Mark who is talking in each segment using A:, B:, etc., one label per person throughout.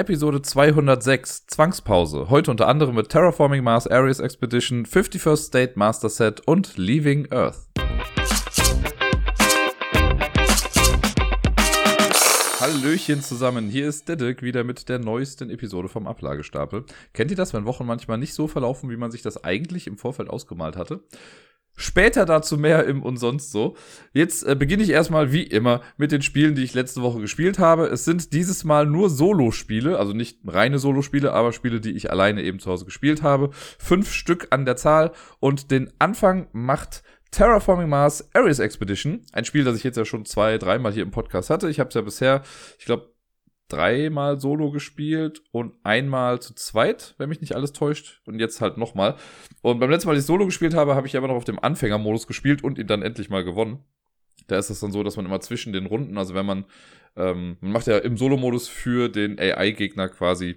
A: Episode 206, Zwangspause. Heute unter anderem mit Terraforming Mars Ares Expedition, 51st State Master Set und Leaving Earth. Hallöchen zusammen, hier ist Dedek wieder mit der neuesten Episode vom Ablagestapel. Kennt ihr das, wenn Wochen manchmal nicht so verlaufen, wie man sich das eigentlich im Vorfeld ausgemalt hatte? Später dazu mehr im und sonst so. Jetzt äh, beginne ich erstmal wie immer mit den Spielen, die ich letzte Woche gespielt habe. Es sind dieses Mal nur Solo-Spiele, also nicht reine Solo-Spiele, aber Spiele, die ich alleine eben zu Hause gespielt habe. Fünf Stück an der Zahl und den Anfang macht Terraforming Mars Ares Expedition. Ein Spiel, das ich jetzt ja schon zwei, dreimal hier im Podcast hatte. Ich habe es ja bisher, ich glaube, dreimal solo gespielt und einmal zu zweit, wenn mich nicht alles täuscht. Und jetzt halt nochmal. Und beim letzten Mal, als ich solo gespielt habe, habe ich aber noch auf dem Anfängermodus gespielt und ihn dann endlich mal gewonnen. Da ist es dann so, dass man immer zwischen den Runden, also wenn man, ähm, man macht ja im Solo-Modus für den AI-Gegner quasi,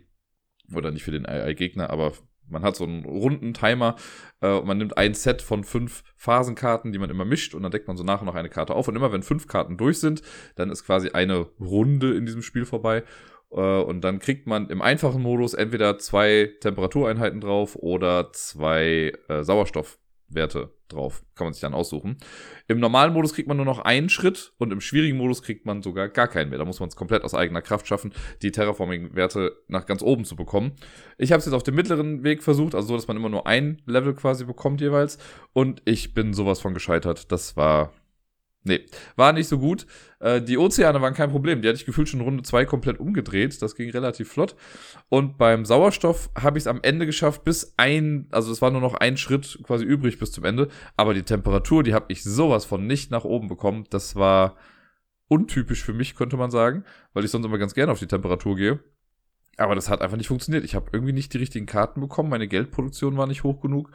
A: oder nicht für den AI-Gegner, aber man hat so einen runden Timer äh, und man nimmt ein Set von fünf Phasenkarten, die man immer mischt und dann deckt man so nach und nach eine Karte auf. Und immer wenn fünf Karten durch sind, dann ist quasi eine Runde in diesem Spiel vorbei. Äh, und dann kriegt man im einfachen Modus entweder zwei Temperatureinheiten drauf oder zwei äh, Sauerstoff Werte drauf. Kann man sich dann aussuchen. Im normalen Modus kriegt man nur noch einen Schritt und im schwierigen Modus kriegt man sogar gar keinen mehr. Da muss man es komplett aus eigener Kraft schaffen, die Terraforming-Werte nach ganz oben zu bekommen. Ich habe es jetzt auf dem mittleren Weg versucht, also so, dass man immer nur ein Level quasi bekommt jeweils. Und ich bin sowas von gescheitert. Das war Nee, war nicht so gut. Äh, die Ozeane waren kein Problem. Die hatte ich gefühlt schon Runde 2 komplett umgedreht. Das ging relativ flott. Und beim Sauerstoff habe ich es am Ende geschafft, bis ein, also es war nur noch ein Schritt quasi übrig bis zum Ende. Aber die Temperatur, die habe ich sowas von nicht nach oben bekommen. Das war untypisch für mich, könnte man sagen, weil ich sonst immer ganz gerne auf die Temperatur gehe. Aber das hat einfach nicht funktioniert. Ich habe irgendwie nicht die richtigen Karten bekommen. Meine Geldproduktion war nicht hoch genug.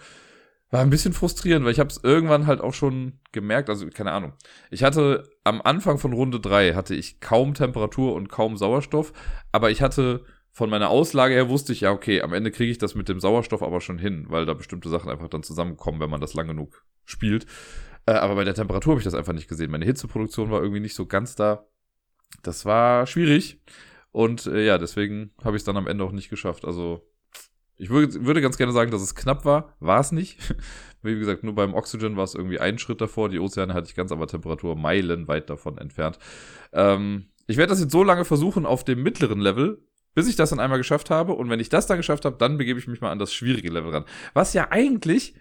A: War ein bisschen frustrierend, weil ich habe es irgendwann halt auch schon gemerkt, also keine Ahnung. Ich hatte am Anfang von Runde drei hatte ich kaum Temperatur und kaum Sauerstoff, aber ich hatte von meiner Auslage her wusste ich ja, okay, am Ende kriege ich das mit dem Sauerstoff aber schon hin, weil da bestimmte Sachen einfach dann zusammenkommen, wenn man das lang genug spielt. Äh, aber bei der Temperatur habe ich das einfach nicht gesehen. Meine Hitzeproduktion war irgendwie nicht so ganz da. Das war schwierig. Und äh, ja, deswegen habe ich es dann am Ende auch nicht geschafft. Also ich würde, würde ganz gerne sagen, dass es knapp war. War es nicht. Wie gesagt, nur beim Oxygen war es irgendwie ein Schritt davor. Die Ozeane hatte ich ganz aber Temperatur meilenweit davon entfernt. Ähm, ich werde das jetzt so lange versuchen auf dem mittleren Level, bis ich das dann einmal geschafft habe. Und wenn ich das dann geschafft habe, dann begebe ich mich mal an das schwierige Level ran. Was ja eigentlich,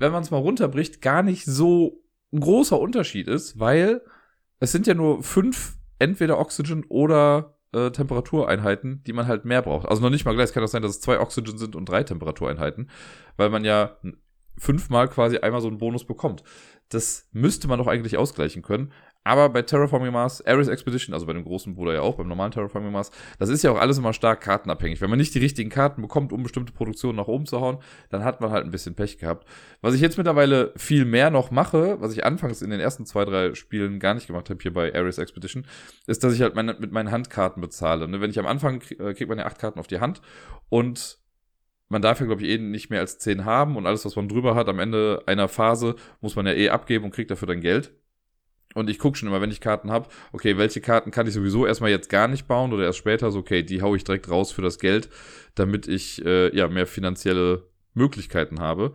A: wenn man es mal runterbricht, gar nicht so ein großer Unterschied ist, weil es sind ja nur fünf entweder Oxygen oder äh, Temperatureinheiten, die man halt mehr braucht. Also noch nicht mal gleich. Es kann auch sein, dass es zwei Oxygen sind und drei Temperatureinheiten, weil man ja fünfmal quasi einmal so einen Bonus bekommt. Das müsste man doch eigentlich ausgleichen können. Aber bei Terraforming Mars, Ares Expedition, also bei dem großen Bruder ja auch, beim normalen Terraforming Mars, das ist ja auch alles immer stark kartenabhängig. Wenn man nicht die richtigen Karten bekommt, um bestimmte Produktionen nach oben zu hauen, dann hat man halt ein bisschen Pech gehabt. Was ich jetzt mittlerweile viel mehr noch mache, was ich anfangs in den ersten zwei, drei Spielen gar nicht gemacht habe hier bei Ares Expedition, ist, dass ich halt meine, mit meinen Handkarten bezahle. Ne? Wenn ich am Anfang äh, kriegt man ja acht Karten auf die Hand und man darf ja, glaube ich, eh nicht mehr als zehn haben und alles, was man drüber hat, am Ende einer Phase muss man ja eh abgeben und kriegt dafür dann Geld. Und ich gucke schon immer, wenn ich Karten habe, okay, welche Karten kann ich sowieso erstmal jetzt gar nicht bauen oder erst später, so okay, die hau ich direkt raus für das Geld, damit ich äh, ja mehr finanzielle Möglichkeiten habe.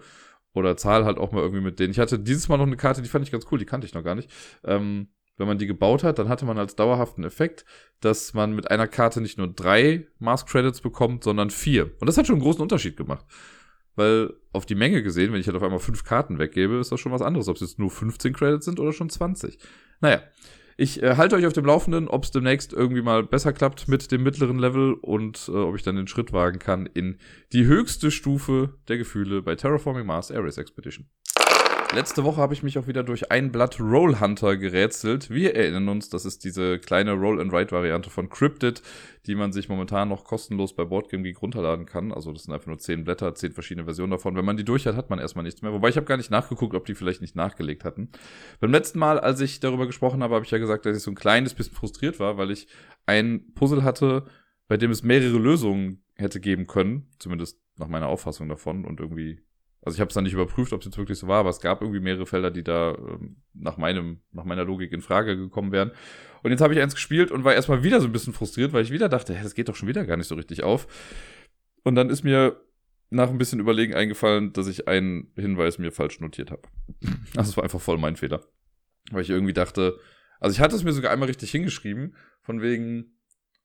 A: Oder zahl halt auch mal irgendwie mit denen. Ich hatte dieses Mal noch eine Karte, die fand ich ganz cool, die kannte ich noch gar nicht. Ähm, wenn man die gebaut hat, dann hatte man als dauerhaften Effekt, dass man mit einer Karte nicht nur drei Mask Credits bekommt, sondern vier. Und das hat schon einen großen Unterschied gemacht. Weil auf die Menge gesehen, wenn ich halt auf einmal fünf Karten weggebe, ist das schon was anderes, ob es jetzt nur 15 Credits sind oder schon 20. Naja, ich äh, halte euch auf dem Laufenden, ob es demnächst irgendwie mal besser klappt mit dem mittleren Level und äh, ob ich dann den Schritt wagen kann in die höchste Stufe der Gefühle bei Terraforming Mars Ares Expedition. Letzte Woche habe ich mich auch wieder durch ein Blatt Roll Hunter gerätselt. Wir erinnern uns, das ist diese kleine Roll-and-Write-Variante von Cryptid, die man sich momentan noch kostenlos bei Boardgame Geek runterladen kann. Also das sind einfach nur zehn Blätter, zehn verschiedene Versionen davon. Wenn man die durch hat, hat man erstmal nichts mehr. Wobei ich habe gar nicht nachgeguckt, ob die vielleicht nicht nachgelegt hatten. Beim letzten Mal, als ich darüber gesprochen habe, habe ich ja gesagt, dass ich so ein kleines bisschen frustriert war, weil ich ein Puzzle hatte, bei dem es mehrere Lösungen hätte geben können. Zumindest nach meiner Auffassung davon und irgendwie also ich habe es dann nicht überprüft, ob es jetzt wirklich so war, aber es gab irgendwie mehrere Felder, die da ähm, nach meinem, nach meiner Logik in Frage gekommen wären. Und jetzt habe ich eins gespielt und war erstmal wieder so ein bisschen frustriert, weil ich wieder dachte, hä, das geht doch schon wieder gar nicht so richtig auf. Und dann ist mir nach ein bisschen Überlegen eingefallen, dass ich einen Hinweis mir falsch notiert habe. Also es war einfach voll mein Fehler. Weil ich irgendwie dachte, also ich hatte es mir sogar einmal richtig hingeschrieben, von wegen,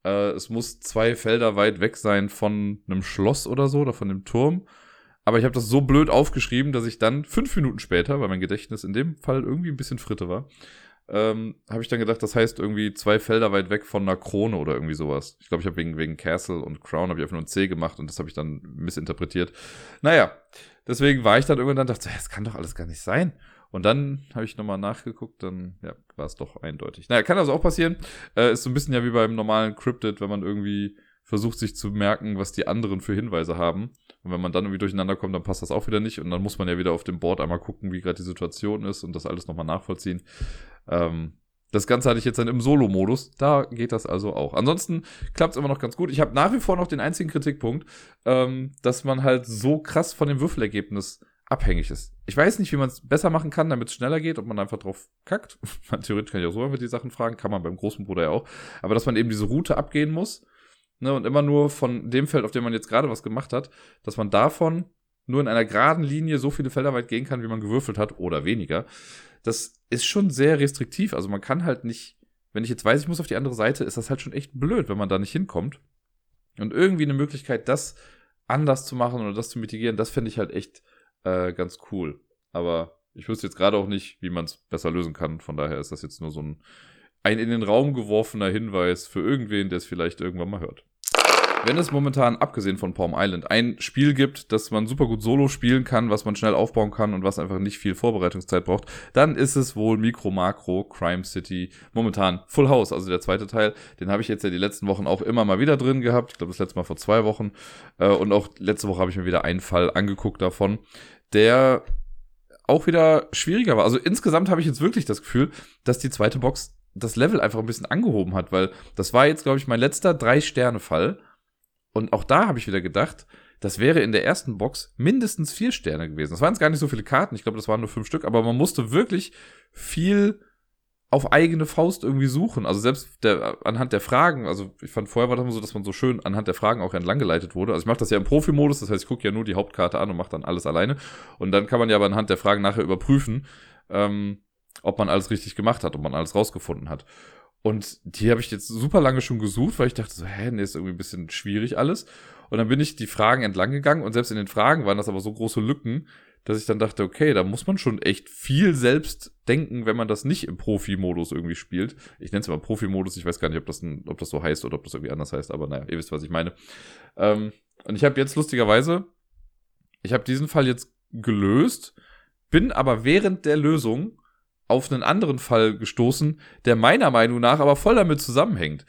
A: äh, es muss zwei Felder weit weg sein von einem Schloss oder so, oder von dem Turm. Aber ich habe das so blöd aufgeschrieben, dass ich dann fünf Minuten später, weil mein Gedächtnis in dem Fall irgendwie ein bisschen fritte war, ähm, habe ich dann gedacht, das heißt irgendwie zwei Felder weit weg von einer Krone oder irgendwie sowas. Ich glaube, ich habe wegen, wegen Castle und Crown habe ich einfach nur ein C gemacht und das habe ich dann missinterpretiert. Naja, deswegen war ich dann irgendwann dann dachte, das kann doch alles gar nicht sein. Und dann habe ich nochmal nachgeguckt, dann ja, war es doch eindeutig. Naja, kann also auch passieren. Äh, ist so ein bisschen ja wie beim normalen Cryptid, wenn man irgendwie versucht sich zu merken, was die anderen für Hinweise haben. Und wenn man dann irgendwie durcheinander kommt, dann passt das auch wieder nicht. Und dann muss man ja wieder auf dem Board einmal gucken, wie gerade die Situation ist und das alles nochmal nachvollziehen. Ähm, das Ganze hatte ich jetzt dann im Solo-Modus. Da geht das also auch. Ansonsten klappt es immer noch ganz gut. Ich habe nach wie vor noch den einzigen Kritikpunkt, ähm, dass man halt so krass von dem Würfelergebnis abhängig ist. Ich weiß nicht, wie man es besser machen kann, damit es schneller geht, ob man einfach drauf kackt. Theoretisch kann ich auch so einfach die Sachen fragen, kann man beim großen Bruder ja auch. Aber dass man eben diese Route abgehen muss ne, und immer nur von dem Feld, auf dem man jetzt gerade was gemacht hat, dass man davon nur in einer geraden Linie so viele Felder weit gehen kann, wie man gewürfelt hat oder weniger. Das ist schon sehr restriktiv. Also man kann halt nicht, wenn ich jetzt weiß, ich muss auf die andere Seite, ist das halt schon echt blöd, wenn man da nicht hinkommt. Und irgendwie eine Möglichkeit, das anders zu machen oder das zu mitigieren, das finde ich halt echt äh, ganz cool. Aber ich wüsste jetzt gerade auch nicht, wie man es besser lösen kann. Von daher ist das jetzt nur so ein, ein in den Raum geworfener Hinweis für irgendwen, der es vielleicht irgendwann mal hört. Wenn es momentan, abgesehen von Palm Island, ein Spiel gibt, das man super gut solo spielen kann, was man schnell aufbauen kann und was einfach nicht viel Vorbereitungszeit braucht, dann ist es wohl Micro Macro Crime City. Momentan Full House, also der zweite Teil. Den habe ich jetzt ja die letzten Wochen auch immer mal wieder drin gehabt. Ich glaube, das letzte Mal vor zwei Wochen. Äh, und auch letzte Woche habe ich mir wieder einen Fall angeguckt davon, der auch wieder schwieriger war. Also insgesamt habe ich jetzt wirklich das Gefühl, dass die zweite Box das Level einfach ein bisschen angehoben hat, weil das war jetzt, glaube ich, mein letzter Drei-Sterne-Fall. Und auch da habe ich wieder gedacht, das wäre in der ersten Box mindestens vier Sterne gewesen. Das waren jetzt gar nicht so viele Karten, ich glaube, das waren nur fünf Stück, aber man musste wirklich viel auf eigene Faust irgendwie suchen. Also selbst der, anhand der Fragen, also ich fand vorher war das immer so, dass man so schön anhand der Fragen auch entlanggeleitet wurde. Also ich mache das ja im Profi-Modus, das heißt, ich gucke ja nur die Hauptkarte an und mache dann alles alleine. Und dann kann man ja aber anhand der Fragen nachher überprüfen, ähm, ob man alles richtig gemacht hat, ob man alles rausgefunden hat. Und die habe ich jetzt super lange schon gesucht, weil ich dachte so, hä, nee, ist irgendwie ein bisschen schwierig alles. Und dann bin ich die Fragen entlang gegangen und selbst in den Fragen waren das aber so große Lücken, dass ich dann dachte, okay, da muss man schon echt viel selbst denken, wenn man das nicht im Profi-Modus irgendwie spielt. Ich nenne es mal Profi-Modus, ich weiß gar nicht, ob das, ein, ob das so heißt oder ob das irgendwie anders heißt, aber naja, ihr wisst, was ich meine. Ähm, und ich habe jetzt lustigerweise, ich habe diesen Fall jetzt gelöst, bin aber während der Lösung auf einen anderen Fall gestoßen, der meiner Meinung nach aber voll damit zusammenhängt.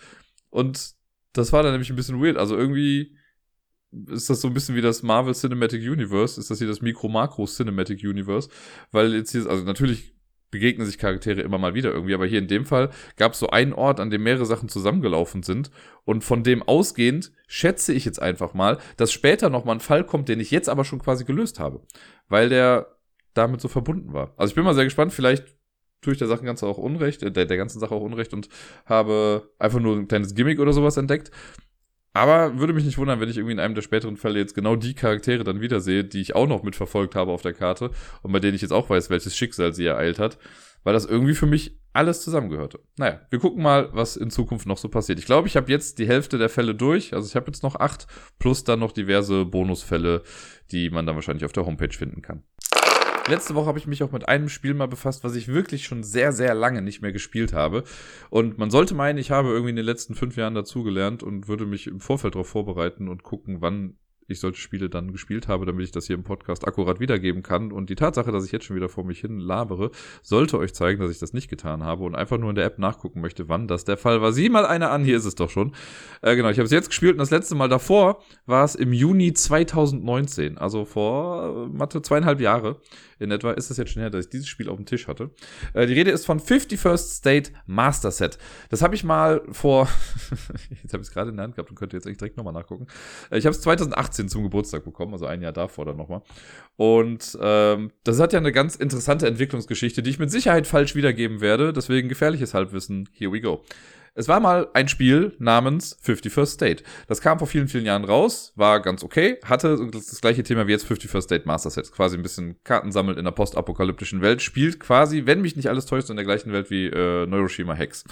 A: Und das war dann nämlich ein bisschen weird. Also irgendwie ist das so ein bisschen wie das Marvel Cinematic Universe, ist das hier das Mikro-Makro Cinematic Universe, weil jetzt hier, also natürlich begegnen sich Charaktere immer mal wieder irgendwie, aber hier in dem Fall gab es so einen Ort, an dem mehrere Sachen zusammengelaufen sind und von dem ausgehend schätze ich jetzt einfach mal, dass später nochmal ein Fall kommt, den ich jetzt aber schon quasi gelöst habe, weil der damit so verbunden war. Also ich bin mal sehr gespannt, vielleicht tue ich der Sache ganz auch Unrecht, äh, der, der ganzen Sache auch Unrecht und habe einfach nur ein kleines Gimmick oder sowas entdeckt. Aber würde mich nicht wundern, wenn ich irgendwie in einem der späteren Fälle jetzt genau die Charaktere dann wiedersehe, die ich auch noch mitverfolgt habe auf der Karte und bei denen ich jetzt auch weiß, welches Schicksal sie ereilt hat, weil das irgendwie für mich alles zusammengehörte. Naja, wir gucken mal, was in Zukunft noch so passiert. Ich glaube, ich habe jetzt die Hälfte der Fälle durch. Also ich habe jetzt noch acht plus dann noch diverse Bonusfälle, die man dann wahrscheinlich auf der Homepage finden kann. Letzte Woche habe ich mich auch mit einem Spiel mal befasst, was ich wirklich schon sehr, sehr lange nicht mehr gespielt habe. Und man sollte meinen, ich habe irgendwie in den letzten fünf Jahren dazugelernt und würde mich im Vorfeld darauf vorbereiten und gucken, wann ich solche Spiele dann gespielt habe, damit ich das hier im Podcast akkurat wiedergeben kann. Und die Tatsache, dass ich jetzt schon wieder vor mich hin labere, sollte euch zeigen, dass ich das nicht getan habe und einfach nur in der App nachgucken möchte, wann das der Fall war. Sieh mal einer an, hier ist es doch schon. Äh, genau, ich habe es jetzt gespielt und das letzte Mal davor war es im Juni 2019, also vor äh, Mathe zweieinhalb Jahre in etwa ist es jetzt schon her, dass ich dieses Spiel auf dem Tisch hatte. Äh, die Rede ist von 51st State Master Set. Das habe ich mal vor, jetzt habe ich es gerade in der Hand gehabt und könnte jetzt echt direkt nochmal nachgucken. Äh, ich habe es 2018 2018 zum Geburtstag bekommen, also ein Jahr davor dann nochmal. Und ähm, das hat ja eine ganz interessante Entwicklungsgeschichte, die ich mit Sicherheit falsch wiedergeben werde. Deswegen gefährliches Halbwissen. Here we go. Es war mal ein Spiel namens 51st State. Das kam vor vielen, vielen Jahren raus, war ganz okay, hatte das gleiche Thema wie jetzt 51st State Master Set. Quasi ein bisschen Karten sammelt in einer postapokalyptischen Welt, spielt quasi, wenn mich nicht alles täuscht, in der gleichen Welt wie äh, Neuroshima Hex.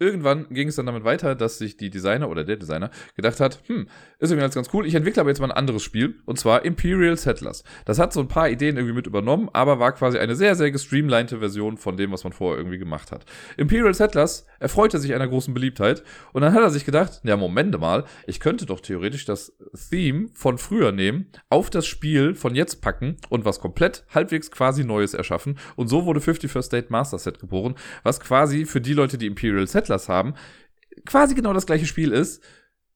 A: Irgendwann ging es dann damit weiter, dass sich die Designer oder der Designer gedacht hat, hm, ist irgendwie ganz cool, ich entwickle aber jetzt mal ein anderes Spiel, und zwar Imperial Settlers. Das hat so ein paar Ideen irgendwie mit übernommen, aber war quasi eine sehr, sehr gestreamlinete Version von dem, was man vorher irgendwie gemacht hat. Imperial Settlers erfreute sich einer großen Beliebtheit, und dann hat er sich gedacht, ja, Moment mal, ich könnte doch theoretisch das Theme von früher nehmen, auf das Spiel von jetzt packen und was komplett halbwegs quasi Neues erschaffen, und so wurde 51st State Master Set geboren, was quasi für die Leute, die Imperial Settlers Settlers haben, quasi genau das gleiche Spiel ist,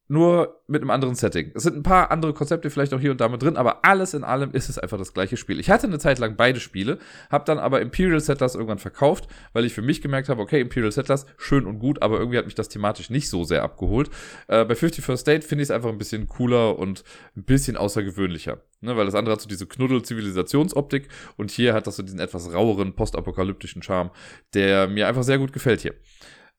A: nur mit einem anderen Setting. Es sind ein paar andere Konzepte vielleicht auch hier und da mit drin, aber alles in allem ist es einfach das gleiche Spiel. Ich hatte eine Zeit lang beide Spiele, habe dann aber Imperial Settlers irgendwann verkauft, weil ich für mich gemerkt habe, okay, Imperial Settlers, schön und gut, aber irgendwie hat mich das thematisch nicht so sehr abgeholt. Äh, bei 51st State finde ich es einfach ein bisschen cooler und ein bisschen außergewöhnlicher, ne? weil das andere hat so diese Knuddel-Zivilisationsoptik und hier hat das so diesen etwas raueren, postapokalyptischen Charme, der mir einfach sehr gut gefällt hier.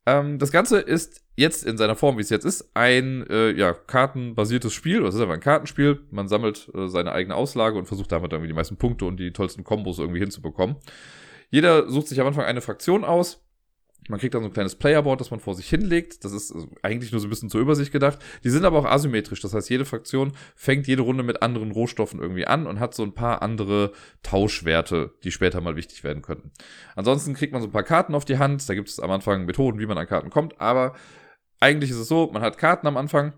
A: Ähm, das Ganze ist jetzt in seiner Form, wie es jetzt ist, ein äh, ja, kartenbasiertes Spiel. Das ist aber ein Kartenspiel. Man sammelt äh, seine eigene Auslage und versucht damit irgendwie die meisten Punkte und die tollsten Kombos irgendwie hinzubekommen. Jeder sucht sich am Anfang eine Fraktion aus man kriegt dann so ein kleines Playerboard, das man vor sich hinlegt. Das ist äh, eigentlich nur so ein bisschen zur Übersicht gedacht. Die sind aber auch asymmetrisch. Das heißt, jede Fraktion fängt jede Runde mit anderen Rohstoffen irgendwie an und hat so ein paar andere Tauschwerte, die später mal wichtig werden könnten. Ansonsten kriegt man so ein paar Karten auf die Hand. Da gibt es am Anfang Methoden, wie man an Karten kommt. Aber eigentlich ist es so, man hat Karten am Anfang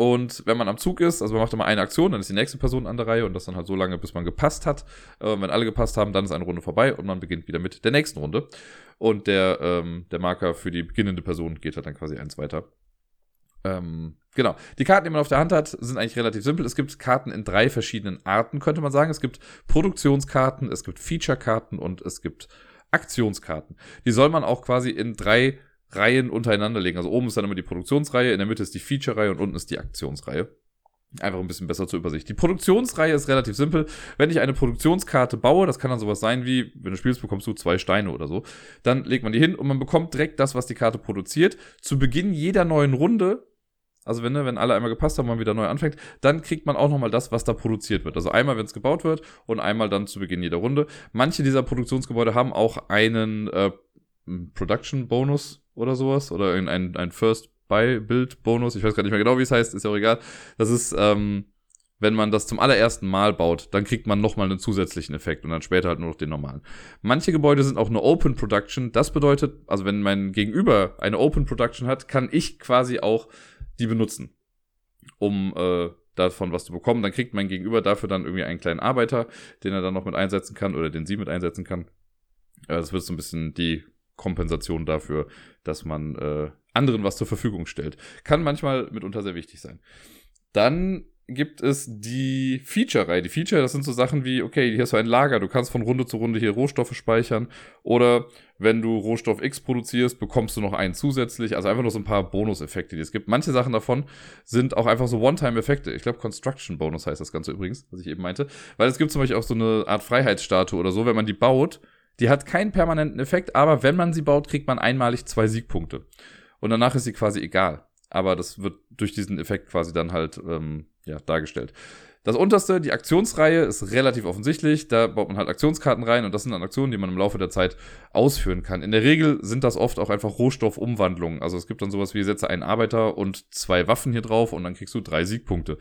A: und wenn man am Zug ist, also man macht immer eine Aktion, dann ist die nächste Person an der Reihe und das dann halt so lange, bis man gepasst hat. Äh, wenn alle gepasst haben, dann ist eine Runde vorbei und man beginnt wieder mit der nächsten Runde. Und der, ähm, der Marker für die beginnende Person geht halt dann quasi eins weiter. Ähm, genau. Die Karten, die man auf der Hand hat, sind eigentlich relativ simpel. Es gibt Karten in drei verschiedenen Arten, könnte man sagen. Es gibt Produktionskarten, es gibt Feature-Karten und es gibt Aktionskarten. Die soll man auch quasi in drei Reihen untereinander legen. Also oben ist dann immer die Produktionsreihe, in der Mitte ist die Feature-Reihe und unten ist die Aktionsreihe. Einfach ein bisschen besser zur Übersicht. Die Produktionsreihe ist relativ simpel. Wenn ich eine Produktionskarte baue, das kann dann sowas sein wie, wenn du spielst, bekommst du zwei Steine oder so. Dann legt man die hin und man bekommt direkt das, was die Karte produziert. Zu Beginn jeder neuen Runde, also wenn, ne, wenn alle einmal gepasst haben, man wieder neu anfängt, dann kriegt man auch nochmal das, was da produziert wird. Also einmal, wenn es gebaut wird und einmal dann zu Beginn jeder Runde. Manche dieser Produktionsgebäude haben auch einen äh, Production-Bonus oder sowas oder ein, ein First buy Build Bonus. Ich weiß gar nicht mehr genau, wie es heißt, ist ja auch egal. Das ist, ähm, wenn man das zum allerersten Mal baut, dann kriegt man nochmal einen zusätzlichen Effekt und dann später halt nur noch den normalen. Manche Gebäude sind auch eine Open Production. Das bedeutet, also wenn mein Gegenüber eine Open Production hat, kann ich quasi auch die benutzen, um äh, davon was zu bekommen. Dann kriegt mein Gegenüber dafür dann irgendwie einen kleinen Arbeiter, den er dann noch mit einsetzen kann oder den sie mit einsetzen kann. Das wird so ein bisschen die Kompensation dafür, dass man äh, anderen was zur Verfügung stellt. Kann manchmal mitunter sehr wichtig sein. Dann gibt es die Feature-Reihe. Die Feature, das sind so Sachen wie, okay, hier hast du ein Lager, du kannst von Runde zu Runde hier Rohstoffe speichern. Oder wenn du Rohstoff X produzierst, bekommst du noch einen zusätzlich. Also einfach nur so ein paar Bonuseffekte, die es gibt. Manche Sachen davon sind auch einfach so One-Time-Effekte. Ich glaube, Construction Bonus heißt das Ganze übrigens, was ich eben meinte. Weil es gibt zum Beispiel auch so eine Art Freiheitsstatue oder so, wenn man die baut. Die hat keinen permanenten Effekt, aber wenn man sie baut, kriegt man einmalig zwei Siegpunkte und danach ist sie quasi egal. Aber das wird durch diesen Effekt quasi dann halt ähm, ja, dargestellt. Das unterste, die Aktionsreihe, ist relativ offensichtlich. Da baut man halt Aktionskarten rein und das sind dann Aktionen, die man im Laufe der Zeit ausführen kann. In der Regel sind das oft auch einfach Rohstoffumwandlungen. Also es gibt dann sowas wie, setze einen Arbeiter und zwei Waffen hier drauf und dann kriegst du drei Siegpunkte.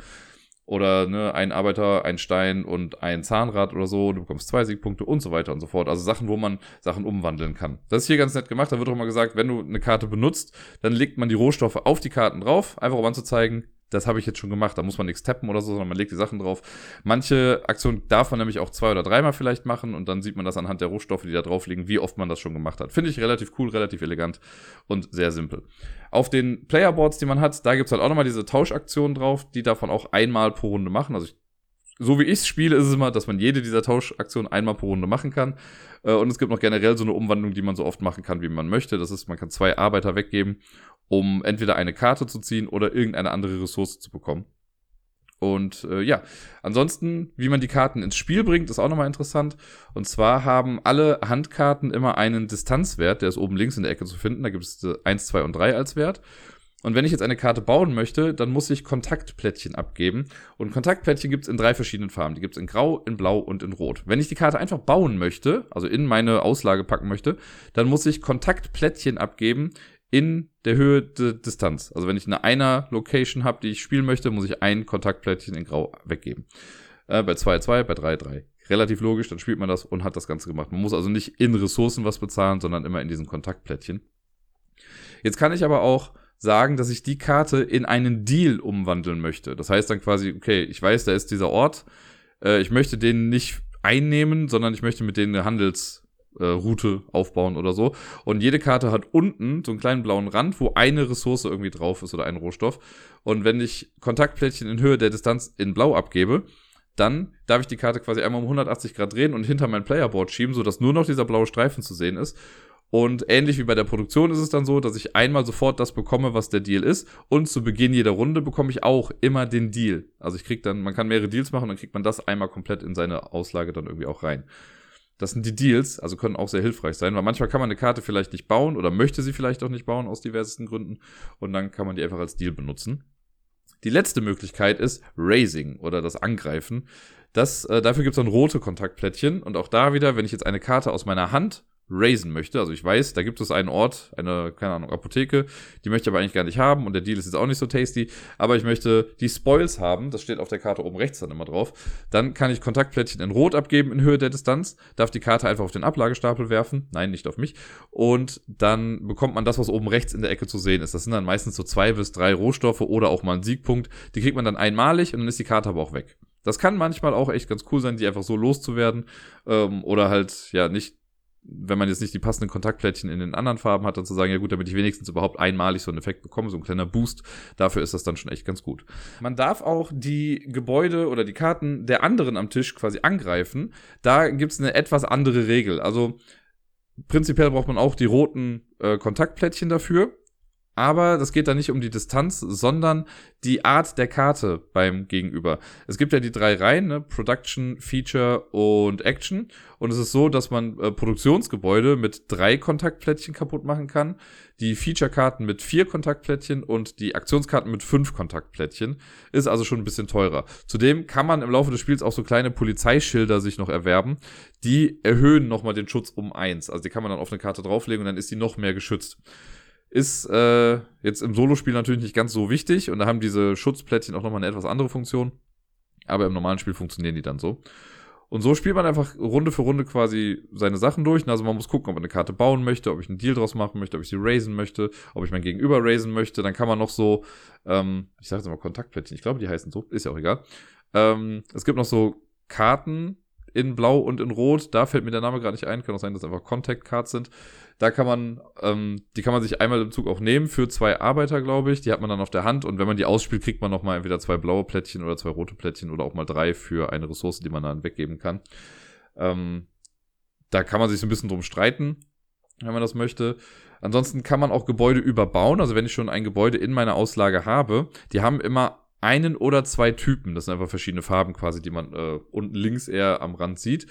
A: Oder ne, ein Arbeiter, ein Stein und ein Zahnrad oder so, du bekommst zwei Siegpunkte und so weiter und so fort. Also Sachen, wo man Sachen umwandeln kann. Das ist hier ganz nett gemacht. Da wird auch immer gesagt, wenn du eine Karte benutzt, dann legt man die Rohstoffe auf die Karten drauf, einfach um anzuzeigen, das habe ich jetzt schon gemacht, da muss man nichts tappen oder so, sondern man legt die Sachen drauf. Manche Aktionen darf man nämlich auch zwei oder dreimal vielleicht machen und dann sieht man das anhand der Rohstoffe, die da drauf liegen, wie oft man das schon gemacht hat. Finde ich relativ cool, relativ elegant und sehr simpel. Auf den Playerboards, die man hat, da gibt's halt auch nochmal diese Tauschaktionen drauf, die davon auch einmal pro Runde machen. Also ich, so wie ich spiele, ist es immer, dass man jede dieser Tauschaktionen einmal pro Runde machen kann. Äh, und es gibt noch generell so eine Umwandlung, die man so oft machen kann, wie man möchte. Das ist, man kann zwei Arbeiter weggeben um entweder eine Karte zu ziehen oder irgendeine andere Ressource zu bekommen. Und äh, ja, ansonsten, wie man die Karten ins Spiel bringt, ist auch nochmal interessant. Und zwar haben alle Handkarten immer einen Distanzwert, der ist oben links in der Ecke zu finden. Da gibt es 1, 2 und 3 als Wert. Und wenn ich jetzt eine Karte bauen möchte, dann muss ich Kontaktplättchen abgeben. Und Kontaktplättchen gibt es in drei verschiedenen Farben. Die gibt es in Grau, in Blau und in Rot. Wenn ich die Karte einfach bauen möchte, also in meine Auslage packen möchte, dann muss ich Kontaktplättchen abgeben in der Höhe der Distanz. Also wenn ich eine einer Location habe, die ich spielen möchte, muss ich ein Kontaktplättchen in Grau weggeben. Äh, bei 2, 2, bei 3, 3. Relativ logisch, dann spielt man das und hat das Ganze gemacht. Man muss also nicht in Ressourcen was bezahlen, sondern immer in diesen Kontaktplättchen. Jetzt kann ich aber auch sagen, dass ich die Karte in einen Deal umwandeln möchte. Das heißt dann quasi, okay, ich weiß, da ist dieser Ort. Äh, ich möchte den nicht einnehmen, sondern ich möchte mit denen eine Handelsroute äh, aufbauen oder so. Und jede Karte hat unten so einen kleinen blauen Rand, wo eine Ressource irgendwie drauf ist oder ein Rohstoff. Und wenn ich Kontaktplättchen in Höhe der Distanz in Blau abgebe, dann darf ich die Karte quasi einmal um 180 Grad drehen und hinter mein Playerboard schieben, sodass nur noch dieser blaue Streifen zu sehen ist. Und ähnlich wie bei der Produktion ist es dann so, dass ich einmal sofort das bekomme, was der Deal ist. Und zu Beginn jeder Runde bekomme ich auch immer den Deal. Also ich krieg dann, man kann mehrere Deals machen, dann kriegt man das einmal komplett in seine Auslage dann irgendwie auch rein. Das sind die Deals, also können auch sehr hilfreich sein, weil manchmal kann man eine Karte vielleicht nicht bauen oder möchte sie vielleicht auch nicht bauen aus diversesten Gründen. Und dann kann man die einfach als Deal benutzen. Die letzte Möglichkeit ist Raising oder das Angreifen. Das, äh, dafür gibt es dann rote Kontaktplättchen. Und auch da wieder, wenn ich jetzt eine Karte aus meiner Hand raisen möchte. Also ich weiß, da gibt es einen Ort, eine, keine Ahnung, Apotheke, die möchte ich aber eigentlich gar nicht haben und der Deal ist jetzt auch nicht so tasty, aber ich möchte die Spoils haben, das steht auf der Karte oben rechts dann immer drauf. Dann kann ich Kontaktplättchen in Rot abgeben in Höhe der Distanz, darf die Karte einfach auf den Ablagestapel werfen, nein, nicht auf mich, und dann bekommt man das, was oben rechts in der Ecke zu sehen ist. Das sind dann meistens so zwei bis drei Rohstoffe oder auch mal ein Siegpunkt. Die kriegt man dann einmalig und dann ist die Karte aber auch weg. Das kann manchmal auch echt ganz cool sein, die einfach so loszuwerden ähm, oder halt ja nicht wenn man jetzt nicht die passenden Kontaktplättchen in den anderen Farben hat, dann zu sagen, ja gut, damit ich wenigstens überhaupt einmalig so einen Effekt bekomme, so ein kleiner Boost, dafür ist das dann schon echt ganz gut. Man darf auch die Gebäude oder die Karten der anderen am Tisch quasi angreifen. Da gibt's eine etwas andere Regel. Also prinzipiell braucht man auch die roten äh, Kontaktplättchen dafür aber das geht da nicht um die Distanz, sondern die Art der Karte beim Gegenüber. Es gibt ja die drei Reihen, ne? Production, Feature und Action. Und es ist so, dass man äh, Produktionsgebäude mit drei Kontaktplättchen kaputt machen kann, die Feature-Karten mit vier Kontaktplättchen und die Aktionskarten mit fünf Kontaktplättchen. Ist also schon ein bisschen teurer. Zudem kann man im Laufe des Spiels auch so kleine Polizeischilder sich noch erwerben. Die erhöhen nochmal den Schutz um eins. Also die kann man dann auf eine Karte drauflegen und dann ist die noch mehr geschützt. Ist äh, jetzt im Solospiel natürlich nicht ganz so wichtig und da haben diese Schutzplättchen auch nochmal eine etwas andere Funktion. Aber im normalen Spiel funktionieren die dann so. Und so spielt man einfach Runde für Runde quasi seine Sachen durch. Also man muss gucken, ob man eine Karte bauen möchte, ob ich einen Deal draus machen möchte, ob ich sie raisen möchte, ob ich mein Gegenüber raisen möchte. Dann kann man noch so, ähm, ich sage jetzt mal Kontaktplättchen, ich glaube, die heißen so, ist ja auch egal. Ähm, es gibt noch so Karten in Blau und in Rot. Da fällt mir der Name gerade nicht ein. Kann auch sein, dass einfach Contact Cards sind. Da kann man, ähm, die kann man sich einmal im Zug auch nehmen für zwei Arbeiter, glaube ich. Die hat man dann auf der Hand und wenn man die ausspielt, kriegt man nochmal entweder zwei blaue Plättchen oder zwei rote Plättchen oder auch mal drei für eine Ressource, die man dann weggeben kann. Ähm, da kann man sich so ein bisschen drum streiten, wenn man das möchte. Ansonsten kann man auch Gebäude überbauen. Also wenn ich schon ein Gebäude in meiner Auslage habe, die haben immer einen oder zwei Typen. Das sind einfach verschiedene Farben quasi, die man äh, unten links eher am Rand sieht.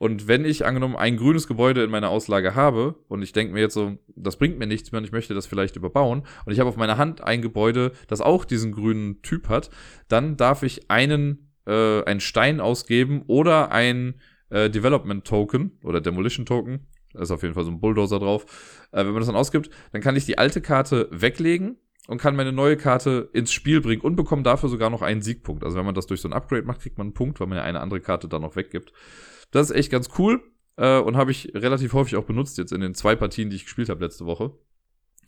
A: Und wenn ich angenommen ein grünes Gebäude in meiner Auslage habe und ich denke mir jetzt so, das bringt mir nichts mehr und ich möchte das vielleicht überbauen und ich habe auf meiner Hand ein Gebäude, das auch diesen grünen Typ hat, dann darf ich einen, äh, einen Stein ausgeben oder ein äh, Development Token oder Demolition Token. Da ist auf jeden Fall so ein Bulldozer drauf. Äh, wenn man das dann ausgibt, dann kann ich die alte Karte weglegen und kann meine neue Karte ins Spiel bringen und bekomme dafür sogar noch einen Siegpunkt. Also wenn man das durch so ein Upgrade macht, kriegt man einen Punkt, weil man ja eine andere Karte dann noch weggibt. Das ist echt ganz cool äh, und habe ich relativ häufig auch benutzt jetzt in den zwei Partien, die ich gespielt habe letzte Woche.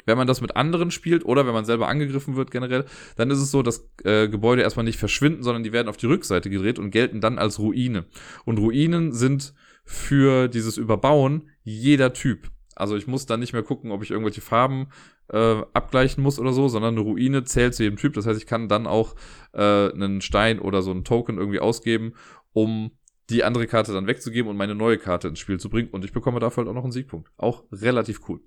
A: Wenn man das mit anderen spielt oder wenn man selber angegriffen wird generell, dann ist es so, dass äh, Gebäude erstmal nicht verschwinden, sondern die werden auf die Rückseite gedreht und gelten dann als Ruine. Und Ruinen sind für dieses Überbauen jeder Typ. Also ich muss dann nicht mehr gucken, ob ich irgendwelche Farben äh, abgleichen muss oder so, sondern eine Ruine zählt zu jedem Typ. Das heißt, ich kann dann auch äh, einen Stein oder so einen Token irgendwie ausgeben, um die andere Karte dann wegzugeben und meine neue Karte ins Spiel zu bringen. Und ich bekomme dafür halt auch noch einen Siegpunkt. Auch relativ cool.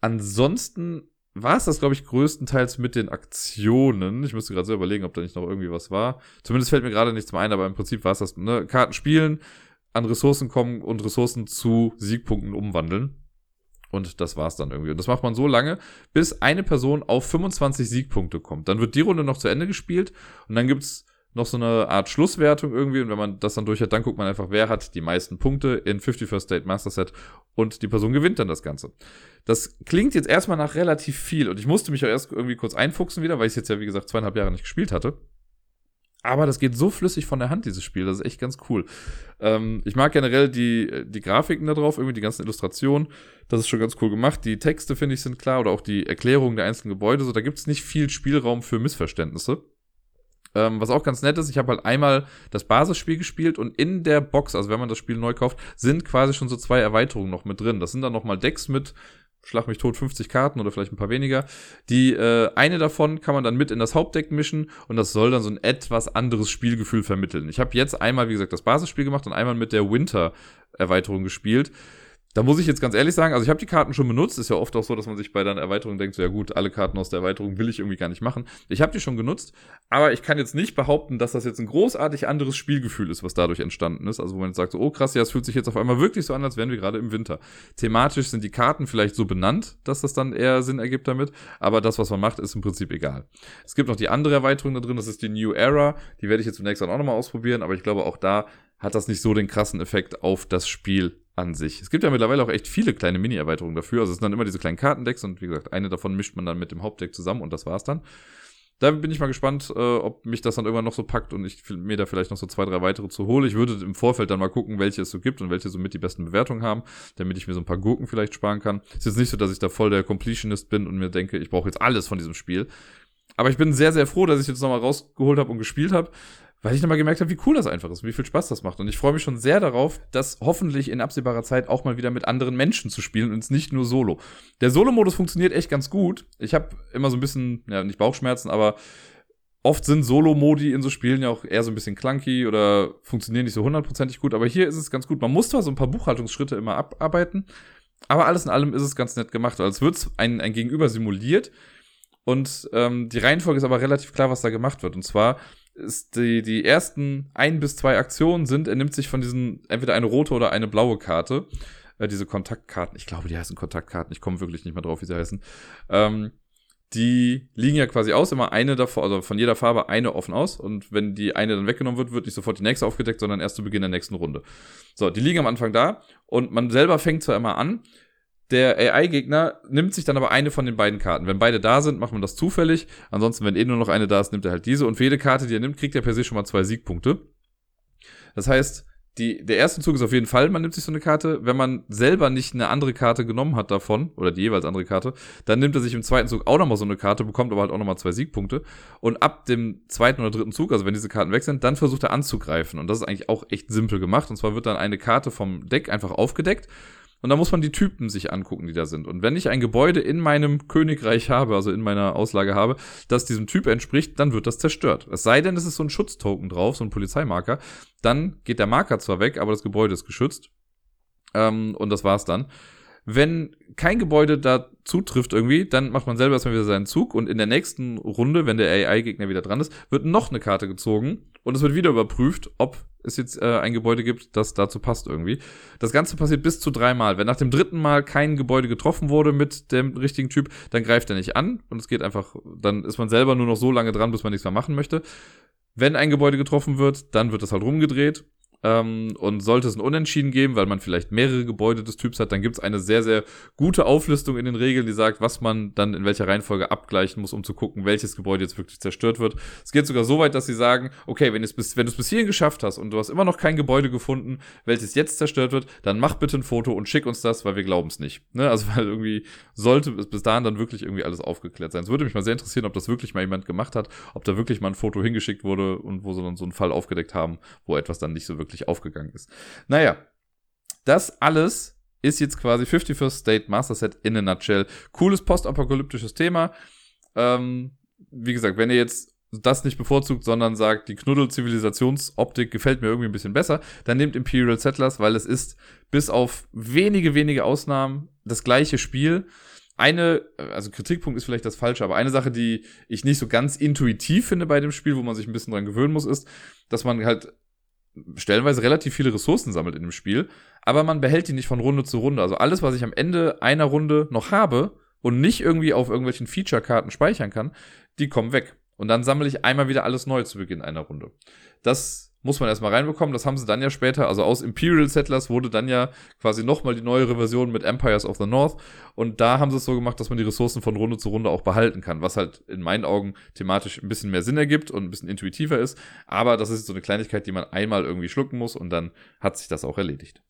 A: Ansonsten war es das, glaube ich, größtenteils mit den Aktionen. Ich müsste gerade so überlegen, ob da nicht noch irgendwie was war. Zumindest fällt mir gerade nichts mehr ein, aber im Prinzip war es das, ne? Karten spielen, an Ressourcen kommen und Ressourcen zu Siegpunkten umwandeln. Und das war's dann irgendwie. Und das macht man so lange, bis eine Person auf 25 Siegpunkte kommt. Dann wird die Runde noch zu Ende gespielt und dann gibt's noch so eine Art Schlusswertung irgendwie. Und wenn man das dann durch hat, dann guckt man einfach, wer hat die meisten Punkte in 51st State Master Set und die Person gewinnt dann das Ganze. Das klingt jetzt erstmal nach relativ viel und ich musste mich auch erst irgendwie kurz einfuchsen wieder, weil ich jetzt ja, wie gesagt, zweieinhalb Jahre nicht gespielt hatte. Aber das geht so flüssig von der Hand, dieses Spiel. Das ist echt ganz cool. Ähm, ich mag generell die, die Grafiken da drauf, irgendwie die ganzen Illustrationen. Das ist schon ganz cool gemacht. Die Texte, finde ich, sind klar oder auch die Erklärungen der einzelnen Gebäude. So, da gibt es nicht viel Spielraum für Missverständnisse. Ähm, was auch ganz nett ist, ich habe halt einmal das Basisspiel gespielt und in der Box, also wenn man das Spiel neu kauft, sind quasi schon so zwei Erweiterungen noch mit drin. Das sind dann nochmal Decks mit schlag mich tot 50 Karten oder vielleicht ein paar weniger. Die äh, eine davon kann man dann mit in das Hauptdeck mischen und das soll dann so ein etwas anderes Spielgefühl vermitteln. Ich habe jetzt einmal, wie gesagt, das Basisspiel gemacht und einmal mit der Winter-Erweiterung gespielt. Da muss ich jetzt ganz ehrlich sagen, also ich habe die Karten schon benutzt. Ist ja oft auch so, dass man sich bei der Erweiterung denkt, so ja gut, alle Karten aus der Erweiterung will ich irgendwie gar nicht machen. Ich habe die schon genutzt, aber ich kann jetzt nicht behaupten, dass das jetzt ein großartig anderes Spielgefühl ist, was dadurch entstanden ist. Also wo man jetzt sagt, so, oh krass, ja, es fühlt sich jetzt auf einmal wirklich so an, als wären wir gerade im Winter. Thematisch sind die Karten vielleicht so benannt, dass das dann eher Sinn ergibt damit, aber das, was man macht, ist im Prinzip egal. Es gibt noch die andere Erweiterung da drin, das ist die New Era. Die werde ich jetzt zunächst auch nochmal ausprobieren, aber ich glaube, auch da hat das nicht so den krassen Effekt auf das Spiel an sich. Es gibt ja mittlerweile auch echt viele kleine Mini-Erweiterungen dafür. Also es sind dann immer diese kleinen Kartendecks und wie gesagt, eine davon mischt man dann mit dem Hauptdeck zusammen und das war's dann. Da bin ich mal gespannt, äh, ob mich das dann irgendwann noch so packt und ich mir da vielleicht noch so zwei, drei weitere zu hole. Ich würde im Vorfeld dann mal gucken, welche es so gibt und welche somit die besten Bewertungen haben, damit ich mir so ein paar Gurken vielleicht sparen kann. Ist jetzt nicht so, dass ich da voll der Completionist bin und mir denke, ich brauche jetzt alles von diesem Spiel. Aber ich bin sehr, sehr froh, dass ich jetzt nochmal rausgeholt habe und gespielt habe weil ich nochmal gemerkt habe, wie cool das einfach ist, wie viel Spaß das macht. Und ich freue mich schon sehr darauf, das hoffentlich in absehbarer Zeit auch mal wieder mit anderen Menschen zu spielen und nicht nur solo. Der Solo-Modus funktioniert echt ganz gut. Ich habe immer so ein bisschen, ja, nicht Bauchschmerzen, aber oft sind Solo-Modi in so Spielen ja auch eher so ein bisschen clunky oder funktionieren nicht so hundertprozentig gut. Aber hier ist es ganz gut. Man muss zwar so ein paar Buchhaltungsschritte immer abarbeiten, aber alles in allem ist es ganz nett gemacht. Es wird ein, ein Gegenüber simuliert. Und ähm, die Reihenfolge ist aber relativ klar, was da gemacht wird. Und zwar ist die, die ersten ein bis zwei Aktionen sind, er nimmt sich von diesen entweder eine rote oder eine blaue Karte. Äh, diese Kontaktkarten, ich glaube, die heißen Kontaktkarten, ich komme wirklich nicht mehr drauf, wie sie heißen. Ähm, die liegen ja quasi aus, immer eine davon, also von jeder Farbe eine offen aus. Und wenn die eine dann weggenommen wird, wird nicht sofort die nächste aufgedeckt, sondern erst zu Beginn der nächsten Runde. So, die liegen am Anfang da und man selber fängt zwar immer an, der AI-Gegner nimmt sich dann aber eine von den beiden Karten. Wenn beide da sind, macht man das zufällig. Ansonsten, wenn eh nur noch eine da ist, nimmt er halt diese. Und für jede Karte, die er nimmt, kriegt er per se schon mal zwei Siegpunkte. Das heißt, die, der erste Zug ist auf jeden Fall, man nimmt sich so eine Karte. Wenn man selber nicht eine andere Karte genommen hat davon, oder die jeweils andere Karte, dann nimmt er sich im zweiten Zug auch nochmal so eine Karte, bekommt aber halt auch nochmal zwei Siegpunkte. Und ab dem zweiten oder dritten Zug, also wenn diese Karten weg sind, dann versucht er anzugreifen. Und das ist eigentlich auch echt simpel gemacht. Und zwar wird dann eine Karte vom Deck einfach aufgedeckt und da muss man die Typen sich angucken, die da sind. Und wenn ich ein Gebäude in meinem Königreich habe, also in meiner Auslage habe, das diesem Typ entspricht, dann wird das zerstört. Es sei denn, es ist so ein Schutztoken drauf, so ein Polizeimarker. Dann geht der Marker zwar weg, aber das Gebäude ist geschützt. Ähm, und das war's dann. Wenn kein Gebäude da zutrifft irgendwie, dann macht man selber erstmal wieder seinen Zug und in der nächsten Runde, wenn der AI-Gegner wieder dran ist, wird noch eine Karte gezogen und es wird wieder überprüft, ob es jetzt äh, ein Gebäude gibt, das dazu passt irgendwie. Das Ganze passiert bis zu dreimal. Wenn nach dem dritten Mal kein Gebäude getroffen wurde mit dem richtigen Typ, dann greift er nicht an und es geht einfach, dann ist man selber nur noch so lange dran, bis man nichts mehr machen möchte. Wenn ein Gebäude getroffen wird, dann wird es halt rumgedreht ähm, und sollte es ein Unentschieden geben, weil man vielleicht mehrere Gebäude des Typs hat, dann gibt es eine sehr, sehr gute Auflistung in den Regeln, die sagt, was man dann in welcher Reihenfolge abgleichen muss, um zu gucken, welches Gebäude jetzt wirklich zerstört wird. Es geht sogar so weit, dass sie sagen, okay, wenn, bis, wenn du es bis hierhin geschafft hast und du hast immer noch kein Gebäude gefunden, welches jetzt zerstört wird, dann mach bitte ein Foto und schick uns das, weil wir glauben es nicht. Ne? Also weil irgendwie sollte es bis dahin dann wirklich irgendwie alles aufgeklärt sein. Es würde mich mal sehr interessieren, ob das wirklich mal jemand gemacht hat, ob da wirklich mal ein Foto hingeschickt wurde und wo sie dann so einen Fall aufgedeckt haben, wo etwas dann nicht so wirklich wirklich aufgegangen ist. Naja, das alles ist jetzt quasi 51st State Master Set in a nutshell. Cooles postapokalyptisches Thema. Ähm, wie gesagt, wenn ihr jetzt das nicht bevorzugt, sondern sagt, die Knuddel-Zivilisationsoptik gefällt mir irgendwie ein bisschen besser, dann nehmt Imperial Settlers, weil es ist bis auf wenige, wenige Ausnahmen das gleiche Spiel eine, also Kritikpunkt ist vielleicht das Falsche, aber eine Sache, die ich nicht so ganz intuitiv finde bei dem Spiel, wo man sich ein bisschen dran gewöhnen muss, ist, dass man halt stellenweise relativ viele Ressourcen sammelt in dem Spiel, aber man behält die nicht von Runde zu Runde. Also alles, was ich am Ende einer Runde noch habe und nicht irgendwie auf irgendwelchen Feature-Karten speichern kann, die kommen weg. Und dann sammle ich einmal wieder alles neu zu Beginn einer Runde. Das muss man erstmal reinbekommen. Das haben sie dann ja später, also aus Imperial Settlers wurde dann ja quasi nochmal die neuere Version mit Empires of the North. Und da haben sie es so gemacht, dass man die Ressourcen von Runde zu Runde auch behalten kann, was halt in meinen Augen thematisch ein bisschen mehr Sinn ergibt und ein bisschen intuitiver ist. Aber das ist so eine Kleinigkeit, die man einmal irgendwie schlucken muss und dann hat sich das auch erledigt.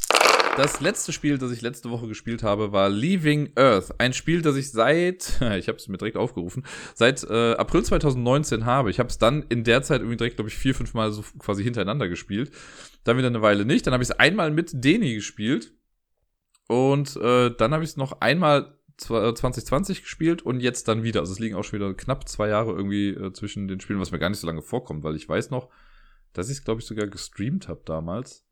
A: Das letzte Spiel, das ich letzte Woche gespielt habe, war Leaving Earth. Ein Spiel, das ich seit, ich habe es mir direkt aufgerufen, seit äh, April 2019 habe. Ich habe es dann in der Zeit irgendwie direkt, glaube ich, vier, fünf Mal so quasi hintereinander gespielt. Dann wieder eine Weile nicht. Dann habe ich es einmal mit Deni gespielt. Und äh, dann habe ich es noch einmal 2020 gespielt und jetzt dann wieder. Also es liegen auch schon wieder knapp zwei Jahre irgendwie äh, zwischen den Spielen, was mir gar nicht so lange vorkommt, weil ich weiß noch, dass ich es, glaube ich, sogar gestreamt habe damals.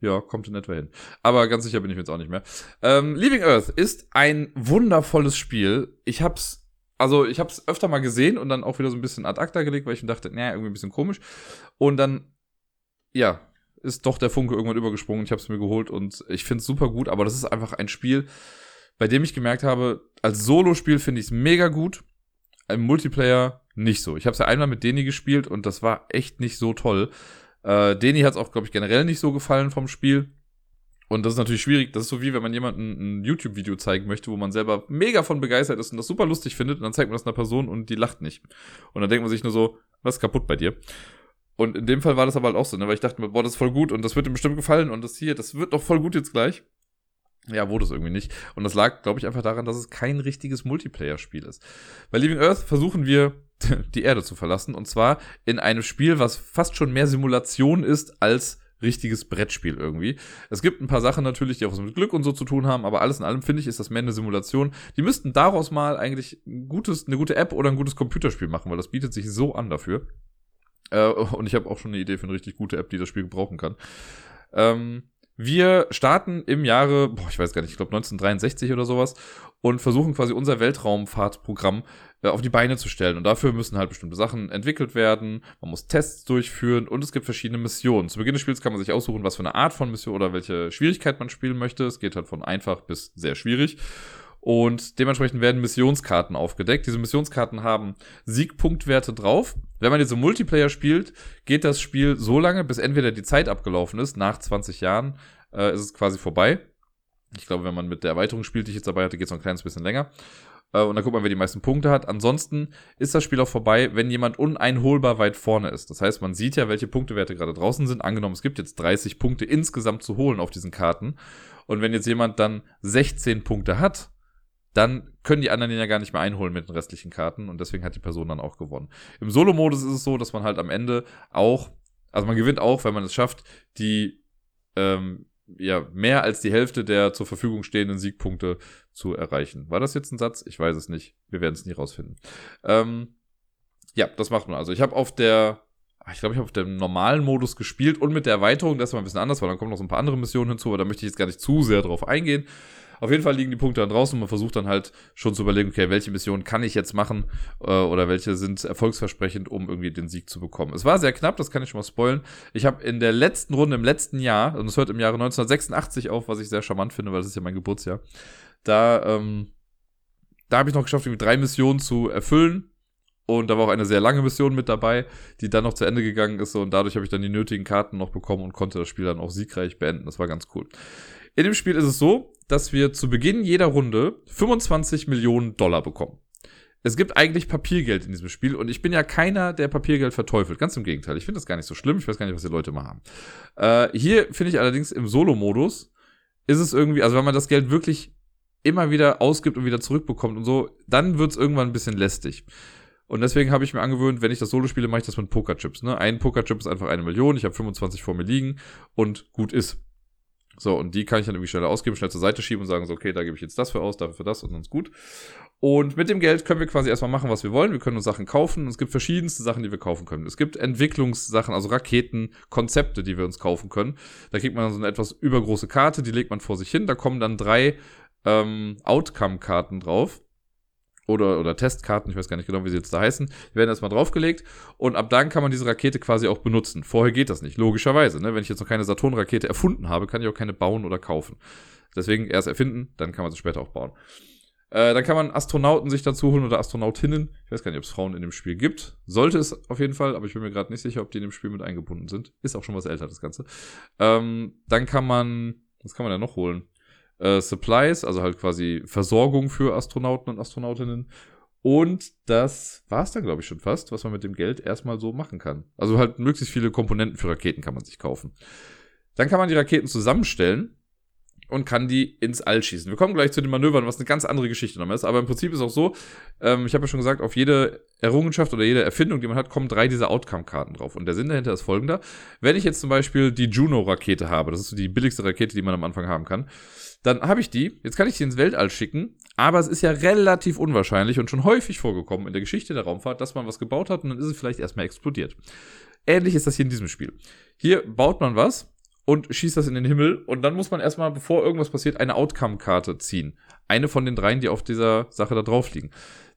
A: Ja, kommt in etwa hin. Aber ganz sicher bin ich mir jetzt auch nicht mehr. Ähm, Leaving Earth ist ein wundervolles Spiel. Ich hab's, also ich hab's öfter mal gesehen und dann auch wieder so ein bisschen ad acta gelegt, weil ich mir dachte, naja, irgendwie ein bisschen komisch. Und dann, ja, ist doch der Funke irgendwann übergesprungen. Ich hab's mir geholt und ich find's super gut, aber das ist einfach ein Spiel, bei dem ich gemerkt habe, als Solo-Spiel finde ich's mega gut. Im Multiplayer nicht so. Ich habe es ja einmal mit Deni gespielt und das war echt nicht so toll. Äh, Deni hat es auch, glaube ich, generell nicht so gefallen vom Spiel. Und das ist natürlich schwierig. Das ist so wie, wenn man jemandem ein YouTube-Video zeigen möchte, wo man selber mega von begeistert ist und das super lustig findet. Und dann zeigt man das einer Person und die lacht nicht. Und dann denkt man sich nur so, was ist kaputt bei dir? Und in dem Fall war das aber halt auch so, ne? weil ich dachte mir, boah, das ist voll gut und das wird ihm bestimmt gefallen und das hier, das wird doch voll gut jetzt gleich. Ja, wurde es irgendwie nicht. Und das lag, glaube ich, einfach daran, dass es kein richtiges Multiplayer-Spiel ist. Bei Living Earth versuchen wir, die Erde zu verlassen. Und zwar in einem Spiel, was fast schon mehr Simulation ist als richtiges Brettspiel irgendwie. Es gibt ein paar Sachen natürlich, die auch was mit Glück und so zu tun haben, aber alles in allem finde ich, ist das mehr eine Simulation. Die müssten daraus mal eigentlich ein gutes, eine gute App oder ein gutes Computerspiel machen, weil das bietet sich so an dafür. Äh, und ich habe auch schon eine Idee für eine richtig gute App, die das Spiel gebrauchen kann. Ähm, wir starten im Jahre, boah, ich weiß gar nicht, ich glaube 1963 oder sowas und versuchen quasi unser Weltraumfahrtprogramm äh, auf die Beine zu stellen. Und dafür müssen halt bestimmte Sachen entwickelt werden. Man muss Tests durchführen und es gibt verschiedene Missionen. Zu Beginn des Spiels kann man sich aussuchen, was für eine Art von Mission oder welche Schwierigkeit man spielen möchte. Es geht halt von einfach bis sehr schwierig. Und dementsprechend werden Missionskarten aufgedeckt. Diese Missionskarten haben Siegpunktwerte drauf. Wenn man jetzt im Multiplayer spielt, geht das Spiel so lange, bis entweder die Zeit abgelaufen ist, nach 20 Jahren äh, ist es quasi vorbei. Ich glaube, wenn man mit der Erweiterung spielt, die ich jetzt dabei hatte, geht es noch ein kleines bisschen länger. Äh, und dann guckt man, wer die meisten Punkte hat. Ansonsten ist das Spiel auch vorbei, wenn jemand uneinholbar weit vorne ist. Das heißt, man sieht ja, welche Punktewerte gerade draußen sind. Angenommen, es gibt jetzt 30 Punkte insgesamt zu holen auf diesen Karten. Und wenn jetzt jemand dann 16 Punkte hat, dann können die anderen ihn ja gar nicht mehr einholen mit den restlichen Karten und deswegen hat die Person dann auch gewonnen. Im Solo-Modus ist es so, dass man halt am Ende auch, also man gewinnt auch, wenn man es schafft, die ähm, ja mehr als die Hälfte der zur Verfügung stehenden Siegpunkte zu erreichen. War das jetzt ein Satz? Ich weiß es nicht. Wir werden es nie rausfinden. Ähm, ja, das macht man. Also ich habe auf der ich glaube, ich habe auf dem normalen Modus gespielt und mit der Erweiterung, das war ein bisschen anders, weil dann kommen noch so ein paar andere Missionen hinzu, aber da möchte ich jetzt gar nicht zu sehr drauf eingehen. Auf jeden Fall liegen die Punkte dann draußen und man versucht dann halt schon zu überlegen, okay, welche Missionen kann ich jetzt machen äh, oder welche sind erfolgsversprechend, um irgendwie den Sieg zu bekommen. Es war sehr knapp, das kann ich schon mal spoilen. Ich habe in der letzten Runde im letzten Jahr, und es hört im Jahre 1986 auf, was ich sehr charmant finde, weil das ist ja mein Geburtsjahr, da, ähm, da habe ich noch geschafft, irgendwie drei Missionen zu erfüllen. Und da war auch eine sehr lange Mission mit dabei, die dann noch zu Ende gegangen ist. Und dadurch habe ich dann die nötigen Karten noch bekommen und konnte das Spiel dann auch siegreich beenden. Das war ganz cool. In dem Spiel ist es so, dass wir zu Beginn jeder Runde 25 Millionen Dollar bekommen. Es gibt eigentlich Papiergeld in diesem Spiel und ich bin ja keiner, der Papiergeld verteufelt. Ganz im Gegenteil. Ich finde das gar nicht so schlimm. Ich weiß gar nicht, was die Leute mal haben. Äh, hier finde ich allerdings im Solo-Modus ist es irgendwie, also wenn man das Geld wirklich immer wieder ausgibt und wieder zurückbekommt und so, dann wird es irgendwann ein bisschen lästig. Und deswegen habe ich mir angewöhnt, wenn ich das Solo spiele, mache ich das mit Pokerchips. Ne? Ein Pokerchip ist einfach eine Million, ich habe 25 vor mir liegen und gut ist. So, und die kann ich dann irgendwie schneller ausgeben, schnell zur Seite schieben und sagen so, okay, da gebe ich jetzt das für aus, dafür für das und ist gut. Und mit dem Geld können wir quasi erstmal machen, was wir wollen. Wir können uns Sachen kaufen. Es gibt verschiedenste Sachen, die wir kaufen können. Es gibt Entwicklungssachen, also Raketen, Konzepte, die wir uns kaufen können. Da kriegt man so eine etwas übergroße Karte, die legt man vor sich hin. Da kommen dann drei ähm, Outcome-Karten drauf. Oder, oder Testkarten, ich weiß gar nicht genau, wie sie jetzt da heißen. Werden erstmal draufgelegt und ab dann kann man diese Rakete quasi auch benutzen. Vorher geht das nicht, logischerweise. Ne? Wenn ich jetzt noch keine Saturn-Rakete erfunden habe, kann ich auch keine bauen oder kaufen. Deswegen erst erfinden, dann kann man sie später auch bauen. Äh, dann kann man Astronauten sich dazu holen oder Astronautinnen. Ich weiß gar nicht, ob es Frauen in dem Spiel gibt. Sollte es auf jeden Fall, aber ich bin mir gerade nicht sicher, ob die in dem Spiel mit eingebunden sind. Ist auch schon was älter, das Ganze. Ähm, dann kann man, was kann man da noch holen? Äh, Supplies, also halt quasi Versorgung für Astronauten und Astronautinnen. Und das war es dann, glaube ich, schon fast, was man mit dem Geld erstmal so machen kann. Also halt möglichst viele Komponenten für Raketen kann man sich kaufen. Dann kann man die Raketen zusammenstellen und kann die ins All schießen. Wir kommen gleich zu den Manövern, was eine ganz andere Geschichte nochmal ist. Aber im Prinzip ist auch so, ähm, ich habe ja schon gesagt, auf jede Errungenschaft oder jede Erfindung, die man hat, kommen drei dieser Outcome-Karten drauf. Und der Sinn dahinter ist folgender. Wenn ich jetzt zum Beispiel die Juno-Rakete habe, das ist so die billigste Rakete, die man am Anfang haben kann, dann habe ich die, jetzt kann ich die ins Weltall schicken, aber es ist ja relativ unwahrscheinlich und schon häufig vorgekommen in der Geschichte der Raumfahrt, dass man was gebaut hat und dann ist es vielleicht erstmal explodiert. Ähnlich ist das hier in diesem Spiel. Hier baut man was und schießt das in den Himmel. Und dann muss man erstmal, bevor irgendwas passiert, eine Outcome-Karte ziehen. Eine von den dreien, die auf dieser Sache da drauf liegen.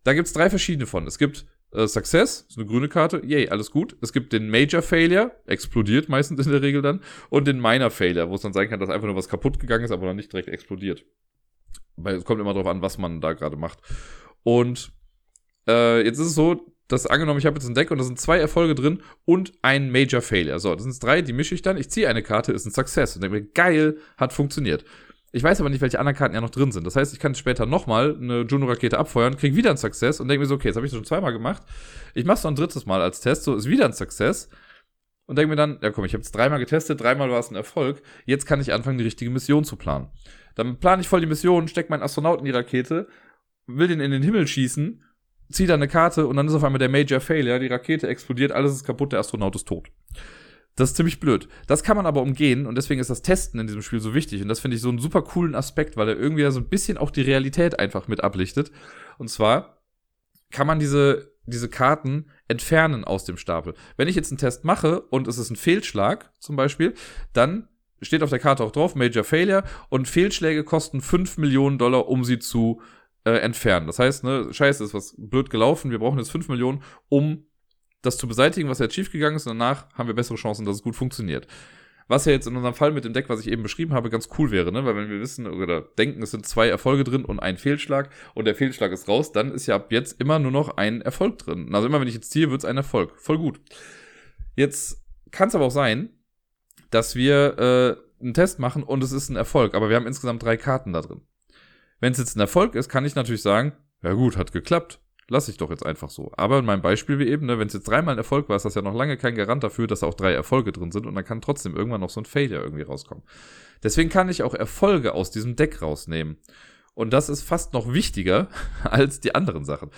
A: Da gibt's drei verschiedene von. Es gibt äh, Success, so eine grüne Karte, yay, alles gut. Es gibt den Major Failure, explodiert meistens in der Regel dann. Und den Minor Failure, wo es dann sein kann, dass einfach nur was kaputt gegangen ist, aber noch nicht direkt explodiert. Weil es kommt immer darauf an, was man da gerade macht. Und äh, jetzt ist es so, dass angenommen, ich habe jetzt ein Deck und da sind zwei Erfolge drin und ein Major Failure. So, das sind drei, die mische ich dann. Ich ziehe eine Karte, ist ein Success und denke mir, geil, hat funktioniert. Ich weiß aber nicht, welche anderen Karten ja noch drin sind. Das heißt, ich kann später nochmal eine Juno-Rakete abfeuern, kriege wieder ein Success und denke mir so, okay, jetzt habe ich das schon zweimal gemacht. Ich mache es noch ein drittes Mal als Test, so ist wieder ein Success. Und denke mir dann, ja komm, ich habe es dreimal getestet, dreimal war es ein Erfolg. Jetzt kann ich anfangen, die richtige Mission zu planen. Dann plane ich voll die Mission, stecke meinen Astronauten in die Rakete, will den in den Himmel schießen zieht da eine Karte und dann ist auf einmal der Major Failure, die Rakete explodiert, alles ist kaputt, der Astronaut ist tot. Das ist ziemlich blöd. Das kann man aber umgehen und deswegen ist das Testen in diesem Spiel so wichtig. Und das finde ich so einen super coolen Aspekt, weil er irgendwie so ein bisschen auch die Realität einfach mit ablichtet. Und zwar kann man diese, diese Karten entfernen aus dem Stapel. Wenn ich jetzt einen Test mache und es ist ein Fehlschlag zum Beispiel, dann steht auf der Karte auch drauf, Major Failure und Fehlschläge kosten 5 Millionen Dollar, um sie zu äh, entfernen. Das heißt, ne, scheiße, ist was blöd gelaufen, wir brauchen jetzt 5 Millionen, um das zu beseitigen, was jetzt schiefgegangen ist, und danach haben wir bessere Chancen, dass es gut funktioniert. Was ja jetzt in unserem Fall mit dem Deck, was ich eben beschrieben habe, ganz cool wäre, ne? Weil wenn wir wissen oder denken, es sind zwei Erfolge drin und ein Fehlschlag und der Fehlschlag ist raus, dann ist ja ab jetzt immer nur noch ein Erfolg drin. Also immer wenn ich jetzt ziehe, wird es ein Erfolg. Voll gut. Jetzt kann es aber auch sein, dass wir äh, einen Test machen und es ist ein Erfolg, aber wir haben insgesamt drei Karten da drin. Wenn es jetzt ein Erfolg ist, kann ich natürlich sagen, ja gut, hat geklappt. Lass ich doch jetzt einfach so. Aber in meinem Beispiel wie eben, ne, wenn es jetzt dreimal ein Erfolg war, ist das ja noch lange kein Garant dafür, dass da auch drei Erfolge drin sind und dann kann trotzdem irgendwann noch so ein Failure irgendwie rauskommen. Deswegen kann ich auch Erfolge aus diesem Deck rausnehmen. Und das ist fast noch wichtiger als die anderen Sachen.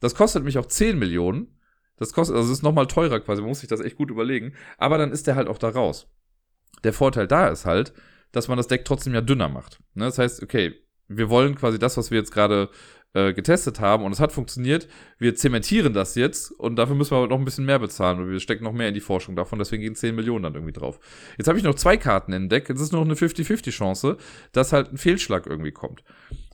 A: Das kostet mich auch 10 Millionen. Das kostet, also ist nochmal teurer quasi, man muss sich das echt gut überlegen. Aber dann ist der halt auch da raus. Der Vorteil da ist halt, dass man das Deck trotzdem ja dünner macht. Ne? Das heißt, okay, wir wollen quasi das, was wir jetzt gerade äh, getestet haben und es hat funktioniert. Wir zementieren das jetzt und dafür müssen wir aber noch ein bisschen mehr bezahlen und wir stecken noch mehr in die Forschung davon, deswegen gehen 10 Millionen dann irgendwie drauf. Jetzt habe ich noch zwei Karten in Deck, jetzt ist noch eine 50-50 Chance, dass halt ein Fehlschlag irgendwie kommt.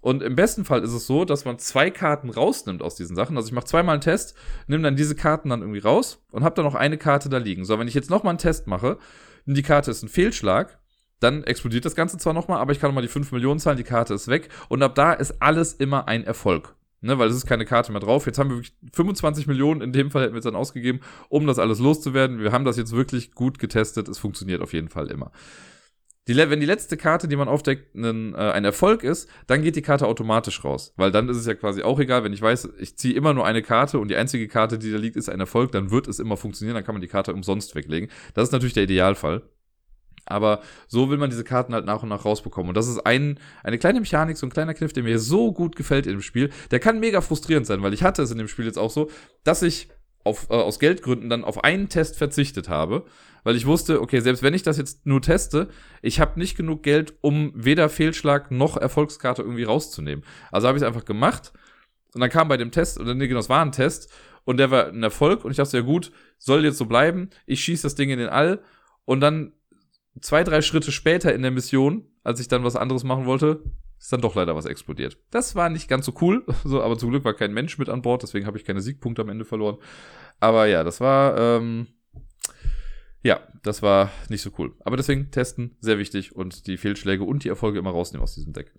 A: Und im besten Fall ist es so, dass man zwei Karten rausnimmt aus diesen Sachen. Also ich mache zweimal einen Test, nehme dann diese Karten dann irgendwie raus und habe dann noch eine Karte da liegen. So, wenn ich jetzt nochmal einen Test mache die Karte ist ein Fehlschlag, dann explodiert das Ganze zwar nochmal, aber ich kann nochmal die 5 Millionen zahlen, die Karte ist weg. Und ab da ist alles immer ein Erfolg. Ne, weil es ist keine Karte mehr drauf. Jetzt haben wir wirklich 25 Millionen, in dem Fall hätten wir es dann ausgegeben, um das alles loszuwerden. Wir haben das jetzt wirklich gut getestet. Es funktioniert auf jeden Fall immer. Die, wenn die letzte Karte, die man aufdeckt, ein, äh, ein Erfolg ist, dann geht die Karte automatisch raus. Weil dann ist es ja quasi auch egal, wenn ich weiß, ich ziehe immer nur eine Karte und die einzige Karte, die da liegt, ist ein Erfolg, dann wird es immer funktionieren, dann kann man die Karte umsonst weglegen. Das ist natürlich der Idealfall. Aber so will man diese Karten halt nach und nach rausbekommen. Und das ist ein, eine kleine Mechanik, so ein kleiner Kniff, der mir so gut gefällt in dem Spiel. Der kann mega frustrierend sein, weil ich hatte es in dem Spiel jetzt auch so, dass ich auf, äh, aus Geldgründen dann auf einen Test verzichtet habe, weil ich wusste, okay, selbst wenn ich das jetzt nur teste, ich habe nicht genug Geld, um weder Fehlschlag noch Erfolgskarte irgendwie rauszunehmen. Also habe ich es einfach gemacht und dann kam bei dem Test, oder nee, genau, es war ein Test und der war ein Erfolg und ich dachte, ja gut, soll jetzt so bleiben, ich schieße das Ding in den All und dann zwei, drei Schritte später in der Mission, als ich dann was anderes machen wollte, ist dann doch leider was explodiert. Das war nicht ganz so cool, so, aber zum Glück war kein Mensch mit an Bord, deswegen habe ich keine Siegpunkte am Ende verloren. Aber ja, das war, ähm, ja, das war nicht so cool. Aber deswegen testen, sehr wichtig und die Fehlschläge und die Erfolge immer rausnehmen aus diesem Deck.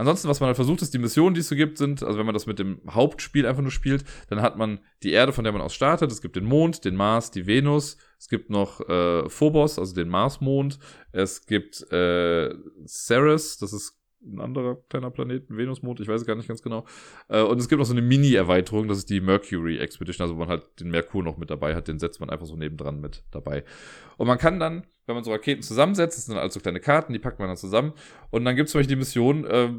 A: Ansonsten, was man halt versucht, ist, die Missionen, die es so gibt, sind, also wenn man das mit dem Hauptspiel einfach nur spielt, dann hat man die Erde, von der man aus startet. Es gibt den Mond, den Mars, die Venus. Es gibt noch äh, Phobos, also den Marsmond. Es gibt äh, Ceres, das ist ein anderer kleiner Planet, ein Venusmond, ich weiß es gar nicht ganz genau. Äh, und es gibt noch so eine Mini-Erweiterung, das ist die Mercury Expedition, also wo man halt den Merkur noch mit dabei hat, den setzt man einfach so nebendran mit dabei. Und man kann dann, wenn man so Raketen zusammensetzt, das sind dann also kleine Karten, die packt man dann zusammen. Und dann gibt es zum Beispiel die Mission, äh,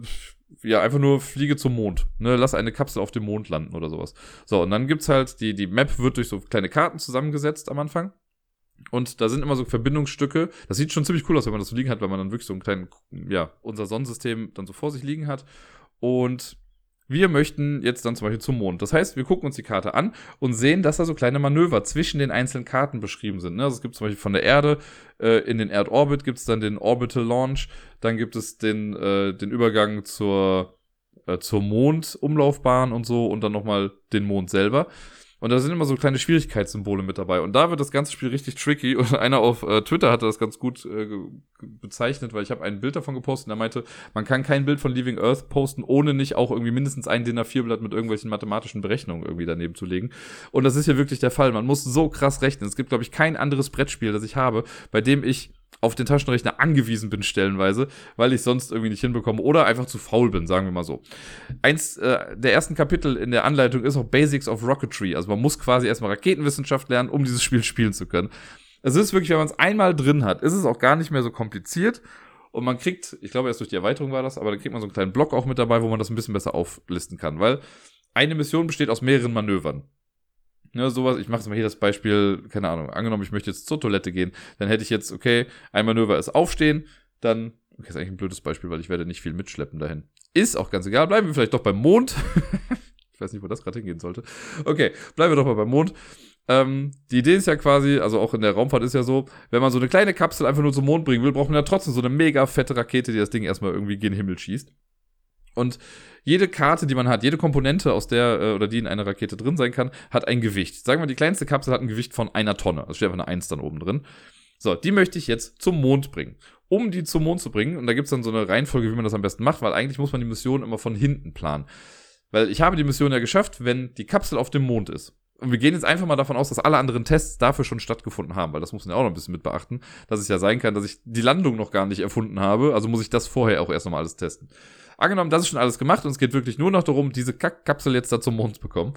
A: ja, einfach nur fliege zum Mond. Ne, lass eine Kapsel auf dem Mond landen oder sowas. So, und dann gibt's halt, die, die Map wird durch so kleine Karten zusammengesetzt am Anfang. Und da sind immer so Verbindungsstücke. Das sieht schon ziemlich cool aus, wenn man das so liegen hat, weil man dann wirklich so einen kleinen, ja, unser Sonnensystem dann so vor sich liegen hat. Und wir möchten jetzt dann zum Beispiel zum Mond. Das heißt, wir gucken uns die Karte an und sehen, dass da so kleine Manöver zwischen den einzelnen Karten beschrieben sind. Ne? Also es gibt zum Beispiel von der Erde äh, in den Erdorbit gibt es dann den Orbital Launch, dann gibt es den, äh, den Übergang zur, äh, zur Mondumlaufbahn und so und dann nochmal den Mond selber. Und da sind immer so kleine Schwierigkeitssymbole mit dabei. Und da wird das ganze Spiel richtig tricky. Und einer auf äh, Twitter hatte das ganz gut äh, bezeichnet, weil ich habe ein Bild davon gepostet und er meinte, man kann kein Bild von Leaving Earth posten, ohne nicht auch irgendwie mindestens ein DIN A4-Blatt mit irgendwelchen mathematischen Berechnungen irgendwie daneben zu legen. Und das ist hier wirklich der Fall. Man muss so krass rechnen. Es gibt, glaube ich, kein anderes Brettspiel, das ich habe, bei dem ich auf den Taschenrechner angewiesen bin stellenweise, weil ich sonst irgendwie nicht hinbekomme oder einfach zu faul bin, sagen wir mal so. Eins äh, der ersten Kapitel in der Anleitung ist auch Basics of Rocketry. Also man muss quasi erstmal Raketenwissenschaft lernen, um dieses Spiel spielen zu können. Es ist wirklich, wenn man es einmal drin hat, ist es auch gar nicht mehr so kompliziert. Und man kriegt, ich glaube erst durch die Erweiterung war das, aber dann kriegt man so einen kleinen Block auch mit dabei, wo man das ein bisschen besser auflisten kann, weil eine Mission besteht aus mehreren Manövern. Ne, sowas, ich mache jetzt mal hier das Beispiel, keine Ahnung, angenommen, ich möchte jetzt zur Toilette gehen, dann hätte ich jetzt, okay, ein Manöver ist aufstehen, dann, okay, ist eigentlich ein blödes Beispiel, weil ich werde nicht viel mitschleppen dahin. Ist auch ganz egal, bleiben wir vielleicht doch beim Mond. ich weiß nicht, wo das gerade hingehen sollte. Okay, bleiben wir doch mal beim Mond. Ähm, die Idee ist ja quasi, also auch in der Raumfahrt ist ja so, wenn man so eine kleine Kapsel einfach nur zum Mond bringen will, braucht man ja trotzdem so eine mega fette Rakete, die das Ding erstmal irgendwie gen Himmel schießt. Und jede Karte, die man hat, jede Komponente, aus der äh, oder die in einer Rakete drin sein kann, hat ein Gewicht. Sagen wir, die kleinste Kapsel hat ein Gewicht von einer Tonne. Also steht einfach eine Eins dann oben drin. So, die möchte ich jetzt zum Mond bringen. Um die zum Mond zu bringen, und da gibt's dann so eine Reihenfolge, wie man das am besten macht, weil eigentlich muss man die Mission immer von hinten planen. Weil ich habe die Mission ja geschafft, wenn die Kapsel auf dem Mond ist. Und wir gehen jetzt einfach mal davon aus, dass alle anderen Tests dafür schon stattgefunden haben, weil das muss man ja auch noch ein bisschen mit beachten, dass es ja sein kann, dass ich die Landung noch gar nicht erfunden habe. Also muss ich das vorher auch erst nochmal alles testen. Angenommen, das ist schon alles gemacht und es geht wirklich nur noch darum, diese Kapsel jetzt da zum Mond zu bekommen.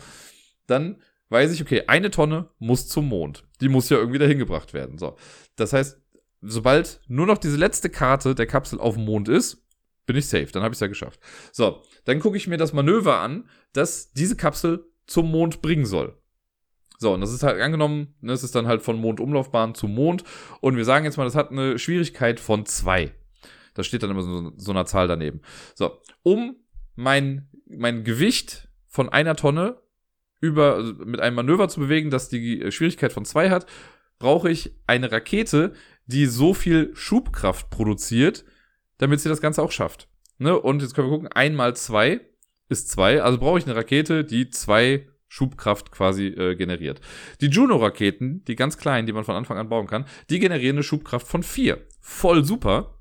A: Dann weiß ich, okay, eine Tonne muss zum Mond. Die muss ja irgendwie dahin gebracht werden. So. Das heißt, sobald nur noch diese letzte Karte der Kapsel auf dem Mond ist, bin ich safe. Dann habe ich es ja geschafft. So, dann gucke ich mir das Manöver an, das diese Kapsel zum Mond bringen soll. So, und das ist halt angenommen, ne, es ist dann halt von Mondumlaufbahn zu Mond. Und wir sagen jetzt mal, das hat eine Schwierigkeit von zwei. Das steht dann immer so, so einer Zahl daneben. So, um mein, mein Gewicht von einer Tonne über, also mit einem Manöver zu bewegen, das die Schwierigkeit von zwei hat, brauche ich eine Rakete, die so viel Schubkraft produziert, damit sie das Ganze auch schafft. Ne? Und jetzt können wir gucken, einmal zwei ist zwei, also brauche ich eine Rakete, die zwei Schubkraft quasi äh, generiert. Die Juno-Raketen, die ganz kleinen, die man von Anfang an bauen kann, die generieren eine Schubkraft von vier. Voll super.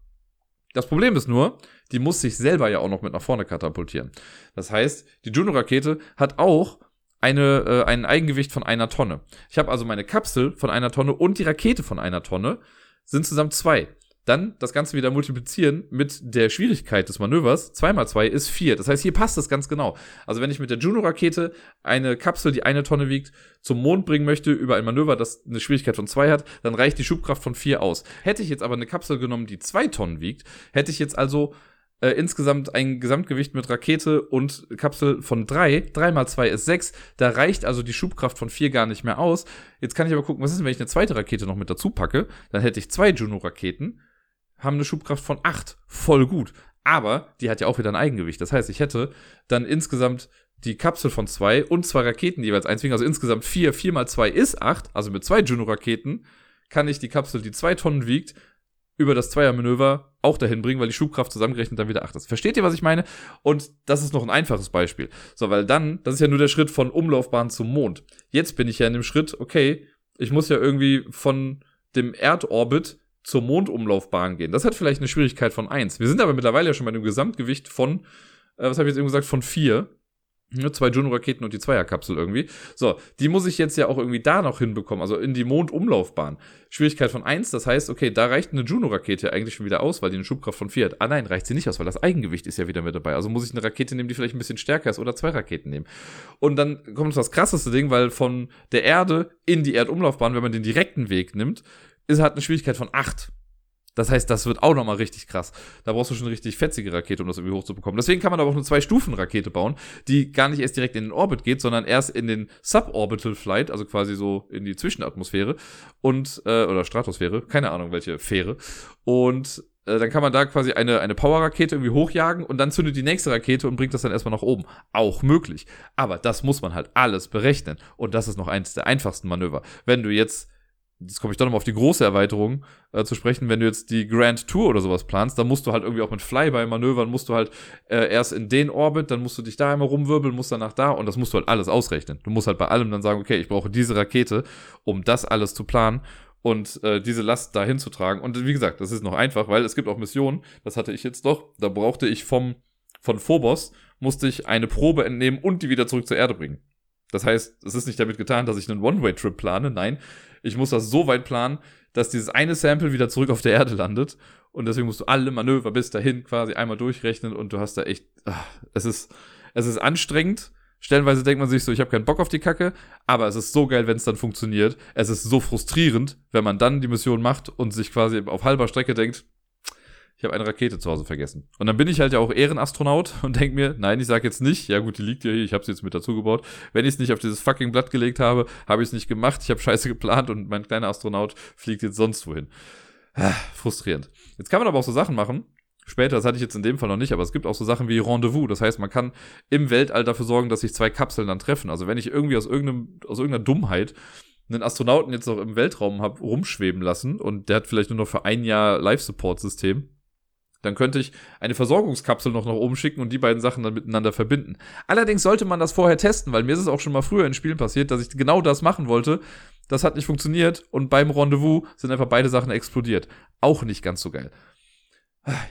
A: Das Problem ist nur, die muss sich selber ja auch noch mit nach vorne katapultieren. Das heißt, die Juno-Rakete hat auch eine, äh, ein Eigengewicht von einer Tonne. Ich habe also meine Kapsel von einer Tonne und die Rakete von einer Tonne sind zusammen zwei. Dann das Ganze wieder multiplizieren mit der Schwierigkeit des Manövers. 2 mal 2 ist 4. Das heißt, hier passt es ganz genau. Also wenn ich mit der Juno-Rakete eine Kapsel, die eine Tonne wiegt, zum Mond bringen möchte über ein Manöver, das eine Schwierigkeit von 2 hat, dann reicht die Schubkraft von 4 aus. Hätte ich jetzt aber eine Kapsel genommen, die 2 Tonnen wiegt, hätte ich jetzt also äh, insgesamt ein Gesamtgewicht mit Rakete und Kapsel von 3. 3 mal 2 ist 6. Da reicht also die Schubkraft von 4 gar nicht mehr aus. Jetzt kann ich aber gucken, was ist denn, wenn ich eine zweite Rakete noch mit dazu packe? Dann hätte ich zwei Juno-Raketen haben eine Schubkraft von 8. Voll gut. Aber die hat ja auch wieder ein Eigengewicht. Das heißt, ich hätte dann insgesamt die Kapsel von 2 und zwei Raketen jeweils eins. Also insgesamt 4. Vier, 4 mal 2 ist 8. Also mit zwei Juno-Raketen kann ich die Kapsel, die 2 Tonnen wiegt, über das Zweiermanöver auch dahin bringen, weil die Schubkraft zusammengerechnet dann wieder 8 ist. Versteht ihr, was ich meine? Und das ist noch ein einfaches Beispiel. So, weil dann, das ist ja nur der Schritt von Umlaufbahn zum Mond. Jetzt bin ich ja in dem Schritt, okay, ich muss ja irgendwie von dem Erdorbit zur Mondumlaufbahn gehen. Das hat vielleicht eine Schwierigkeit von 1. Wir sind aber mittlerweile ja schon bei einem Gesamtgewicht von, äh, was habe ich jetzt eben gesagt, von 4. Ne, zwei Juno-Raketen und die Zweierkapsel irgendwie. So, die muss ich jetzt ja auch irgendwie da noch hinbekommen, also in die Mondumlaufbahn. Schwierigkeit von 1, das heißt, okay, da reicht eine Juno-Rakete eigentlich schon wieder aus, weil die eine Schubkraft von 4 hat. Ah nein, reicht sie nicht aus, weil das Eigengewicht ist ja wieder mit dabei. Also muss ich eine Rakete nehmen, die vielleicht ein bisschen stärker ist oder zwei Raketen nehmen. Und dann kommt das krasseste Ding, weil von der Erde in die Erdumlaufbahn, wenn man den direkten Weg nimmt, ist halt eine Schwierigkeit von 8. Das heißt, das wird auch nochmal richtig krass. Da brauchst du schon eine richtig fetzige Rakete, um das irgendwie hochzubekommen. Deswegen kann man aber auch eine Zwei-Stufen-Rakete bauen, die gar nicht erst direkt in den Orbit geht, sondern erst in den Suborbital Flight, also quasi so in die Zwischenatmosphäre und, äh, oder Stratosphäre, keine Ahnung, welche Fähre. Und äh, dann kann man da quasi eine, eine Power-Rakete irgendwie hochjagen und dann zündet die nächste Rakete und bringt das dann erstmal nach oben. Auch möglich. Aber das muss man halt alles berechnen. Und das ist noch eins der einfachsten Manöver. Wenn du jetzt jetzt komme ich doch nochmal auf die große Erweiterung äh, zu sprechen, wenn du jetzt die Grand Tour oder sowas planst, dann musst du halt irgendwie auch mit Flyby-Manövern, musst du halt äh, erst in den Orbit, dann musst du dich da einmal rumwirbeln, musst dann nach da und das musst du halt alles ausrechnen. Du musst halt bei allem dann sagen, okay, ich brauche diese Rakete, um das alles zu planen und äh, diese Last dahin zu tragen. Und wie gesagt, das ist noch einfach, weil es gibt auch Missionen, das hatte ich jetzt doch, da brauchte ich vom, von Phobos, musste ich eine Probe entnehmen und die wieder zurück zur Erde bringen. Das heißt, es ist nicht damit getan, dass ich einen One-Way-Trip plane. Nein, ich muss das so weit planen, dass dieses eine Sample wieder zurück auf der Erde landet. Und deswegen musst du alle Manöver bis dahin quasi einmal durchrechnen und du hast da echt, ach, es ist, es ist anstrengend. Stellenweise denkt man sich so, ich habe keinen Bock auf die Kacke, aber es ist so geil, wenn es dann funktioniert. Es ist so frustrierend, wenn man dann die Mission macht und sich quasi auf halber Strecke denkt, ich habe eine Rakete zu Hause vergessen. Und dann bin ich halt ja auch Ehrenastronaut und denke mir, nein, ich sage jetzt nicht, ja gut, die liegt ja hier, ich habe sie jetzt mit dazu gebaut. Wenn ich es nicht auf dieses fucking Blatt gelegt habe, habe ich es nicht gemacht, ich habe scheiße geplant und mein kleiner Astronaut fliegt jetzt sonst wohin. Ah, frustrierend. Jetzt kann man aber auch so Sachen machen. Später, das hatte ich jetzt in dem Fall noch nicht, aber es gibt auch so Sachen wie Rendezvous. Das heißt, man kann im Weltall dafür sorgen, dass sich zwei Kapseln dann treffen. Also wenn ich irgendwie aus, irgendeinem, aus irgendeiner Dummheit einen Astronauten jetzt noch im Weltraum habe rumschweben lassen und der hat vielleicht nur noch für ein Jahr Life-Support-System, dann könnte ich eine Versorgungskapsel noch nach oben schicken und die beiden Sachen dann miteinander verbinden. Allerdings sollte man das vorher testen, weil mir ist es auch schon mal früher in Spielen passiert, dass ich genau das machen wollte. Das hat nicht funktioniert und beim Rendezvous sind einfach beide Sachen explodiert. Auch nicht ganz so geil.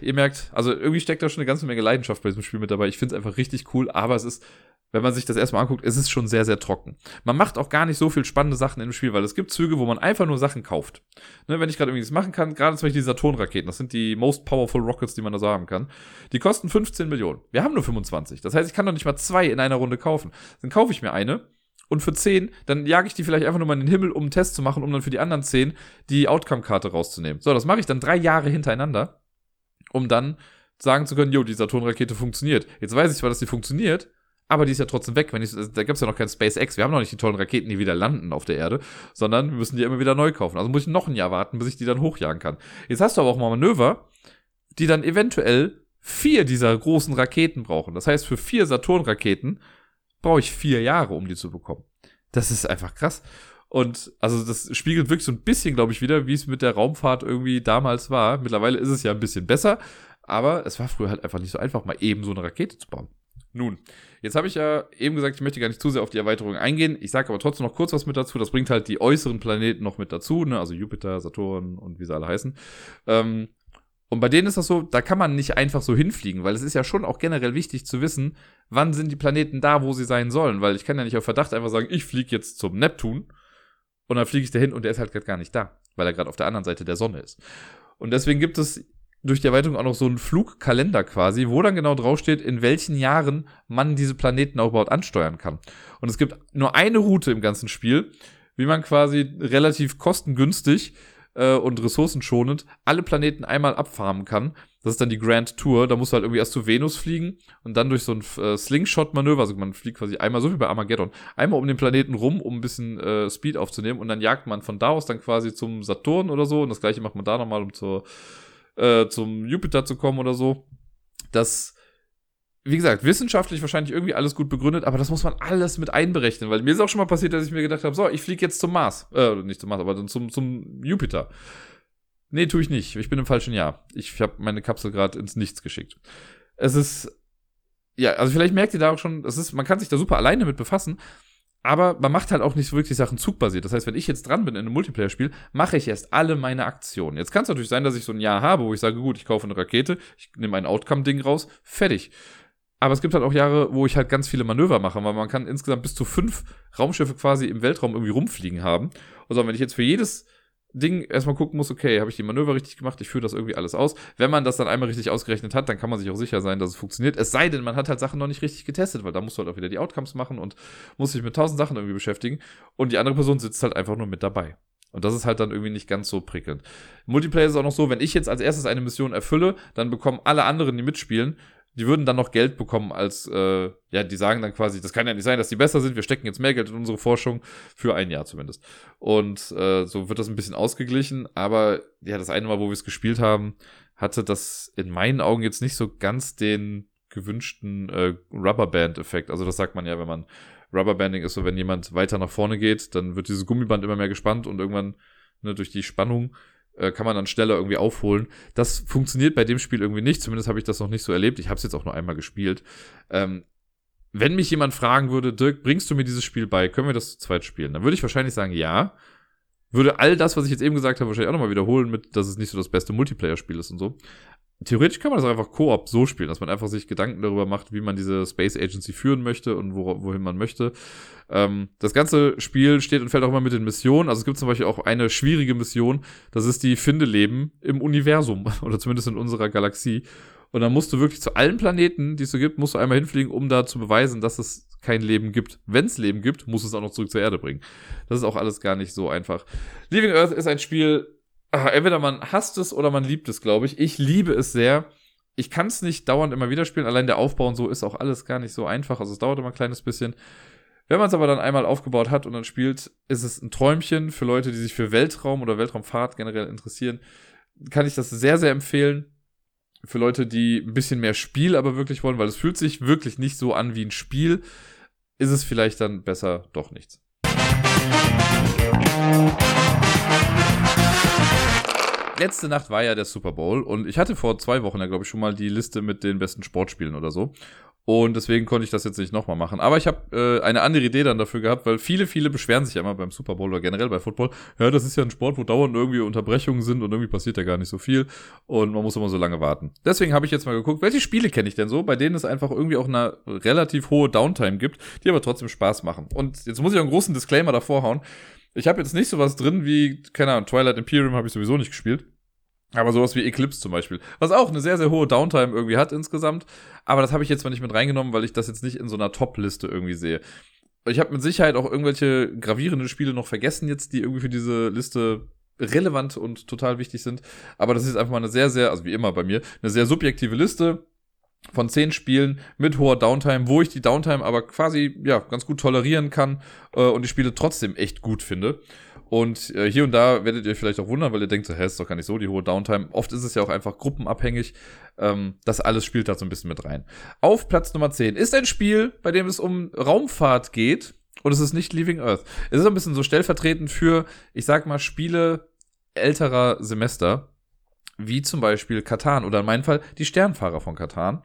A: Ihr merkt, also irgendwie steckt da schon eine ganze Menge Leidenschaft bei diesem Spiel mit dabei. Ich finde es einfach richtig cool, aber es ist wenn man sich das erstmal anguckt, ist es schon sehr, sehr trocken. Man macht auch gar nicht so viel spannende Sachen im Spiel, weil es gibt Züge, wo man einfach nur Sachen kauft. Ne, wenn ich gerade irgendwie das machen kann, gerade zum Beispiel die Saturn-Raketen, das sind die most powerful Rockets, die man da so haben kann. Die kosten 15 Millionen. Wir haben nur 25. Das heißt, ich kann doch nicht mal zwei in einer Runde kaufen. Dann kaufe ich mir eine und für 10, dann jage ich die vielleicht einfach nur mal in den Himmel, um einen Test zu machen, um dann für die anderen 10 die Outcome-Karte rauszunehmen. So, das mache ich dann drei Jahre hintereinander, um dann sagen zu können, jo, die Saturn-Rakete funktioniert. Jetzt weiß ich zwar, dass die funktioniert, aber die ist ja trotzdem weg. Wenn ich, da gibt es ja noch kein SpaceX. Wir haben noch nicht die tollen Raketen, die wieder landen auf der Erde, sondern wir müssen die immer wieder neu kaufen. Also muss ich noch ein Jahr warten, bis ich die dann hochjagen kann. Jetzt hast du aber auch mal Manöver, die dann eventuell vier dieser großen Raketen brauchen. Das heißt, für vier Saturn-Raketen brauche ich vier Jahre, um die zu bekommen. Das ist einfach krass. Und also das spiegelt wirklich so ein bisschen, glaube ich, wieder, wie es mit der Raumfahrt irgendwie damals war. Mittlerweile ist es ja ein bisschen besser, aber es war früher halt einfach nicht so einfach, mal eben so eine Rakete zu bauen. Nun, jetzt habe ich ja eben gesagt, ich möchte gar nicht zu sehr auf die Erweiterung eingehen. Ich sage aber trotzdem noch kurz was mit dazu. Das bringt halt die äußeren Planeten noch mit dazu, ne? also Jupiter, Saturn und wie sie alle heißen. Ähm, und bei denen ist das so, da kann man nicht einfach so hinfliegen, weil es ist ja schon auch generell wichtig zu wissen, wann sind die Planeten da, wo sie sein sollen. Weil ich kann ja nicht auf Verdacht einfach sagen, ich fliege jetzt zum Neptun und dann fliege ich dahin und der ist halt gerade gar nicht da, weil er gerade auf der anderen Seite der Sonne ist. Und deswegen gibt es durch die Erweiterung auch noch so einen Flugkalender quasi, wo dann genau draufsteht, in welchen Jahren man diese Planeten auch überhaupt ansteuern kann. Und es gibt nur eine Route im ganzen Spiel, wie man quasi relativ kostengünstig äh, und ressourcenschonend alle Planeten einmal abfarmen kann. Das ist dann die Grand Tour. Da musst du halt irgendwie erst zu Venus fliegen und dann durch so ein äh, Slingshot-Manöver, also man fliegt quasi einmal, so wie bei Armageddon, einmal um den Planeten rum, um ein bisschen äh, Speed aufzunehmen und dann jagt man von da aus dann quasi zum Saturn oder so und das gleiche macht man da nochmal, um zur äh, zum Jupiter zu kommen oder so. Das, wie gesagt, wissenschaftlich wahrscheinlich irgendwie alles gut begründet, aber das muss man alles mit einberechnen, weil mir ist auch schon mal passiert, dass ich mir gedacht habe, so, ich fliege jetzt zum Mars, äh, nicht zum Mars, aber zum, zum Jupiter. Nee, tue ich nicht. Ich bin im falschen Jahr. Ich habe meine Kapsel gerade ins Nichts geschickt. Es ist. Ja, also vielleicht merkt ihr da auch schon, es ist, man kann sich da super alleine mit befassen, aber man macht halt auch nicht wirklich Sachen zugbasiert. Das heißt, wenn ich jetzt dran bin in einem Multiplayer-Spiel, mache ich erst alle meine Aktionen. Jetzt kann es natürlich sein, dass ich so ein Jahr habe, wo ich sage, gut, ich kaufe eine Rakete, ich nehme ein Outcome-Ding raus, fertig. Aber es gibt halt auch Jahre, wo ich halt ganz viele Manöver mache, weil man kann insgesamt bis zu fünf Raumschiffe quasi im Weltraum irgendwie rumfliegen haben. Also wenn ich jetzt für jedes Ding erstmal gucken muss, okay, habe ich die Manöver richtig gemacht, ich führe das irgendwie alles aus. Wenn man das dann einmal richtig ausgerechnet hat, dann kann man sich auch sicher sein, dass es funktioniert. Es sei denn, man hat halt Sachen noch nicht richtig getestet, weil da musst du halt auch wieder die Outcomes machen und muss sich mit tausend Sachen irgendwie beschäftigen. Und die andere Person sitzt halt einfach nur mit dabei. Und das ist halt dann irgendwie nicht ganz so prickelnd. Multiplayer ist auch noch so, wenn ich jetzt als erstes eine Mission erfülle, dann bekommen alle anderen, die mitspielen, die würden dann noch Geld bekommen als, äh, ja, die sagen dann quasi, das kann ja nicht sein, dass die besser sind, wir stecken jetzt mehr Geld in unsere Forschung, für ein Jahr zumindest. Und äh, so wird das ein bisschen ausgeglichen, aber ja, das eine Mal, wo wir es gespielt haben, hatte das in meinen Augen jetzt nicht so ganz den gewünschten äh, Rubberband-Effekt. Also das sagt man ja, wenn man Rubberbanding ist so, wenn jemand weiter nach vorne geht, dann wird dieses Gummiband immer mehr gespannt und irgendwann ne, durch die Spannung äh, kann man dann schneller irgendwie aufholen. Das funktioniert bei dem Spiel irgendwie nicht. Zumindest habe ich das noch nicht so erlebt. Ich habe es jetzt auch nur einmal gespielt. Ähm, wenn mich jemand fragen würde, Dirk, bringst du mir dieses Spiel bei? Können wir das zu zweit spielen? Dann würde ich wahrscheinlich sagen, ja. Würde all das, was ich jetzt eben gesagt habe, wahrscheinlich auch nochmal wiederholen, mit, dass es nicht so das beste Multiplayer-Spiel ist und so theoretisch kann man das einfach Koop so spielen, dass man einfach sich Gedanken darüber macht, wie man diese Space Agency führen möchte und wo, wohin man möchte. Ähm, das ganze Spiel steht und fällt auch immer mit den Missionen. Also es gibt zum Beispiel auch eine schwierige Mission, das ist die Finde Leben im Universum oder zumindest in unserer Galaxie. Und dann musst du wirklich zu allen Planeten, die es so gibt, musst du einmal hinfliegen, um da zu beweisen, dass es kein Leben gibt. Wenn es Leben gibt, muss es auch noch zurück zur Erde bringen. Das ist auch alles gar nicht so einfach. Living Earth ist ein Spiel, ach, entweder man hasst es oder man liebt es, glaube ich. Ich liebe es sehr. Ich kann es nicht dauernd immer wieder spielen. Allein der Aufbau und so ist auch alles gar nicht so einfach. Also es dauert immer ein kleines bisschen. Wenn man es aber dann einmal aufgebaut hat und dann spielt, ist es ein Träumchen für Leute, die sich für Weltraum oder Weltraumfahrt generell interessieren. Kann ich das sehr, sehr empfehlen. Für Leute, die ein bisschen mehr Spiel aber wirklich wollen, weil es fühlt sich wirklich nicht so an wie ein Spiel, ist es vielleicht dann besser doch nichts. Letzte Nacht war ja der Super Bowl und ich hatte vor zwei Wochen ja, glaube ich, schon mal die Liste mit den besten Sportspielen oder so. Und deswegen konnte ich das jetzt nicht nochmal machen. Aber ich habe äh, eine andere Idee dann dafür gehabt, weil viele, viele beschweren sich ja immer beim Super Bowl oder generell bei Football. Ja, das ist ja ein Sport, wo dauernd irgendwie Unterbrechungen sind und irgendwie passiert ja gar nicht so viel. Und man muss immer so lange warten. Deswegen habe ich jetzt mal geguckt, welche Spiele kenne ich denn so, bei denen es einfach irgendwie auch eine relativ hohe Downtime gibt, die aber trotzdem Spaß machen. Und jetzt muss ich auch einen großen Disclaimer davor hauen. Ich habe jetzt nicht sowas drin wie, keine Ahnung, Twilight Imperium habe ich sowieso nicht gespielt. Aber sowas wie Eclipse zum Beispiel, was auch eine sehr, sehr hohe Downtime irgendwie hat insgesamt. Aber das habe ich jetzt mal nicht mit reingenommen, weil ich das jetzt nicht in so einer Top-Liste irgendwie sehe. Ich habe mit Sicherheit auch irgendwelche gravierenden Spiele noch vergessen jetzt, die irgendwie für diese Liste relevant und total wichtig sind. Aber das ist einfach mal eine sehr, sehr, also wie immer bei mir, eine sehr subjektive Liste von zehn Spielen mit hoher Downtime, wo ich die Downtime aber quasi ja ganz gut tolerieren kann äh, und die Spiele trotzdem echt gut finde. Und äh, hier und da werdet ihr vielleicht auch wundern, weil ihr denkt so, hä, ist doch gar nicht so die hohe Downtime. Oft ist es ja auch einfach gruppenabhängig. Ähm, das alles spielt da so ein bisschen mit rein. Auf Platz Nummer 10 ist ein Spiel, bei dem es um Raumfahrt geht. Und es ist nicht Leaving Earth. Es ist ein bisschen so stellvertretend für, ich sag mal, Spiele älterer Semester. Wie zum Beispiel Katan oder in meinem Fall die Sternfahrer von Katan.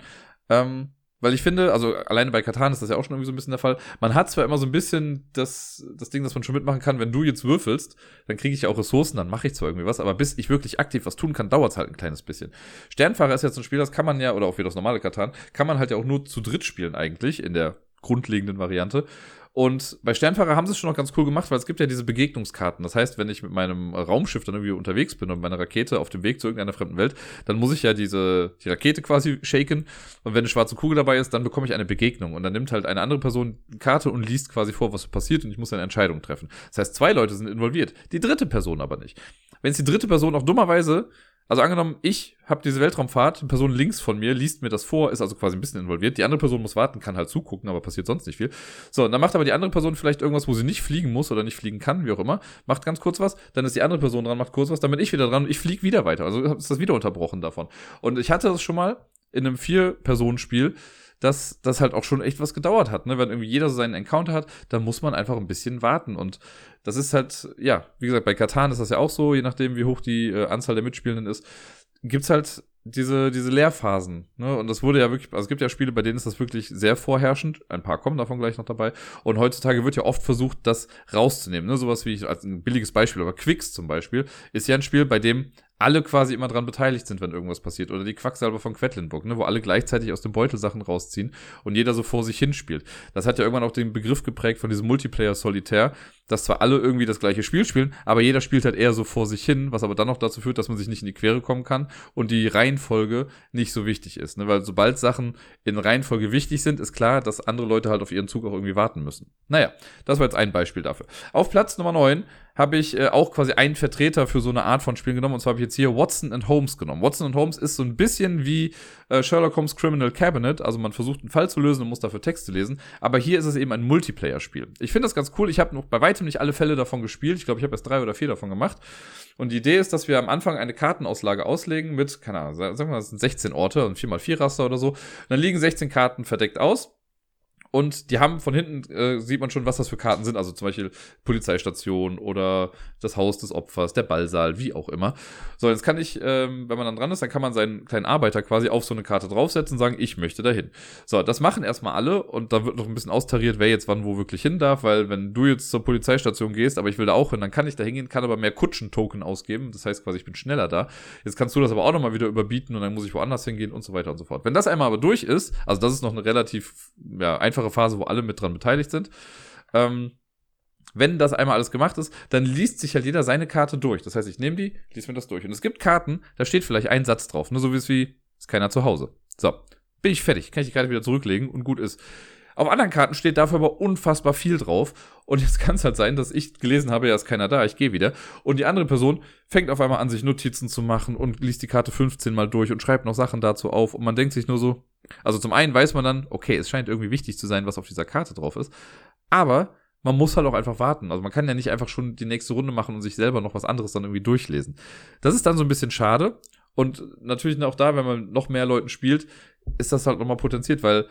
A: Ähm, weil ich finde, also alleine bei Katan ist das ja auch schon irgendwie so ein bisschen der Fall. Man hat zwar immer so ein bisschen das, das Ding, dass man schon mitmachen kann, wenn du jetzt würfelst, dann kriege ich ja auch Ressourcen, dann mache ich zwar irgendwie was, aber bis ich wirklich aktiv was tun kann, dauert es halt ein kleines bisschen. Sternfahrer ist jetzt ein Spiel, das kann man ja, oder auch wie das normale Katan, kann man halt ja auch nur zu dritt spielen eigentlich, in der grundlegenden Variante. Und bei Sternfahrer haben sie es schon noch ganz cool gemacht, weil es gibt ja diese Begegnungskarten. Das heißt, wenn ich mit meinem Raumschiff dann irgendwie unterwegs bin und meine Rakete auf dem Weg zu irgendeiner fremden Welt, dann muss ich ja diese, die Rakete quasi shaken. Und wenn eine schwarze Kugel dabei ist, dann bekomme ich eine Begegnung. Und dann nimmt halt eine andere Person die Karte und liest quasi vor, was passiert und ich muss eine Entscheidung treffen. Das heißt, zwei Leute sind involviert, die dritte Person aber nicht. Wenn es die dritte Person auch dummerweise also angenommen, ich habe diese Weltraumfahrt, eine Person links von mir liest mir das vor, ist also quasi ein bisschen involviert. Die andere Person muss warten, kann halt zugucken, aber passiert sonst nicht viel. So, dann macht aber die andere Person vielleicht irgendwas, wo sie nicht fliegen muss oder nicht fliegen kann, wie auch immer. Macht ganz kurz was, dann ist die andere Person dran, macht kurz was, dann bin ich wieder dran und ich fliege wieder weiter. Also ist das wieder unterbrochen davon. Und ich hatte das schon mal in einem Vier-Personen-Spiel, dass das halt auch schon echt was gedauert hat. Ne? Wenn irgendwie jeder so seinen Encounter hat, dann muss man einfach ein bisschen warten. Und das ist halt, ja, wie gesagt, bei Katan ist das ja auch so, je nachdem, wie hoch die äh, Anzahl der Mitspielenden ist, gibt's halt diese, diese Lehrphasen. Ne? Und das wurde ja wirklich, also es gibt ja Spiele, bei denen ist das wirklich sehr vorherrschend. Ein paar kommen davon gleich noch dabei. Und heutzutage wird ja oft versucht, das rauszunehmen. Ne? Sowas wie, als ein billiges Beispiel, aber Quicks zum Beispiel, ist ja ein Spiel, bei dem alle quasi immer dran beteiligt sind, wenn irgendwas passiert. Oder die Quacksalber von Quedlinburg, ne, wo alle gleichzeitig aus dem Beutel Sachen rausziehen und jeder so vor sich hinspielt. Das hat ja irgendwann auch den Begriff geprägt von diesem Multiplayer-Solitär, dass zwar alle irgendwie das gleiche Spiel spielen, aber jeder spielt halt eher so vor sich hin, was aber dann noch dazu führt, dass man sich nicht in die Quere kommen kann und die Reihenfolge nicht so wichtig ist. Ne? Weil sobald Sachen in Reihenfolge wichtig sind, ist klar, dass andere Leute halt auf ihren Zug auch irgendwie warten müssen. Naja, das war jetzt ein Beispiel dafür. Auf Platz Nummer 9 habe ich äh, auch quasi einen Vertreter für so eine Art von Spielen genommen. Und zwar habe ich jetzt hier Watson and Holmes genommen. Watson and Holmes ist so ein bisschen wie äh, Sherlock Holmes Criminal Cabinet. Also man versucht einen Fall zu lösen und muss dafür Texte lesen. Aber hier ist es eben ein Multiplayer-Spiel. Ich finde das ganz cool. Ich habe noch bei weitem nicht alle Fälle davon gespielt. Ich glaube, ich habe erst drei oder vier davon gemacht. Und die Idee ist, dass wir am Anfang eine Kartenauslage auslegen mit, keine Ahnung, sagen wir mal, das sind 16 Orte und 4x4 Raster oder so. Und dann liegen 16 Karten verdeckt aus. Und die haben von hinten, äh, sieht man schon, was das für Karten sind. Also zum Beispiel Polizeistation oder das Haus des Opfers, der Ballsaal, wie auch immer. So, jetzt kann ich, ähm, wenn man dann dran ist, dann kann man seinen kleinen Arbeiter quasi auf so eine Karte draufsetzen und sagen, ich möchte dahin. So, das machen erstmal alle und da wird noch ein bisschen austariert, wer jetzt wann wo wirklich hin darf, weil wenn du jetzt zur Polizeistation gehst, aber ich will da auch hin, dann kann ich da hingehen, kann aber mehr Kutschen-Token ausgeben. Das heißt quasi, ich bin schneller da. Jetzt kannst du das aber auch nochmal wieder überbieten und dann muss ich woanders hingehen und so weiter und so fort. Wenn das einmal aber durch ist, also das ist noch eine relativ ja, einfache einfache Phase, wo alle mit dran beteiligt sind. Ähm, wenn das einmal alles gemacht ist, dann liest sich halt jeder seine Karte durch. Das heißt, ich nehme die, lies mir das durch. Und es gibt Karten, da steht vielleicht ein Satz drauf. Nur so wie es wie, ist keiner zu Hause. So, bin ich fertig. Kann ich die Karte wieder zurücklegen und gut ist. Auf anderen Karten steht dafür aber unfassbar viel drauf. Und jetzt kann es halt sein, dass ich gelesen habe, ja, ist keiner da, ich gehe wieder. Und die andere Person fängt auf einmal an, sich Notizen zu machen und liest die Karte 15 mal durch und schreibt noch Sachen dazu auf. Und man denkt sich nur so, also zum einen weiß man dann, okay, es scheint irgendwie wichtig zu sein, was auf dieser Karte drauf ist. Aber man muss halt auch einfach warten. Also man kann ja nicht einfach schon die nächste Runde machen und sich selber noch was anderes dann irgendwie durchlesen. Das ist dann so ein bisschen schade. Und natürlich auch da, wenn man noch mehr Leuten spielt, ist das halt nochmal potenziert, weil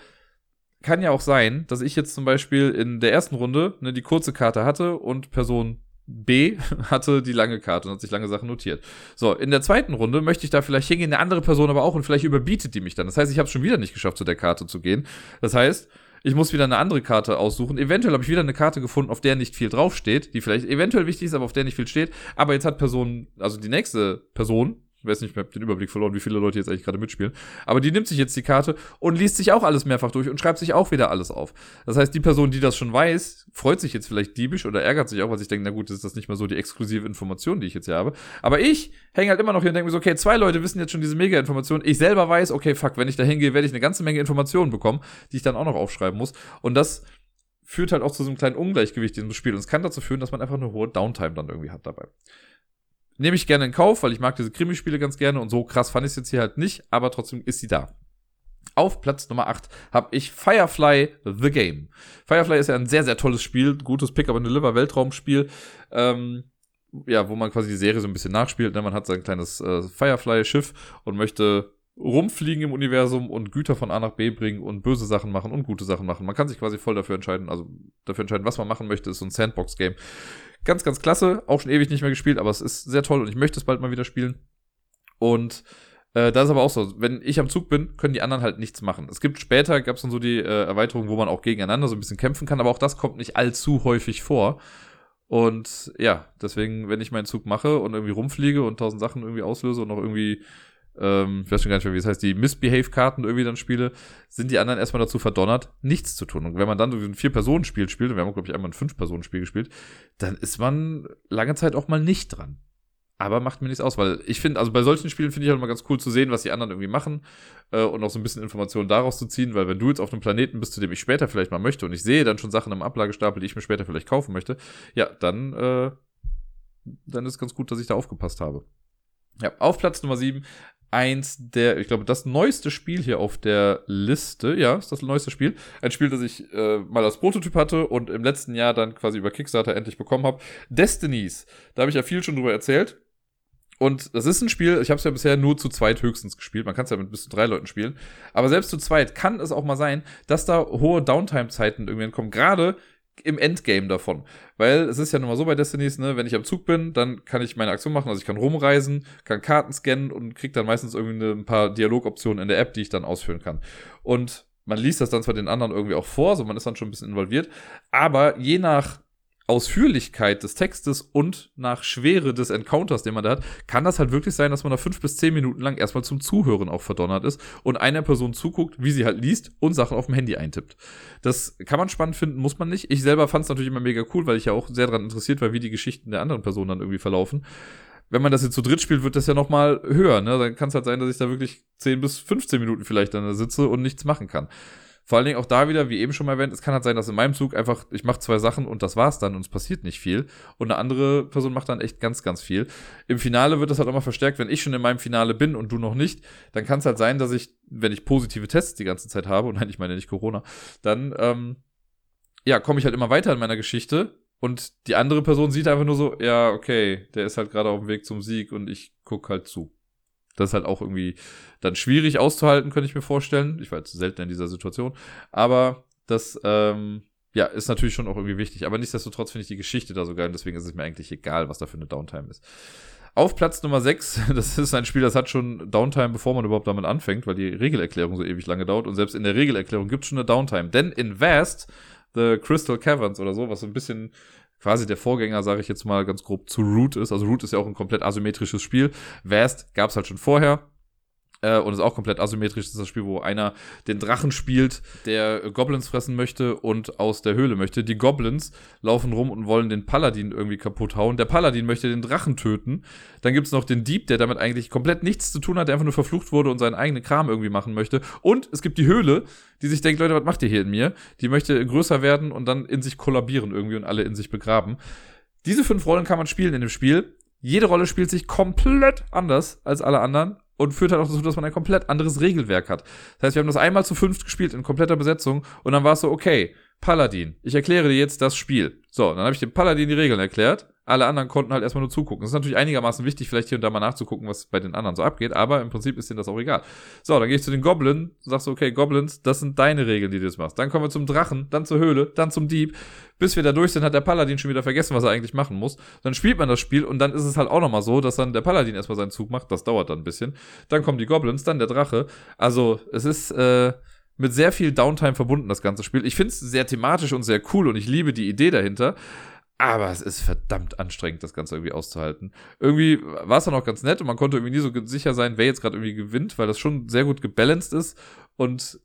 A: kann ja auch sein, dass ich jetzt zum Beispiel in der ersten Runde ne, die kurze Karte hatte und Person B hatte die lange Karte und hat sich lange Sachen notiert. So, in der zweiten Runde möchte ich da vielleicht hingehen, eine andere Person aber auch und vielleicht überbietet die mich dann. Das heißt, ich habe schon wieder nicht geschafft, zu der Karte zu gehen. Das heißt, ich muss wieder eine andere Karte aussuchen. Eventuell habe ich wieder eine Karte gefunden, auf der nicht viel draufsteht, die vielleicht eventuell wichtig ist, aber auf der nicht viel steht. Aber jetzt hat Person, also die nächste Person, weiß nicht, ich habe den Überblick verloren, wie viele Leute jetzt eigentlich gerade mitspielen. Aber die nimmt sich jetzt die Karte und liest sich auch alles mehrfach durch und schreibt sich auch wieder alles auf. Das heißt, die Person, die das schon weiß, freut sich jetzt vielleicht diebisch oder ärgert sich auch, weil ich denke, na gut, das ist das nicht mehr so die exklusive Information, die ich jetzt hier habe. Aber ich hänge halt immer noch hier und denke mir so, okay, zwei Leute wissen jetzt schon diese Mega-Information. Ich selber weiß, okay, fuck, wenn ich da hingehe, werde ich eine ganze Menge Informationen bekommen, die ich dann auch noch aufschreiben muss. Und das führt halt auch zu so einem kleinen Ungleichgewicht in diesem Spiel. Und es kann dazu führen, dass man einfach eine hohe Downtime dann irgendwie hat dabei. Nehme ich gerne in Kauf, weil ich mag diese Krimispiele ganz gerne und so krass fand ich es jetzt hier halt nicht, aber trotzdem ist sie da. Auf Platz Nummer 8 habe ich Firefly The Game. Firefly ist ja ein sehr, sehr tolles Spiel, gutes Pick-up-and-deliver Weltraumspiel. Ähm, ja, wo man quasi die Serie so ein bisschen nachspielt. Ne? Man hat sein kleines äh, Firefly-Schiff und möchte rumfliegen im Universum und Güter von A nach B bringen und böse Sachen machen und gute Sachen machen. Man kann sich quasi voll dafür entscheiden, also dafür entscheiden, was man machen möchte. Ist so ein Sandbox-Game. Ganz, ganz klasse. Auch schon ewig nicht mehr gespielt, aber es ist sehr toll und ich möchte es bald mal wieder spielen. Und äh, da ist aber auch so, wenn ich am Zug bin, können die anderen halt nichts machen. Es gibt später, gab es dann so die äh, Erweiterung, wo man auch gegeneinander so ein bisschen kämpfen kann, aber auch das kommt nicht allzu häufig vor. Und ja, deswegen, wenn ich meinen Zug mache und irgendwie rumfliege und tausend Sachen irgendwie auslöse und noch irgendwie ähm, ich weiß schon gar nicht mehr, wie es heißt, die Misbehave-Karten irgendwie dann spiele, sind die anderen erstmal dazu verdonnert, nichts zu tun. Und wenn man dann so ein Vier-Personen-Spiel spielt, und wir haben, glaube ich, einmal ein Fünf-Personen-Spiel gespielt, dann ist man lange Zeit auch mal nicht dran. Aber macht mir nichts aus, weil ich finde, also bei solchen Spielen finde ich halt immer ganz cool zu sehen, was die anderen irgendwie machen äh, und auch so ein bisschen Informationen daraus zu ziehen, weil wenn du jetzt auf einem Planeten bist, zu dem ich später vielleicht mal möchte und ich sehe dann schon Sachen im Ablagestapel, die ich mir später vielleicht kaufen möchte, ja, dann, äh, dann ist ganz gut, dass ich da aufgepasst habe. Ja, auf Platz Nummer 7 eins der, ich glaube, das neueste Spiel hier auf der Liste. Ja, ist das neueste Spiel. Ein Spiel, das ich äh, mal als Prototyp hatte und im letzten Jahr dann quasi über Kickstarter endlich bekommen habe. Destinies. Da habe ich ja viel schon drüber erzählt. Und das ist ein Spiel, ich habe es ja bisher nur zu zweit höchstens gespielt. Man kann es ja mit bis zu drei Leuten spielen. Aber selbst zu zweit kann es auch mal sein, dass da hohe Downtime-Zeiten irgendwann kommen. Gerade im Endgame davon. Weil es ist ja nun mal so bei Destinies, ne, wenn ich am Zug bin, dann kann ich meine Aktion machen, also ich kann rumreisen, kann Karten scannen und krieg dann meistens irgendwie ein paar Dialogoptionen in der App, die ich dann ausführen kann. Und man liest das dann zwar den anderen irgendwie auch vor, so man ist dann schon ein bisschen involviert, aber je nach Ausführlichkeit des Textes und nach Schwere des Encounters, den man da hat, kann das halt wirklich sein, dass man da fünf bis zehn Minuten lang erstmal zum Zuhören auch verdonnert ist und einer Person zuguckt, wie sie halt liest und Sachen auf dem Handy eintippt. Das kann man spannend finden, muss man nicht. Ich selber fand es natürlich immer mega cool, weil ich ja auch sehr daran interessiert war, wie die Geschichten der anderen Personen dann irgendwie verlaufen. Wenn man das jetzt zu dritt spielt, wird das ja noch mal höher. Ne? Dann kann es halt sein, dass ich da wirklich 10 bis 15 Minuten vielleicht dann da sitze und nichts machen kann. Vor allen Dingen auch da wieder, wie eben schon mal erwähnt, es kann halt sein, dass in meinem Zug einfach, ich mache zwei Sachen und das war's dann und es passiert nicht viel. Und eine andere Person macht dann echt ganz, ganz viel. Im Finale wird das halt immer verstärkt, wenn ich schon in meinem Finale bin und du noch nicht, dann kann es halt sein, dass ich, wenn ich positive Tests die ganze Zeit habe, und nein, ich meine nicht Corona, dann, ähm, ja, komme ich halt immer weiter in meiner Geschichte und die andere Person sieht einfach nur so, ja, okay, der ist halt gerade auf dem Weg zum Sieg und ich guck halt zu. Das ist halt auch irgendwie dann schwierig auszuhalten, könnte ich mir vorstellen. Ich war jetzt selten in dieser Situation. Aber das, ähm, ja, ist natürlich schon auch irgendwie wichtig. Aber nichtsdestotrotz finde ich die Geschichte da so geil deswegen ist es mir eigentlich egal, was da für eine Downtime ist. Auf Platz Nummer 6, das ist ein Spiel, das hat schon Downtime, bevor man überhaupt damit anfängt, weil die Regelerklärung so ewig lange dauert. Und selbst in der Regelerklärung gibt es schon eine Downtime. Denn in Vast, The Crystal Caverns oder so, was so ein bisschen quasi der Vorgänger, sage ich jetzt mal ganz grob, zu Root ist. Also Root ist ja auch ein komplett asymmetrisches Spiel. Vast gab es halt schon vorher. Äh, und ist auch komplett asymmetrisch. Das ist das Spiel, wo einer den Drachen spielt, der Goblins fressen möchte und aus der Höhle möchte. Die Goblins laufen rum und wollen den Paladin irgendwie kaputt hauen. Der Paladin möchte den Drachen töten. Dann gibt es noch den Dieb, der damit eigentlich komplett nichts zu tun hat, der einfach nur verflucht wurde und seinen eigenen Kram irgendwie machen möchte. Und es gibt die Höhle, die sich denkt, Leute, was macht ihr hier in mir? Die möchte größer werden und dann in sich kollabieren irgendwie und alle in sich begraben. Diese fünf Rollen kann man spielen in dem Spiel. Jede Rolle spielt sich komplett anders als alle anderen und führt halt auch dazu, dass man ein komplett anderes Regelwerk hat. Das heißt, wir haben das einmal zu fünft gespielt in kompletter Besetzung und dann war es so, okay, Paladin, ich erkläre dir jetzt das Spiel. So, dann habe ich dem Paladin die Regeln erklärt alle anderen konnten halt erstmal nur zugucken. Das ist natürlich einigermaßen wichtig, vielleicht hier und da mal nachzugucken, was bei den anderen so abgeht, aber im Prinzip ist denen das auch egal. So, dann gehe ich zu den Goblins, sagst du, okay, Goblins, das sind deine Regeln, die du jetzt machst. Dann kommen wir zum Drachen, dann zur Höhle, dann zum Dieb. Bis wir da durch sind, hat der Paladin schon wieder vergessen, was er eigentlich machen muss. Dann spielt man das Spiel und dann ist es halt auch nochmal so, dass dann der Paladin erstmal seinen Zug macht. Das dauert dann ein bisschen. Dann kommen die Goblins, dann der Drache. Also, es ist, äh, mit sehr viel Downtime verbunden, das ganze Spiel. Ich finde es sehr thematisch und sehr cool und ich liebe die Idee dahinter. Aber es ist verdammt anstrengend, das Ganze irgendwie auszuhalten. Irgendwie war es dann auch ganz nett und man konnte irgendwie nie so sicher sein, wer jetzt gerade irgendwie gewinnt, weil das schon sehr gut gebalanced ist. Und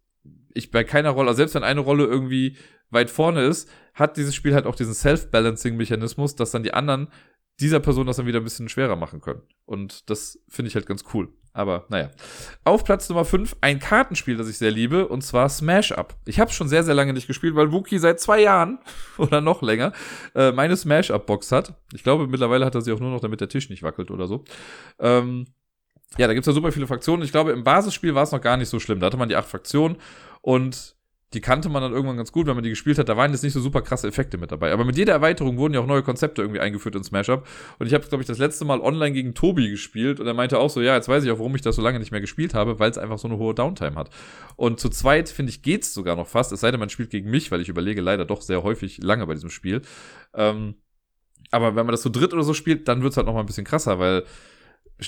A: ich bei keiner Rolle, also selbst wenn eine Rolle irgendwie weit vorne ist, hat dieses Spiel halt auch diesen Self-Balancing-Mechanismus, dass dann die anderen dieser Person das dann wieder ein bisschen schwerer machen können. Und das finde ich halt ganz cool. Aber naja. Auf Platz Nummer 5 ein Kartenspiel, das ich sehr liebe, und zwar Smash Up. Ich habe schon sehr, sehr lange nicht gespielt, weil Wookie seit zwei Jahren oder noch länger äh, meine Smash Up-Box hat. Ich glaube, mittlerweile hat er sie auch nur noch, damit der Tisch nicht wackelt oder so. Ähm, ja, da gibt's ja super viele Fraktionen. Ich glaube, im Basisspiel war es noch gar nicht so schlimm. Da hatte man die acht Fraktionen und die kannte man dann irgendwann ganz gut, wenn man die gespielt hat. Da waren jetzt nicht so super krasse Effekte mit dabei. Aber mit jeder Erweiterung wurden ja auch neue Konzepte irgendwie eingeführt in Smash Up. Und ich habe, glaube ich, das letzte Mal online gegen Tobi gespielt und er meinte auch so, ja, jetzt weiß ich auch, warum ich das so lange nicht mehr gespielt habe, weil es einfach so eine hohe Downtime hat. Und zu zweit, finde ich, geht's sogar noch fast. Es sei denn, man spielt gegen mich, weil ich überlege leider doch sehr häufig lange bei diesem Spiel. Ähm, aber wenn man das zu dritt oder so spielt, dann wird's halt noch mal ein bisschen krasser, weil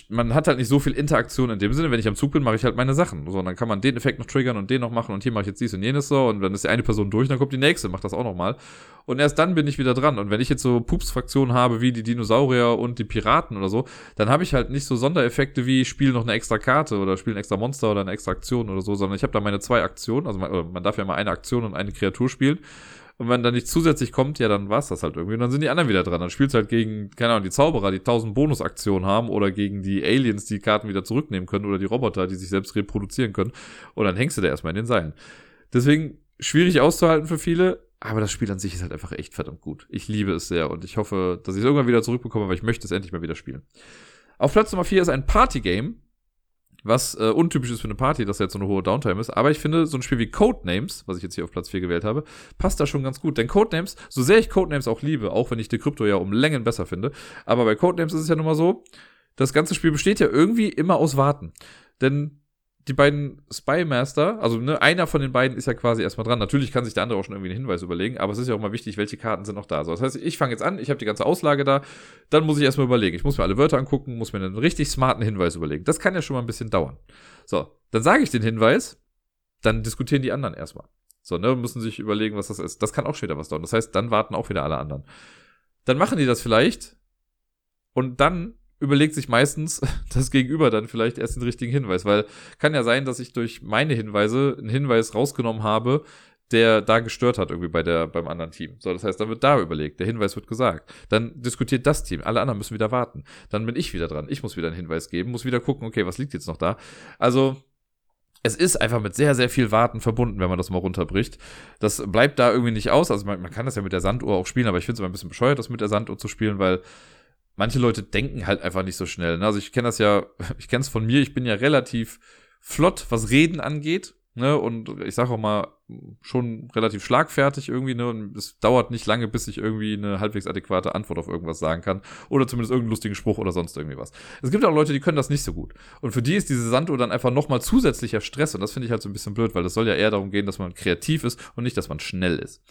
A: man hat halt nicht so viel Interaktion in dem Sinne, wenn ich am Zug bin, mache ich halt meine Sachen. So, und dann kann man den Effekt noch triggern und den noch machen und hier mache ich jetzt dies und jenes so und dann ist die eine Person durch, dann kommt die nächste, macht das auch nochmal. Und erst dann bin ich wieder dran. Und wenn ich jetzt so Pups-Fraktionen habe wie die Dinosaurier und die Piraten oder so, dann habe ich halt nicht so Sondereffekte wie ich spiele noch eine extra Karte oder spiele ein extra Monster oder eine extra Aktion oder so, sondern ich habe da meine zwei Aktionen, also man, man darf ja mal eine Aktion und eine Kreatur spielen. Und wenn dann nicht zusätzlich kommt, ja, dann war's das halt irgendwie. Und dann sind die anderen wieder dran. Dann spielst du halt gegen, keine Ahnung, die Zauberer, die tausend Bonusaktionen haben oder gegen die Aliens, die Karten wieder zurücknehmen können oder die Roboter, die sich selbst reproduzieren können. Und dann hängst du da erstmal in den Seilen. Deswegen schwierig auszuhalten für viele, aber das Spiel an sich ist halt einfach echt verdammt gut. Ich liebe es sehr und ich hoffe, dass ich es irgendwann wieder zurückbekomme, weil ich möchte es endlich mal wieder spielen. Auf Platz Nummer 4 ist ein Partygame, was äh, untypisch ist für eine Party, dass jetzt so eine hohe Downtime ist. Aber ich finde, so ein Spiel wie Codenames, was ich jetzt hier auf Platz 4 gewählt habe, passt da schon ganz gut. Denn Codenames, so sehr ich Codenames auch liebe, auch wenn ich die Krypto ja um Längen besser finde, aber bei Codenames ist es ja nun mal so, das ganze Spiel besteht ja irgendwie immer aus Warten. Denn die beiden Spymaster, also ne, einer von den beiden ist ja quasi erstmal dran. Natürlich kann sich der andere auch schon irgendwie einen Hinweis überlegen, aber es ist ja auch mal wichtig, welche Karten sind noch da. So, das heißt, ich fange jetzt an, ich habe die ganze Auslage da, dann muss ich erstmal überlegen. Ich muss mir alle Wörter angucken, muss mir einen richtig smarten Hinweis überlegen. Das kann ja schon mal ein bisschen dauern. So, dann sage ich den Hinweis, dann diskutieren die anderen erstmal. So, ne, müssen sich überlegen, was das ist. Das kann auch später was dauern. Das heißt, dann warten auch wieder alle anderen. Dann machen die das vielleicht und dann überlegt sich meistens das Gegenüber dann vielleicht erst den richtigen Hinweis, weil kann ja sein, dass ich durch meine Hinweise einen Hinweis rausgenommen habe, der da gestört hat irgendwie bei der, beim anderen Team. So, das heißt, dann wird da überlegt, der Hinweis wird gesagt. Dann diskutiert das Team, alle anderen müssen wieder warten. Dann bin ich wieder dran. Ich muss wieder einen Hinweis geben, muss wieder gucken, okay, was liegt jetzt noch da? Also, es ist einfach mit sehr, sehr viel Warten verbunden, wenn man das mal runterbricht. Das bleibt da irgendwie nicht aus. Also man, man kann das ja mit der Sanduhr auch spielen, aber ich finde es immer ein bisschen bescheuert, das mit der Sanduhr zu spielen, weil manche Leute denken halt einfach nicht so schnell. Ne? Also ich kenne das ja, ich kenne es von mir, ich bin ja relativ flott, was Reden angeht. Ne, und ich sage auch mal, schon relativ schlagfertig irgendwie, ne, und es dauert nicht lange, bis ich irgendwie eine halbwegs adäquate Antwort auf irgendwas sagen kann. Oder zumindest irgendeinen lustigen Spruch oder sonst irgendwie was. Es gibt auch Leute, die können das nicht so gut. Und für die ist diese Sanduhr dann einfach nochmal zusätzlicher Stress. Und das finde ich halt so ein bisschen blöd, weil das soll ja eher darum gehen, dass man kreativ ist und nicht, dass man schnell ist.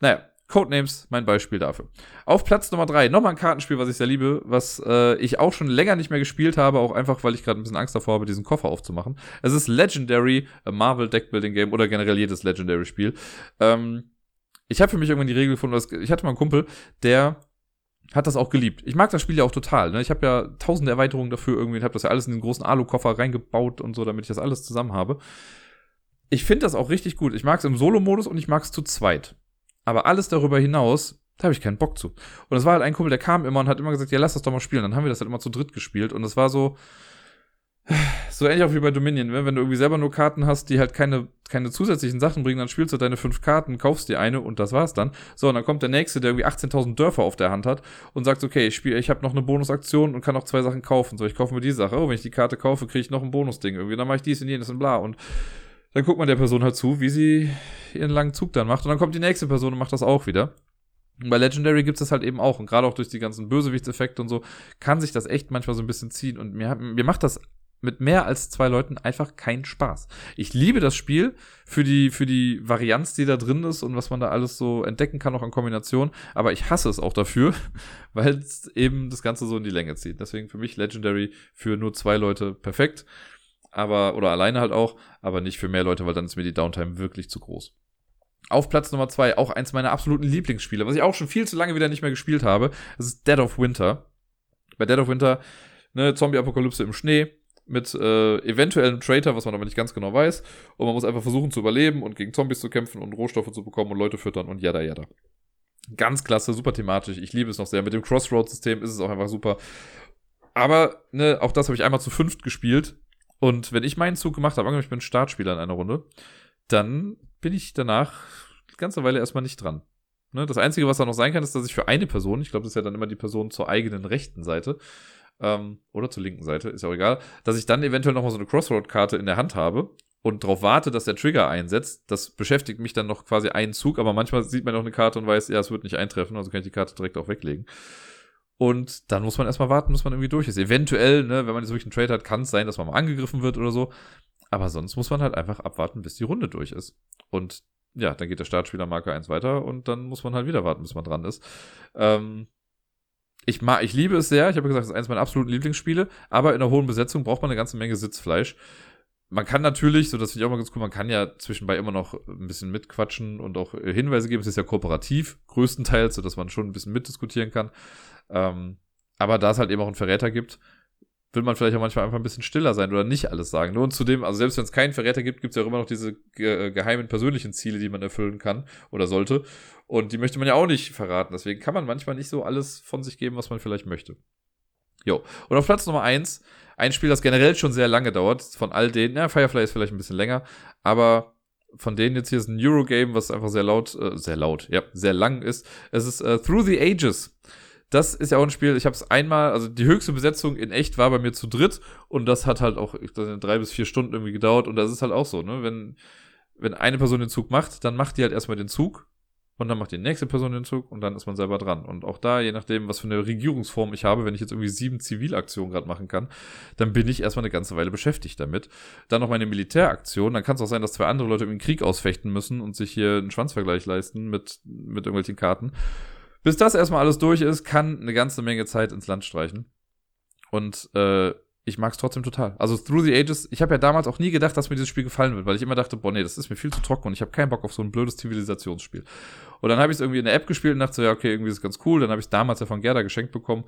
A: Naja, Codenames, mein Beispiel dafür. Auf Platz Nummer drei nochmal ein Kartenspiel, was ich sehr liebe, was äh, ich auch schon länger nicht mehr gespielt habe, auch einfach, weil ich gerade ein bisschen Angst davor habe, diesen Koffer aufzumachen. Es ist Legendary, a Marvel Deckbuilding Game oder generell jedes Legendary Spiel. Ähm, ich habe für mich irgendwann die Regel gefunden, dass, ich hatte mal einen Kumpel, der hat das auch geliebt. Ich mag das Spiel ja auch total. Ne? Ich habe ja tausende Erweiterungen dafür irgendwie, habe das ja alles in den großen Alu-Koffer reingebaut und so, damit ich das alles zusammen habe. Ich finde das auch richtig gut. Ich mag es im Solo-Modus und ich mag es zu zweit. Aber alles darüber hinaus, da habe ich keinen Bock zu. Und es war halt ein Kumpel, der kam immer und hat immer gesagt, ja, lass das doch mal spielen. Dann haben wir das halt immer zu dritt gespielt. Und es war so, so ähnlich auch wie bei Dominion, ne? wenn du irgendwie selber nur Karten hast, die halt keine, keine zusätzlichen Sachen bringen, dann spielst du deine fünf Karten, kaufst dir eine und das war's dann. So, und dann kommt der Nächste, der irgendwie 18.000 Dörfer auf der Hand hat und sagt, okay, ich spiele, ich habe noch eine Bonusaktion und kann noch zwei Sachen kaufen. So, ich kaufe mir die Sache. Oh, wenn ich die Karte kaufe, kriege ich noch ein Bonusding irgendwie. Dann mache ich dies und jenes und bla. Und dann guckt man der Person halt zu, wie sie ihren langen Zug dann macht. Und dann kommt die nächste Person und macht das auch wieder. Und bei Legendary gibt es das halt eben auch. Und gerade auch durch die ganzen Bösewichtseffekte und so, kann sich das echt manchmal so ein bisschen ziehen. Und mir, mir macht das mit mehr als zwei Leuten einfach keinen Spaß. Ich liebe das Spiel für die, für die Varianz, die da drin ist und was man da alles so entdecken kann, auch an Kombinationen. Aber ich hasse es auch dafür, weil es eben das Ganze so in die Länge zieht. Deswegen für mich Legendary für nur zwei Leute perfekt aber, oder alleine halt auch, aber nicht für mehr Leute, weil dann ist mir die Downtime wirklich zu groß. Auf Platz Nummer zwei auch eins meiner absoluten Lieblingsspiele, was ich auch schon viel zu lange wieder nicht mehr gespielt habe. Das ist Dead of Winter. Bei Dead of Winter, ne, Zombie-Apokalypse im Schnee mit äh, eventuellem Traitor, was man aber nicht ganz genau weiß. Und man muss einfach versuchen zu überleben und gegen Zombies zu kämpfen und Rohstoffe zu bekommen und Leute füttern und jada jada. Ganz klasse, super thematisch. Ich liebe es noch sehr. Mit dem Crossroads-System ist es auch einfach super. Aber, ne, auch das habe ich einmal zu fünft gespielt. Und wenn ich meinen Zug gemacht habe, ich bin Startspieler in einer Runde, dann bin ich danach eine ganze Weile erstmal nicht dran. Ne? Das Einzige, was da noch sein kann, ist, dass ich für eine Person, ich glaube, das ist ja dann immer die Person zur eigenen rechten Seite, ähm, oder zur linken Seite, ist ja auch egal, dass ich dann eventuell nochmal so eine Crossroad-Karte in der Hand habe und darauf warte, dass der Trigger einsetzt. Das beschäftigt mich dann noch quasi einen Zug, aber manchmal sieht man auch eine Karte und weiß, ja, es wird nicht eintreffen, also kann ich die Karte direkt auch weglegen. Und dann muss man erstmal warten, bis man irgendwie durch ist. Eventuell, ne, wenn man jetzt wirklich einen Trade hat, kann es sein, dass man mal angegriffen wird oder so. Aber sonst muss man halt einfach abwarten, bis die Runde durch ist. Und ja, dann geht der Startspieler Marker 1 weiter und dann muss man halt wieder warten, bis man dran ist. Ähm, ich, mag, ich liebe es sehr. Ich habe gesagt, es ist eines meiner absoluten Lieblingsspiele. Aber in einer hohen Besetzung braucht man eine ganze Menge Sitzfleisch. Man kann natürlich, so das finde ich auch mal ganz cool, man kann ja zwischenbei immer noch ein bisschen mitquatschen und auch Hinweise geben. Es ist ja kooperativ, größtenteils, so dass man schon ein bisschen mitdiskutieren kann. Ähm, aber da es halt eben auch einen Verräter gibt, will man vielleicht auch manchmal einfach ein bisschen stiller sein oder nicht alles sagen. Nur und zudem, also selbst wenn es keinen Verräter gibt, gibt es ja auch immer noch diese ge geheimen persönlichen Ziele, die man erfüllen kann oder sollte. Und die möchte man ja auch nicht verraten. Deswegen kann man manchmal nicht so alles von sich geben, was man vielleicht möchte. Jo. Und auf Platz Nummer eins ein Spiel, das generell schon sehr lange dauert, von all denen, ja, Firefly ist vielleicht ein bisschen länger, aber von denen jetzt hier ist ein Eurogame, was einfach sehr laut, äh, sehr laut, ja, sehr lang ist. Es ist äh, Through the Ages das ist ja auch ein Spiel, ich habe es einmal, also die höchste Besetzung in echt war bei mir zu dritt und das hat halt auch drei bis vier Stunden irgendwie gedauert und das ist halt auch so, ne? Wenn, wenn eine Person den Zug macht, dann macht die halt erstmal den Zug und dann macht die nächste Person den Zug und dann ist man selber dran. Und auch da, je nachdem, was für eine Regierungsform ich habe, wenn ich jetzt irgendwie sieben Zivilaktionen gerade machen kann, dann bin ich erstmal eine ganze Weile beschäftigt damit. Dann noch meine Militäraktion, dann kann es auch sein, dass zwei andere Leute irgendwie einen Krieg ausfechten müssen und sich hier einen Schwanzvergleich leisten mit, mit irgendwelchen Karten. Bis das erstmal alles durch ist, kann eine ganze Menge Zeit ins Land streichen. Und äh, ich mag es trotzdem total. Also Through the Ages, ich habe ja damals auch nie gedacht, dass mir dieses Spiel gefallen wird, weil ich immer dachte, boah, nee, das ist mir viel zu trocken und ich habe keinen Bock auf so ein blödes Zivilisationsspiel. Und dann habe ich es irgendwie in der App gespielt und dachte so, ja, okay, irgendwie ist es ganz cool. Dann habe ich damals ja von Gerda geschenkt bekommen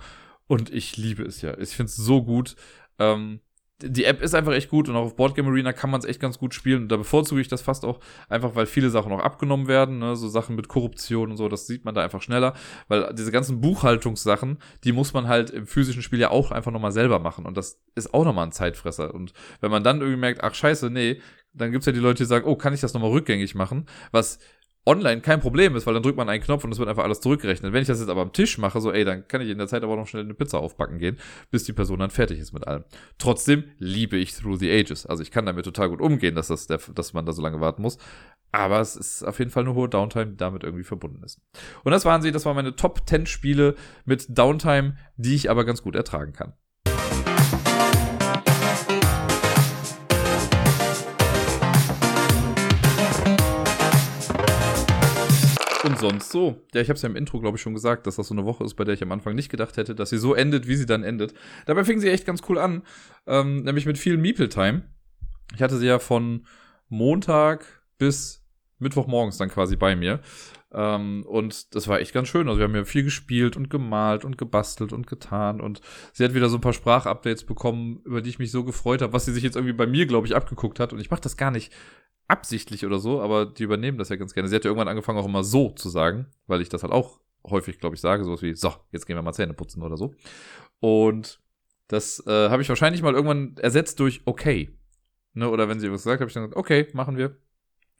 A: und ich liebe es ja. Ich finde es so gut. Ähm, die App ist einfach echt gut und auch auf Boardgame Arena kann man es echt ganz gut spielen. Und da bevorzuge ich das fast auch einfach, weil viele Sachen auch abgenommen werden, ne? so Sachen mit Korruption und so, das sieht man da einfach schneller, weil diese ganzen Buchhaltungssachen, die muss man halt im physischen Spiel ja auch einfach nochmal selber machen und das ist auch nochmal ein Zeitfresser. Und wenn man dann irgendwie merkt, ach scheiße, nee, dann gibt's ja die Leute, die sagen, oh, kann ich das nochmal rückgängig machen? Was online kein Problem ist, weil dann drückt man einen Knopf und es wird einfach alles zurückgerechnet. Wenn ich das jetzt aber am Tisch mache, so, ey, dann kann ich in der Zeit aber noch schnell eine Pizza aufbacken gehen, bis die Person dann fertig ist mit allem. Trotzdem liebe ich Through the Ages. Also ich kann damit total gut umgehen, dass, das der, dass man da so lange warten muss. Aber es ist auf jeden Fall eine hohe Downtime, die damit irgendwie verbunden ist. Und das waren sie, das waren meine Top 10 Spiele mit Downtime, die ich aber ganz gut ertragen kann. Und sonst so. Ja, ich habe es ja im Intro, glaube ich, schon gesagt, dass das so eine Woche ist, bei der ich am Anfang nicht gedacht hätte, dass sie so endet, wie sie dann endet. Dabei fing sie echt ganz cool an, ähm, nämlich mit viel Meeple-Time. Ich hatte sie ja von Montag bis Mittwochmorgens dann quasi bei mir. Ähm, und das war echt ganz schön. Also wir haben ja viel gespielt und gemalt und gebastelt und getan. Und sie hat wieder so ein paar Sprachupdates bekommen, über die ich mich so gefreut habe, was sie sich jetzt irgendwie bei mir, glaube ich, abgeguckt hat. Und ich mache das gar nicht absichtlich oder so, aber die übernehmen das ja ganz gerne. Sie hat ja irgendwann angefangen, auch immer so zu sagen, weil ich das halt auch häufig, glaube ich, sage, sowas wie, so, jetzt gehen wir mal Zähne putzen oder so. Und das äh, habe ich wahrscheinlich mal irgendwann ersetzt durch okay. Ne? Oder wenn sie was gesagt, habe ich dann gesagt, okay, machen wir.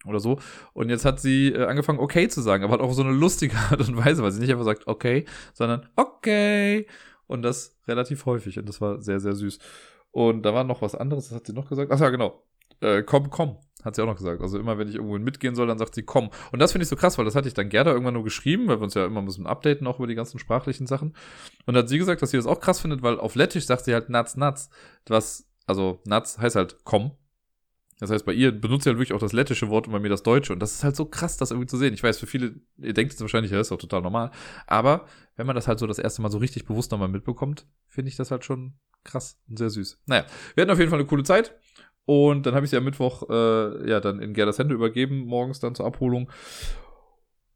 A: Oder so. Und jetzt hat sie äh, angefangen, okay zu sagen, aber halt auch so eine lustige Art und Weise, weil sie nicht einfach sagt, okay, sondern okay. Und das relativ häufig. Und das war sehr, sehr süß. Und da war noch was anderes, das hat sie noch gesagt. Ach ja, genau. Äh, komm, komm. Hat sie auch noch gesagt. Also immer, wenn ich irgendwo mitgehen soll, dann sagt sie, komm. Und das finde ich so krass, weil das hatte ich dann Gerda irgendwann nur geschrieben, weil wir uns ja immer bisschen updaten, auch über die ganzen sprachlichen Sachen. Und hat sie gesagt, dass sie das auch krass findet, weil auf Lettisch sagt sie halt Nuts, Nuts. Was, also Nuts heißt halt komm. Das heißt, bei ihr benutzt sie halt wirklich auch das lettische Wort und bei mir das deutsche. Und das ist halt so krass, das irgendwie zu sehen. Ich weiß, für viele, ihr denkt jetzt wahrscheinlich, ja, ist auch total normal. Aber wenn man das halt so das erste Mal so richtig bewusst nochmal mitbekommt, finde ich das halt schon krass und sehr süß. Naja, wir hatten auf jeden Fall eine coole Zeit. Und dann habe ich sie am Mittwoch äh, ja dann in Gerdas Hände übergeben, morgens dann zur Abholung.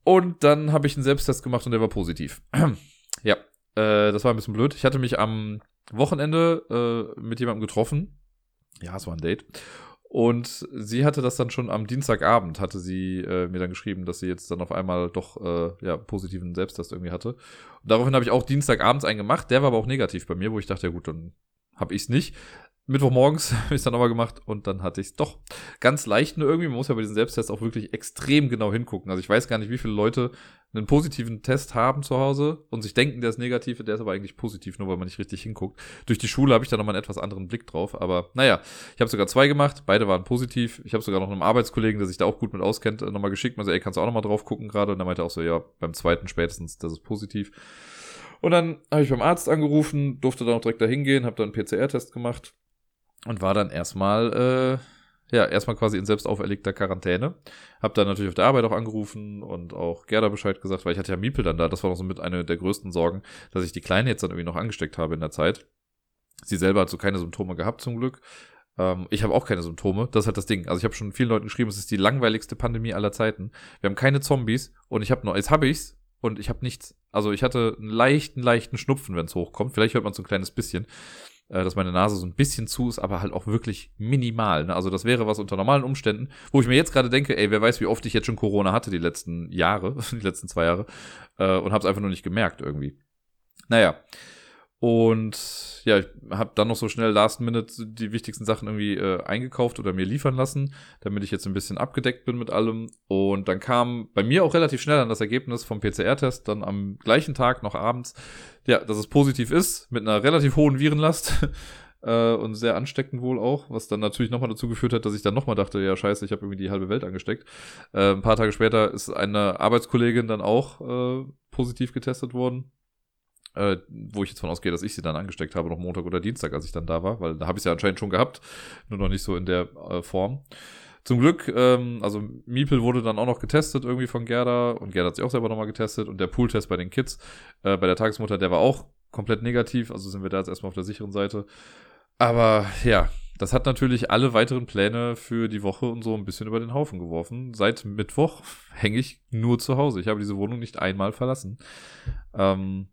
A: Und dann habe ich einen Selbsttest gemacht und der war positiv. ja, äh, das war ein bisschen blöd. Ich hatte mich am Wochenende äh, mit jemandem getroffen. Ja, es war ein Date. Und sie hatte das dann schon am Dienstagabend, hatte sie äh, mir dann geschrieben, dass sie jetzt dann auf einmal doch äh, ja, positiven Selbsttest irgendwie hatte. Und daraufhin habe ich auch Dienstagabends einen gemacht, der war aber auch negativ bei mir, wo ich dachte, ja gut, dann habe ich es nicht. Mittwochmorgens habe ich es dann nochmal gemacht und dann hatte ich es doch ganz leicht nur irgendwie. Man muss ja bei diesen Selbsttests auch wirklich extrem genau hingucken. Also ich weiß gar nicht, wie viele Leute einen positiven Test haben zu Hause und sich denken, der ist negativ, der ist aber eigentlich positiv, nur weil man nicht richtig hinguckt. Durch die Schule habe ich da nochmal einen etwas anderen Blick drauf. Aber naja, ich habe sogar zwei gemacht, beide waren positiv. Ich habe sogar noch einem Arbeitskollegen, der sich da auch gut mit auskennt, nochmal geschickt. Man so, ey, kannst du auch nochmal drauf gucken gerade? Und dann meinte er auch so, ja, beim zweiten spätestens, das ist positiv. Und dann habe ich beim Arzt angerufen, durfte dann auch direkt da hingehen, habe dann einen PCR-Test gemacht und war dann erstmal, äh, ja, erstmal quasi in selbst auferlegter Quarantäne. Hab dann natürlich auf der Arbeit auch angerufen und auch Gerda Bescheid gesagt, weil ich hatte ja Miepel dann da. Das war noch so mit einer der größten Sorgen, dass ich die Kleine jetzt dann irgendwie noch angesteckt habe in der Zeit. Sie selber hat so keine Symptome gehabt zum Glück. Ähm, ich habe auch keine Symptome. Das ist halt das Ding. Also ich habe schon vielen Leuten geschrieben, es ist die langweiligste Pandemie aller Zeiten. Wir haben keine Zombies und ich habe noch, jetzt habe ich's und ich habe nichts. Also ich hatte einen leichten, leichten Schnupfen, wenn es hochkommt. Vielleicht hört man so ein kleines bisschen äh, dass meine Nase so ein bisschen zu ist, aber halt auch wirklich minimal. Ne? Also das wäre was unter normalen Umständen, wo ich mir jetzt gerade denke, ey, wer weiß, wie oft ich jetzt schon Corona hatte die letzten Jahre, die letzten zwei Jahre, äh, und habe es einfach nur nicht gemerkt irgendwie. Naja, und ja, ich habe dann noch so schnell Last Minute die wichtigsten Sachen irgendwie äh, eingekauft oder mir liefern lassen, damit ich jetzt ein bisschen abgedeckt bin mit allem. Und dann kam bei mir auch relativ schnell dann das Ergebnis vom PCR-Test, dann am gleichen Tag noch abends, ja, dass es positiv ist, mit einer relativ hohen Virenlast. äh, und sehr ansteckend wohl auch, was dann natürlich nochmal dazu geführt hat, dass ich dann nochmal dachte, ja scheiße, ich habe irgendwie die halbe Welt angesteckt. Äh, ein paar Tage später ist eine Arbeitskollegin dann auch äh, positiv getestet worden. Äh, wo ich jetzt von ausgehe, dass ich sie dann angesteckt habe, noch Montag oder Dienstag, als ich dann da war, weil da habe ich es ja anscheinend schon gehabt, nur noch nicht so in der äh, Form. Zum Glück, ähm, also Miepel wurde dann auch noch getestet irgendwie von Gerda und Gerda hat sich auch selber nochmal getestet und der Pooltest bei den Kids, äh, bei der Tagesmutter, der war auch komplett negativ, also sind wir da jetzt erstmal auf der sicheren Seite. Aber ja, das hat natürlich alle weiteren Pläne für die Woche und so ein bisschen über den Haufen geworfen. Seit Mittwoch hänge ich nur zu Hause. Ich habe diese Wohnung nicht einmal verlassen. Ähm,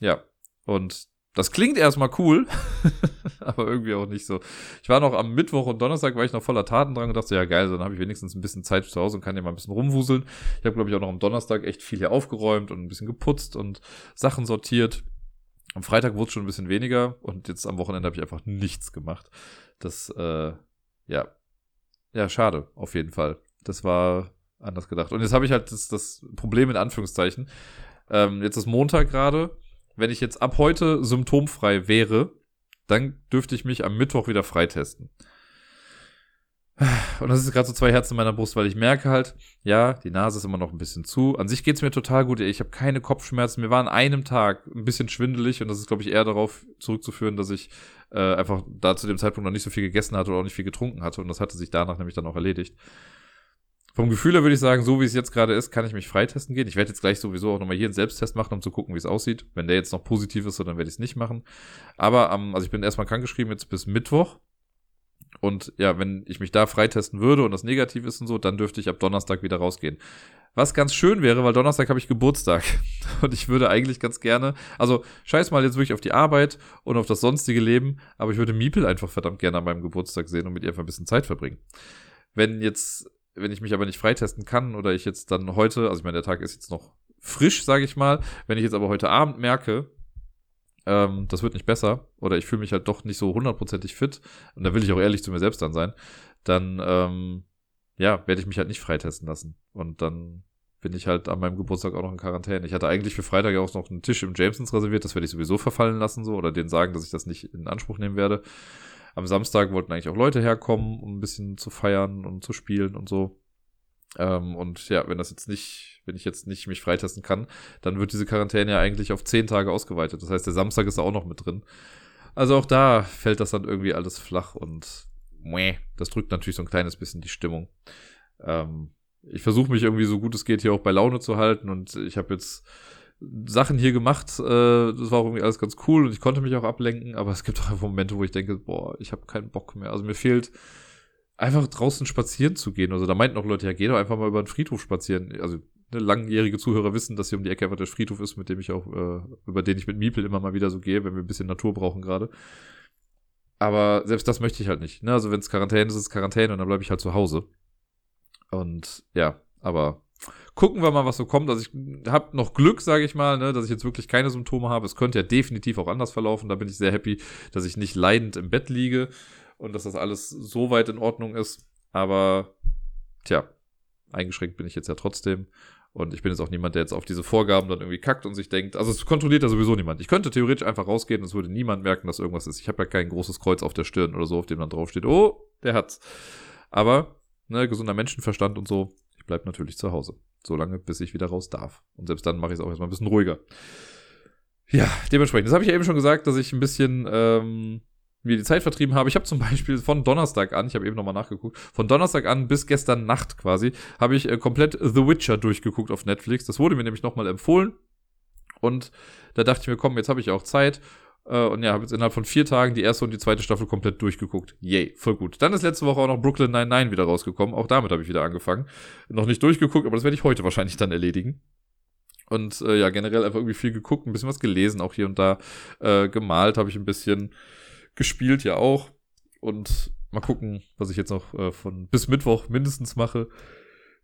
A: ja, und das klingt erstmal cool, aber irgendwie auch nicht so. Ich war noch am Mittwoch und Donnerstag, war ich noch voller Taten dran und dachte, ja geil, dann habe ich wenigstens ein bisschen Zeit zu Hause und kann ja mal ein bisschen rumwuseln. Ich habe, glaube ich, auch noch am Donnerstag echt viel hier aufgeräumt und ein bisschen geputzt und Sachen sortiert. Am Freitag wurde es schon ein bisschen weniger und jetzt am Wochenende habe ich einfach nichts gemacht. Das, äh, ja, ja, schade, auf jeden Fall. Das war anders gedacht. Und jetzt habe ich halt das, das Problem in Anführungszeichen. Ähm, jetzt ist Montag gerade. Wenn ich jetzt ab heute symptomfrei wäre, dann dürfte ich mich am Mittwoch wieder freitesten. Und das ist gerade so zwei Herzen in meiner Brust, weil ich merke halt, ja, die Nase ist immer noch ein bisschen zu. An sich geht's mir total gut. Ich habe keine Kopfschmerzen. Mir war an einem Tag ein bisschen schwindelig und das ist, glaube ich, eher darauf zurückzuführen, dass ich äh, einfach da zu dem Zeitpunkt noch nicht so viel gegessen hatte oder auch nicht viel getrunken hatte. Und das hatte sich danach nämlich dann auch erledigt. Vom Gefühl her würde ich sagen, so wie es jetzt gerade ist, kann ich mich freitesten gehen. Ich werde jetzt gleich sowieso auch nochmal hier einen Selbsttest machen, um zu gucken, wie es aussieht. Wenn der jetzt noch positiv ist, dann werde ich es nicht machen. Aber ähm, also ich bin erstmal krankgeschrieben jetzt bis Mittwoch. Und ja, wenn ich mich da freitesten würde und das negativ ist und so, dann dürfte ich ab Donnerstag wieder rausgehen. Was ganz schön wäre, weil Donnerstag habe ich Geburtstag. Und ich würde eigentlich ganz gerne, also scheiß mal jetzt wirklich auf die Arbeit und auf das sonstige Leben, aber ich würde Miepel einfach verdammt gerne an meinem Geburtstag sehen und mit ihr einfach ein bisschen Zeit verbringen. Wenn jetzt, wenn ich mich aber nicht freitesten kann oder ich jetzt dann heute, also ich meine, der Tag ist jetzt noch frisch, sage ich mal, wenn ich jetzt aber heute Abend merke, ähm, das wird nicht besser oder ich fühle mich halt doch nicht so hundertprozentig fit und da will ich auch ehrlich zu mir selbst dann sein, dann ähm, ja, werde ich mich halt nicht freitesten lassen und dann bin ich halt an meinem Geburtstag auch noch in Quarantäne. Ich hatte eigentlich für Freitag auch noch einen Tisch im Jamesons reserviert, das werde ich sowieso verfallen lassen so oder denen sagen, dass ich das nicht in Anspruch nehmen werde. Am Samstag wollten eigentlich auch Leute herkommen, um ein bisschen zu feiern und zu spielen und so. Ähm, und ja, wenn das jetzt nicht, wenn ich jetzt nicht mich freitesten kann, dann wird diese Quarantäne ja eigentlich auf zehn Tage ausgeweitet. Das heißt, der Samstag ist auch noch mit drin. Also auch da fällt das dann irgendwie alles flach und meh, das drückt natürlich so ein kleines bisschen die Stimmung. Ähm, ich versuche mich irgendwie so gut es geht hier auch bei Laune zu halten und ich habe jetzt Sachen hier gemacht, äh, das war irgendwie alles ganz cool und ich konnte mich auch ablenken, aber es gibt auch einfach Momente, wo ich denke, boah, ich habe keinen Bock mehr. Also mir fehlt einfach draußen spazieren zu gehen. Also da meinten auch Leute, ja, geh doch einfach mal über den Friedhof spazieren. Also ne, langjährige Zuhörer wissen, dass hier um die Ecke einfach der Friedhof ist, mit dem ich auch, äh, über den ich mit Miepel immer mal wieder so gehe, wenn wir ein bisschen Natur brauchen gerade. Aber selbst das möchte ich halt nicht. Ne? Also wenn es Quarantäne ist, ist es Quarantäne und dann bleibe ich halt zu Hause. Und ja, aber gucken wir mal, was so kommt. Also ich habe noch Glück, sage ich mal, ne, dass ich jetzt wirklich keine Symptome habe. Es könnte ja definitiv auch anders verlaufen. Da bin ich sehr happy, dass ich nicht leidend im Bett liege und dass das alles so weit in Ordnung ist. Aber tja, eingeschränkt bin ich jetzt ja trotzdem. Und ich bin jetzt auch niemand, der jetzt auf diese Vorgaben dann irgendwie kackt und sich denkt, also es kontrolliert ja sowieso niemand. Ich könnte theoretisch einfach rausgehen und es würde niemand merken, dass irgendwas ist. Ich habe ja kein großes Kreuz auf der Stirn oder so, auf dem dann draufsteht, oh, der hat's. Aber, ne, gesunder Menschenverstand und so, ich bleib natürlich zu Hause. Solange, bis ich wieder raus darf. Und selbst dann mache ich es auch erstmal ein bisschen ruhiger. Ja, dementsprechend. Das habe ich ja eben schon gesagt, dass ich ein bisschen ähm, mir die Zeit vertrieben habe. Ich habe zum Beispiel von Donnerstag an, ich habe eben nochmal nachgeguckt, von Donnerstag an bis gestern Nacht quasi, habe ich äh, komplett The Witcher durchgeguckt auf Netflix. Das wurde mir nämlich nochmal empfohlen. Und da dachte ich mir, komm, jetzt habe ich auch Zeit. Äh, und ja, habe jetzt innerhalb von vier Tagen die erste und die zweite Staffel komplett durchgeguckt. Yay, voll gut. Dann ist letzte Woche auch noch Brooklyn 99 wieder rausgekommen. Auch damit habe ich wieder angefangen. Noch nicht durchgeguckt, aber das werde ich heute wahrscheinlich dann erledigen. Und äh, ja, generell einfach irgendwie viel geguckt, ein bisschen was gelesen, auch hier und da äh, gemalt habe ich ein bisschen gespielt ja auch. Und mal gucken, was ich jetzt noch äh, von bis Mittwoch mindestens mache.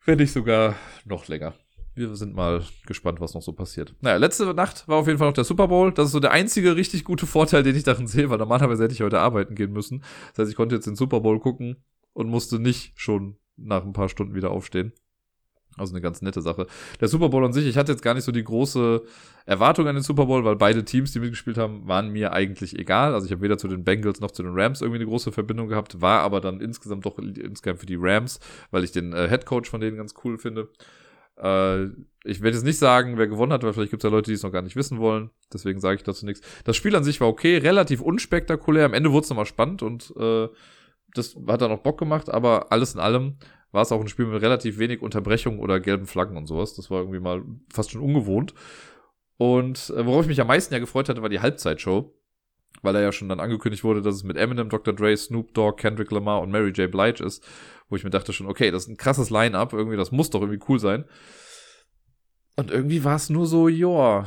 A: Wenn nicht sogar noch länger. Wir sind mal gespannt, was noch so passiert. Naja, letzte Nacht war auf jeden Fall noch der Super Bowl. Das ist so der einzige richtig gute Vorteil, den ich darin sehe, weil normalerweise hätte ich heute arbeiten gehen müssen. Das heißt, ich konnte jetzt den Super Bowl gucken und musste nicht schon nach ein paar Stunden wieder aufstehen. Also eine ganz nette Sache. Der Super Bowl an sich, ich hatte jetzt gar nicht so die große Erwartung an den Super Bowl, weil beide Teams, die mitgespielt haben, waren mir eigentlich egal. Also ich habe weder zu den Bengals noch zu den Rams irgendwie eine große Verbindung gehabt, war aber dann insgesamt doch insgesamt für die Rams, weil ich den äh, Head Coach von denen ganz cool finde. Äh, ich werde jetzt nicht sagen, wer gewonnen hat, weil vielleicht gibt es ja Leute, die es noch gar nicht wissen wollen. Deswegen sage ich dazu nichts. Das Spiel an sich war okay, relativ unspektakulär. Am Ende wurde es nochmal spannend und äh, das hat dann auch Bock gemacht, aber alles in allem war es auch ein Spiel mit relativ wenig Unterbrechung oder gelben Flaggen und sowas. Das war irgendwie mal fast schon ungewohnt. Und äh, worauf ich mich am meisten ja gefreut hatte, war die Halbzeitshow. Weil er ja schon dann angekündigt wurde, dass es mit Eminem, Dr. Dre, Snoop Dogg, Kendrick Lamar und Mary J. Blige ist. Wo ich mir dachte schon, okay, das ist ein krasses Line-Up. Irgendwie, das muss doch irgendwie cool sein. Und irgendwie war es nur so, ja.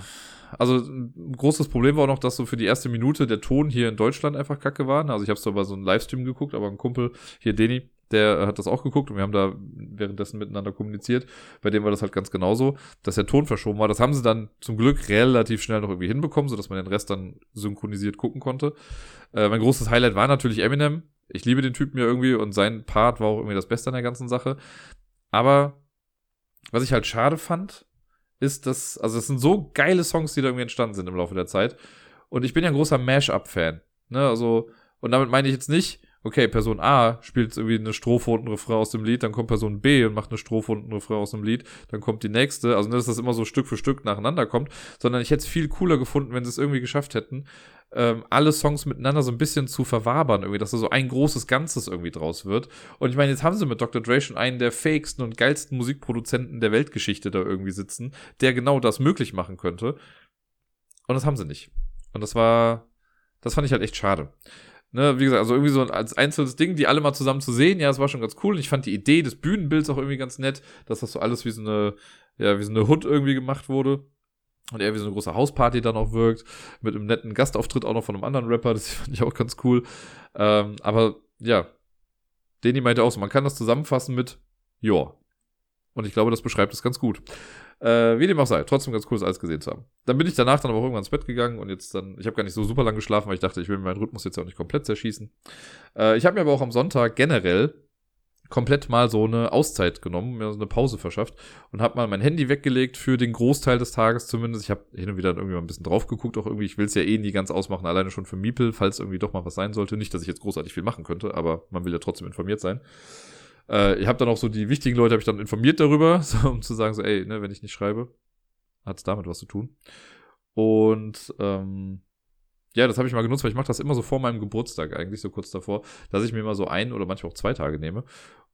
A: Also ein großes Problem war auch noch, dass so für die erste Minute der Ton hier in Deutschland einfach kacke war. Also ich habe so bei so einem Livestream geguckt, aber ein Kumpel, hier Deni, der hat das auch geguckt und wir haben da währenddessen miteinander kommuniziert. Bei dem war das halt ganz genauso, dass der Ton verschoben war. Das haben sie dann zum Glück relativ schnell noch irgendwie hinbekommen, sodass man den Rest dann synchronisiert gucken konnte. Äh, mein großes Highlight war natürlich Eminem. Ich liebe den Typen ja irgendwie und sein Part war auch irgendwie das Beste an der ganzen Sache. Aber was ich halt schade fand, ist, dass, also es sind so geile Songs, die da irgendwie entstanden sind im Laufe der Zeit. Und ich bin ja ein großer Mash-Up-Fan. Ne, also, und damit meine ich jetzt nicht, okay, Person A spielt irgendwie eine Strophe und ein Refrain aus dem Lied, dann kommt Person B und macht eine Strophe und ein Refrain aus dem Lied, dann kommt die nächste. Also, dass das immer so Stück für Stück nacheinander kommt, sondern ich hätte es viel cooler gefunden, wenn sie es irgendwie geschafft hätten, ähm, alle Songs miteinander so ein bisschen zu verwabern, irgendwie, dass da so ein großes Ganzes irgendwie draus wird. Und ich meine, jetzt haben sie mit Dr. Dre schon einen der fakesten und geilsten Musikproduzenten der Weltgeschichte da irgendwie sitzen, der genau das möglich machen könnte. Und das haben sie nicht. Und das war, das fand ich halt echt schade. Ne, wie gesagt, also irgendwie so als einzelnes Ding, die alle mal zusammen zu sehen, ja, das war schon ganz cool. Und ich fand die Idee des Bühnenbilds auch irgendwie ganz nett, dass das so alles wie so eine, ja, wie so eine Hood irgendwie gemacht wurde. Und eher wie so eine große Hausparty dann auch wirkt. Mit einem netten Gastauftritt auch noch von einem anderen Rapper. Das fand ich auch ganz cool. Ähm, aber ja, Danny meinte auch so, man kann das zusammenfassen mit Joa. Und ich glaube, das beschreibt es ganz gut. Äh, wie dem auch sei, trotzdem ganz cool, das alles gesehen zu haben. Dann bin ich danach dann aber auch irgendwann ins Bett gegangen und jetzt dann, ich habe gar nicht so super lang geschlafen, weil ich dachte, ich will meinen Rhythmus jetzt auch nicht komplett zerschießen. Äh, ich habe mir aber auch am Sonntag generell komplett mal so eine Auszeit genommen, mir so eine Pause verschafft und habe mal mein Handy weggelegt für den Großteil des Tages zumindest. Ich habe hin und wieder irgendwie mal ein bisschen drauf geguckt, auch irgendwie, ich will es ja eh nie ganz ausmachen, alleine schon für Miepel, falls irgendwie doch mal was sein sollte. Nicht, dass ich jetzt großartig viel machen könnte, aber man will ja trotzdem informiert sein. Äh, ich habe dann auch so die wichtigen Leute habe ich dann informiert darüber, so, um zu sagen so, ey, ne, wenn ich nicht schreibe, hat es damit was zu tun. Und ähm, ja, das habe ich mal genutzt, weil ich mache das immer so vor meinem Geburtstag, eigentlich so kurz davor, dass ich mir mal so ein oder manchmal auch zwei Tage nehme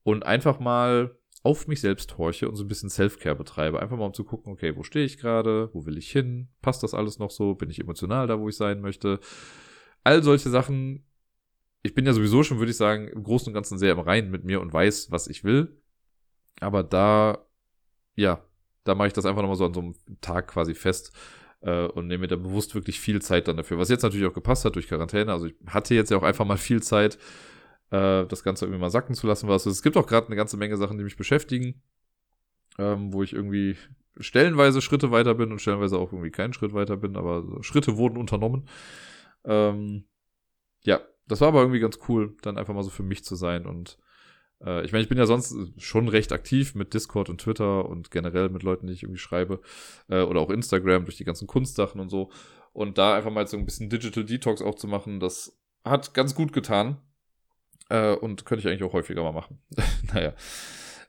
A: und einfach mal auf mich selbst horche und so ein bisschen Self-Care betreibe. Einfach mal um zu gucken, okay, wo stehe ich gerade, wo will ich hin, passt das alles noch so, bin ich emotional da, wo ich sein möchte. All solche Sachen. Ich bin ja sowieso schon, würde ich sagen, im Großen und Ganzen sehr im Reinen mit mir und weiß, was ich will. Aber da, ja, da mache ich das einfach nochmal so an so einem Tag quasi fest äh, und nehme mir da bewusst wirklich viel Zeit dann dafür. Was jetzt natürlich auch gepasst hat durch Quarantäne. Also ich hatte jetzt ja auch einfach mal viel Zeit, äh, das Ganze irgendwie mal sacken zu lassen. Was. Es gibt auch gerade eine ganze Menge Sachen, die mich beschäftigen, ähm, wo ich irgendwie stellenweise Schritte weiter bin und stellenweise auch irgendwie keinen Schritt weiter bin, aber Schritte wurden unternommen. Ähm, ja, das war aber irgendwie ganz cool, dann einfach mal so für mich zu sein und äh, ich meine, ich bin ja sonst schon recht aktiv mit Discord und Twitter und generell mit Leuten, die ich irgendwie schreibe. Äh, oder auch Instagram durch die ganzen Kunstsachen und so. Und da einfach mal so ein bisschen Digital Detox auch zu machen, das hat ganz gut getan. Äh, und könnte ich eigentlich auch häufiger mal machen. naja.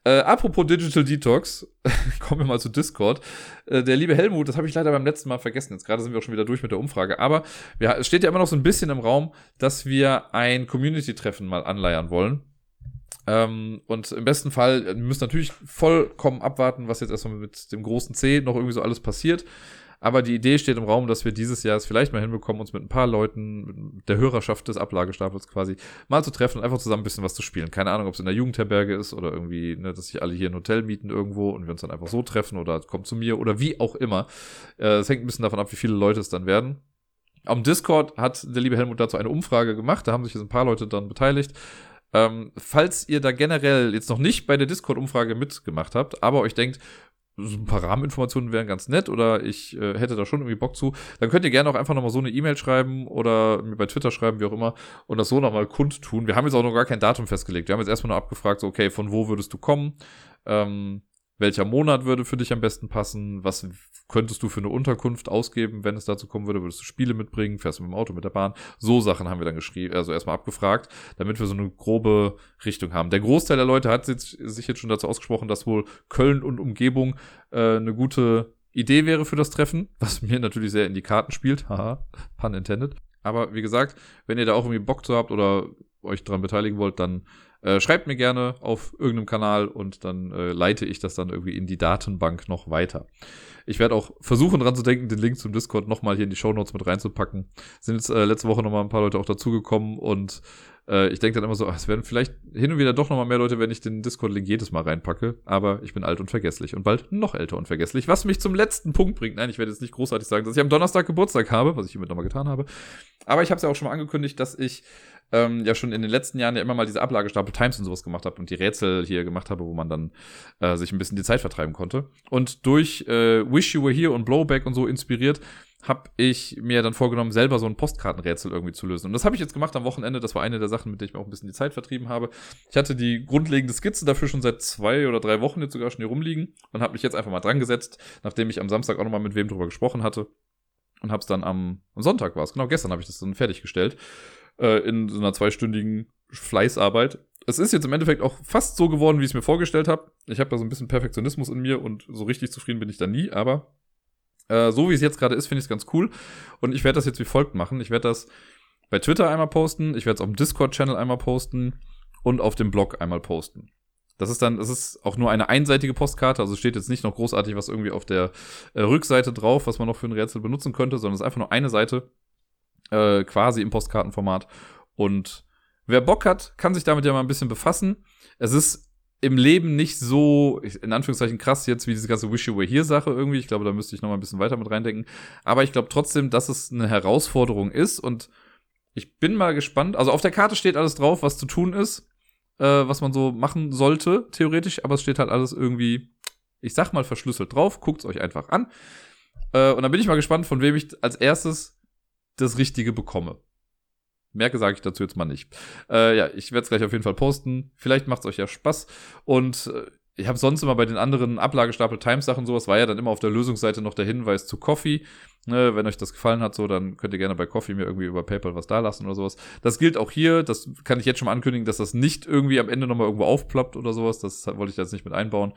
A: Äh, apropos Digital Detox, kommen wir mal zu Discord. Äh, der liebe Helmut, das habe ich leider beim letzten Mal vergessen. Jetzt gerade sind wir auch schon wieder durch mit der Umfrage. Aber wir, es steht ja immer noch so ein bisschen im Raum, dass wir ein Community-Treffen mal anleiern wollen. Ähm, und im besten Fall, wir müssen natürlich vollkommen abwarten, was jetzt erstmal mit dem großen C noch irgendwie so alles passiert. Aber die Idee steht im Raum, dass wir dieses Jahr es vielleicht mal hinbekommen, uns mit ein paar Leuten, der Hörerschaft des Ablagestapels quasi, mal zu treffen und einfach zusammen ein bisschen was zu spielen. Keine Ahnung, ob es in der Jugendherberge ist oder irgendwie, ne, dass sich alle hier ein Hotel mieten irgendwo und wir uns dann einfach so treffen oder kommt zu mir oder wie auch immer. Äh, es hängt ein bisschen davon ab, wie viele Leute es dann werden. Am Discord hat der liebe Helmut dazu eine Umfrage gemacht, da haben sich jetzt ein paar Leute dann beteiligt. Ähm, falls ihr da generell jetzt noch nicht bei der Discord-Umfrage mitgemacht habt, aber euch denkt, so ein paar Rahmeninformationen wären ganz nett oder ich äh, hätte da schon irgendwie Bock zu, dann könnt ihr gerne auch einfach nochmal so eine E-Mail schreiben oder mir bei Twitter schreiben, wie auch immer, und das so nochmal kundtun. Wir haben jetzt auch noch gar kein Datum festgelegt. Wir haben jetzt erstmal nur abgefragt, so, okay, von wo würdest du kommen? Ähm, welcher Monat würde für dich am besten passen, was könntest du für eine Unterkunft ausgeben, wenn es dazu kommen würde, würdest du Spiele mitbringen, fährst du mit dem Auto, mit der Bahn, so Sachen haben wir dann geschrieben, also erstmal abgefragt, damit wir so eine grobe Richtung haben. Der Großteil der Leute hat sich jetzt schon dazu ausgesprochen, dass wohl Köln und Umgebung äh, eine gute Idee wäre für das Treffen, was mir natürlich sehr in die Karten spielt, haha, pun intended. Aber wie gesagt, wenn ihr da auch irgendwie Bock zu habt oder euch daran beteiligen wollt, dann äh, schreibt mir gerne auf irgendeinem Kanal und dann äh, leite ich das dann irgendwie in die Datenbank noch weiter. Ich werde auch versuchen dran zu denken, den Link zum Discord nochmal hier in die Show Notes mit reinzupacken. Sind jetzt äh, letzte Woche nochmal ein paar Leute auch dazugekommen und äh, ich denke dann immer so, ach, es werden vielleicht hin und wieder doch nochmal mehr Leute, wenn ich den Discord-Link jedes Mal reinpacke. Aber ich bin alt und vergesslich und bald noch älter und vergesslich. Was mich zum letzten Punkt bringt. Nein, ich werde jetzt nicht großartig sagen, dass ich am Donnerstag Geburtstag habe, was ich hiermit nochmal getan habe. Aber ich habe es ja auch schon mal angekündigt, dass ich ähm, ja schon in den letzten Jahren ja immer mal diese Ablagestapel Times und sowas gemacht habe und die Rätsel hier gemacht habe, wo man dann äh, sich ein bisschen die Zeit vertreiben konnte. Und durch äh, Wish You Were Here und Blowback und so inspiriert, habe ich mir dann vorgenommen, selber so ein Postkartenrätsel irgendwie zu lösen. Und das habe ich jetzt gemacht am Wochenende. Das war eine der Sachen, mit der ich mir auch ein bisschen die Zeit vertrieben habe. Ich hatte die grundlegende Skizze dafür schon seit zwei oder drei Wochen jetzt sogar schon hier rumliegen und habe mich jetzt einfach mal dran gesetzt, nachdem ich am Samstag auch nochmal mit wem drüber gesprochen hatte. Und habe es dann am, am Sonntag war es, genau gestern habe ich das dann fertiggestellt äh, in so einer zweistündigen Fleißarbeit. Es ist jetzt im Endeffekt auch fast so geworden, wie ich es mir vorgestellt habe. Ich habe da so ein bisschen Perfektionismus in mir und so richtig zufrieden bin ich da nie, aber äh, so wie es jetzt gerade ist, finde ich es ganz cool. Und ich werde das jetzt wie folgt machen. Ich werde das bei Twitter einmal posten, ich werde es auf dem Discord-Channel einmal posten und auf dem Blog einmal posten. Das ist dann, es ist auch nur eine einseitige Postkarte, also steht jetzt nicht noch großartig was irgendwie auf der äh, Rückseite drauf, was man noch für ein Rätsel benutzen könnte, sondern es ist einfach nur eine Seite äh, quasi im Postkartenformat. Und wer Bock hat, kann sich damit ja mal ein bisschen befassen. Es ist im Leben nicht so, in Anführungszeichen krass jetzt, wie diese ganze Wish You Were Here Sache irgendwie. Ich glaube, da müsste ich noch mal ein bisschen weiter mit reindenken. Aber ich glaube trotzdem, dass es eine Herausforderung ist und ich bin mal gespannt. Also auf der Karte steht alles drauf, was zu tun ist, äh, was man so machen sollte, theoretisch, aber es steht halt alles irgendwie, ich sag mal, verschlüsselt drauf. Guckt's euch einfach an. Äh, und dann bin ich mal gespannt, von wem ich als erstes das Richtige bekomme. Merke sage ich dazu jetzt mal nicht. Äh, ja, ich werde es gleich auf jeden Fall posten. Vielleicht macht es euch ja Spaß. Und äh, ich habe sonst immer bei den anderen Ablagestapel Times Sachen sowas, war ja dann immer auf der Lösungsseite noch der Hinweis zu Coffee. Ne, wenn euch das gefallen hat, so, dann könnt ihr gerne bei Coffee mir irgendwie über PayPal was da lassen oder sowas. Das gilt auch hier. Das kann ich jetzt schon mal ankündigen, dass das nicht irgendwie am Ende nochmal irgendwo aufploppt oder sowas. Das wollte ich jetzt nicht mit einbauen.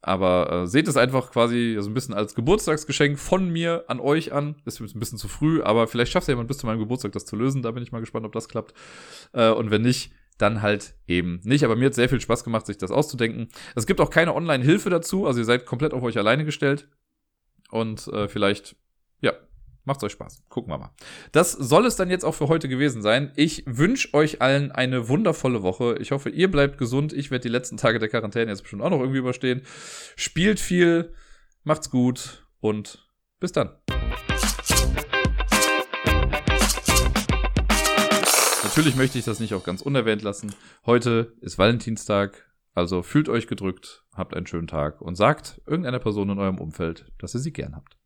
A: Aber äh, seht es einfach quasi so ein bisschen als Geburtstagsgeschenk von mir an euch an. Ist ein bisschen zu früh, aber vielleicht schafft ja jemand bis zu meinem Geburtstag das zu lösen. Da bin ich mal gespannt, ob das klappt. Äh, und wenn nicht, dann halt eben nicht. Aber mir hat sehr viel Spaß gemacht, sich das auszudenken. Es gibt auch keine Online-Hilfe dazu. Also ihr seid komplett auf euch alleine gestellt. Und äh, vielleicht, ja, Macht's euch Spaß. Gucken wir mal. Das soll es dann jetzt auch für heute gewesen sein. Ich wünsche euch allen eine wundervolle Woche. Ich hoffe, ihr bleibt gesund. Ich werde die letzten Tage der Quarantäne jetzt bestimmt auch noch irgendwie überstehen. Spielt viel, macht's gut und bis dann. Natürlich möchte ich das nicht auch ganz unerwähnt lassen. Heute ist Valentinstag, also fühlt euch gedrückt, habt einen schönen Tag und sagt irgendeiner Person in eurem Umfeld, dass ihr sie gern habt.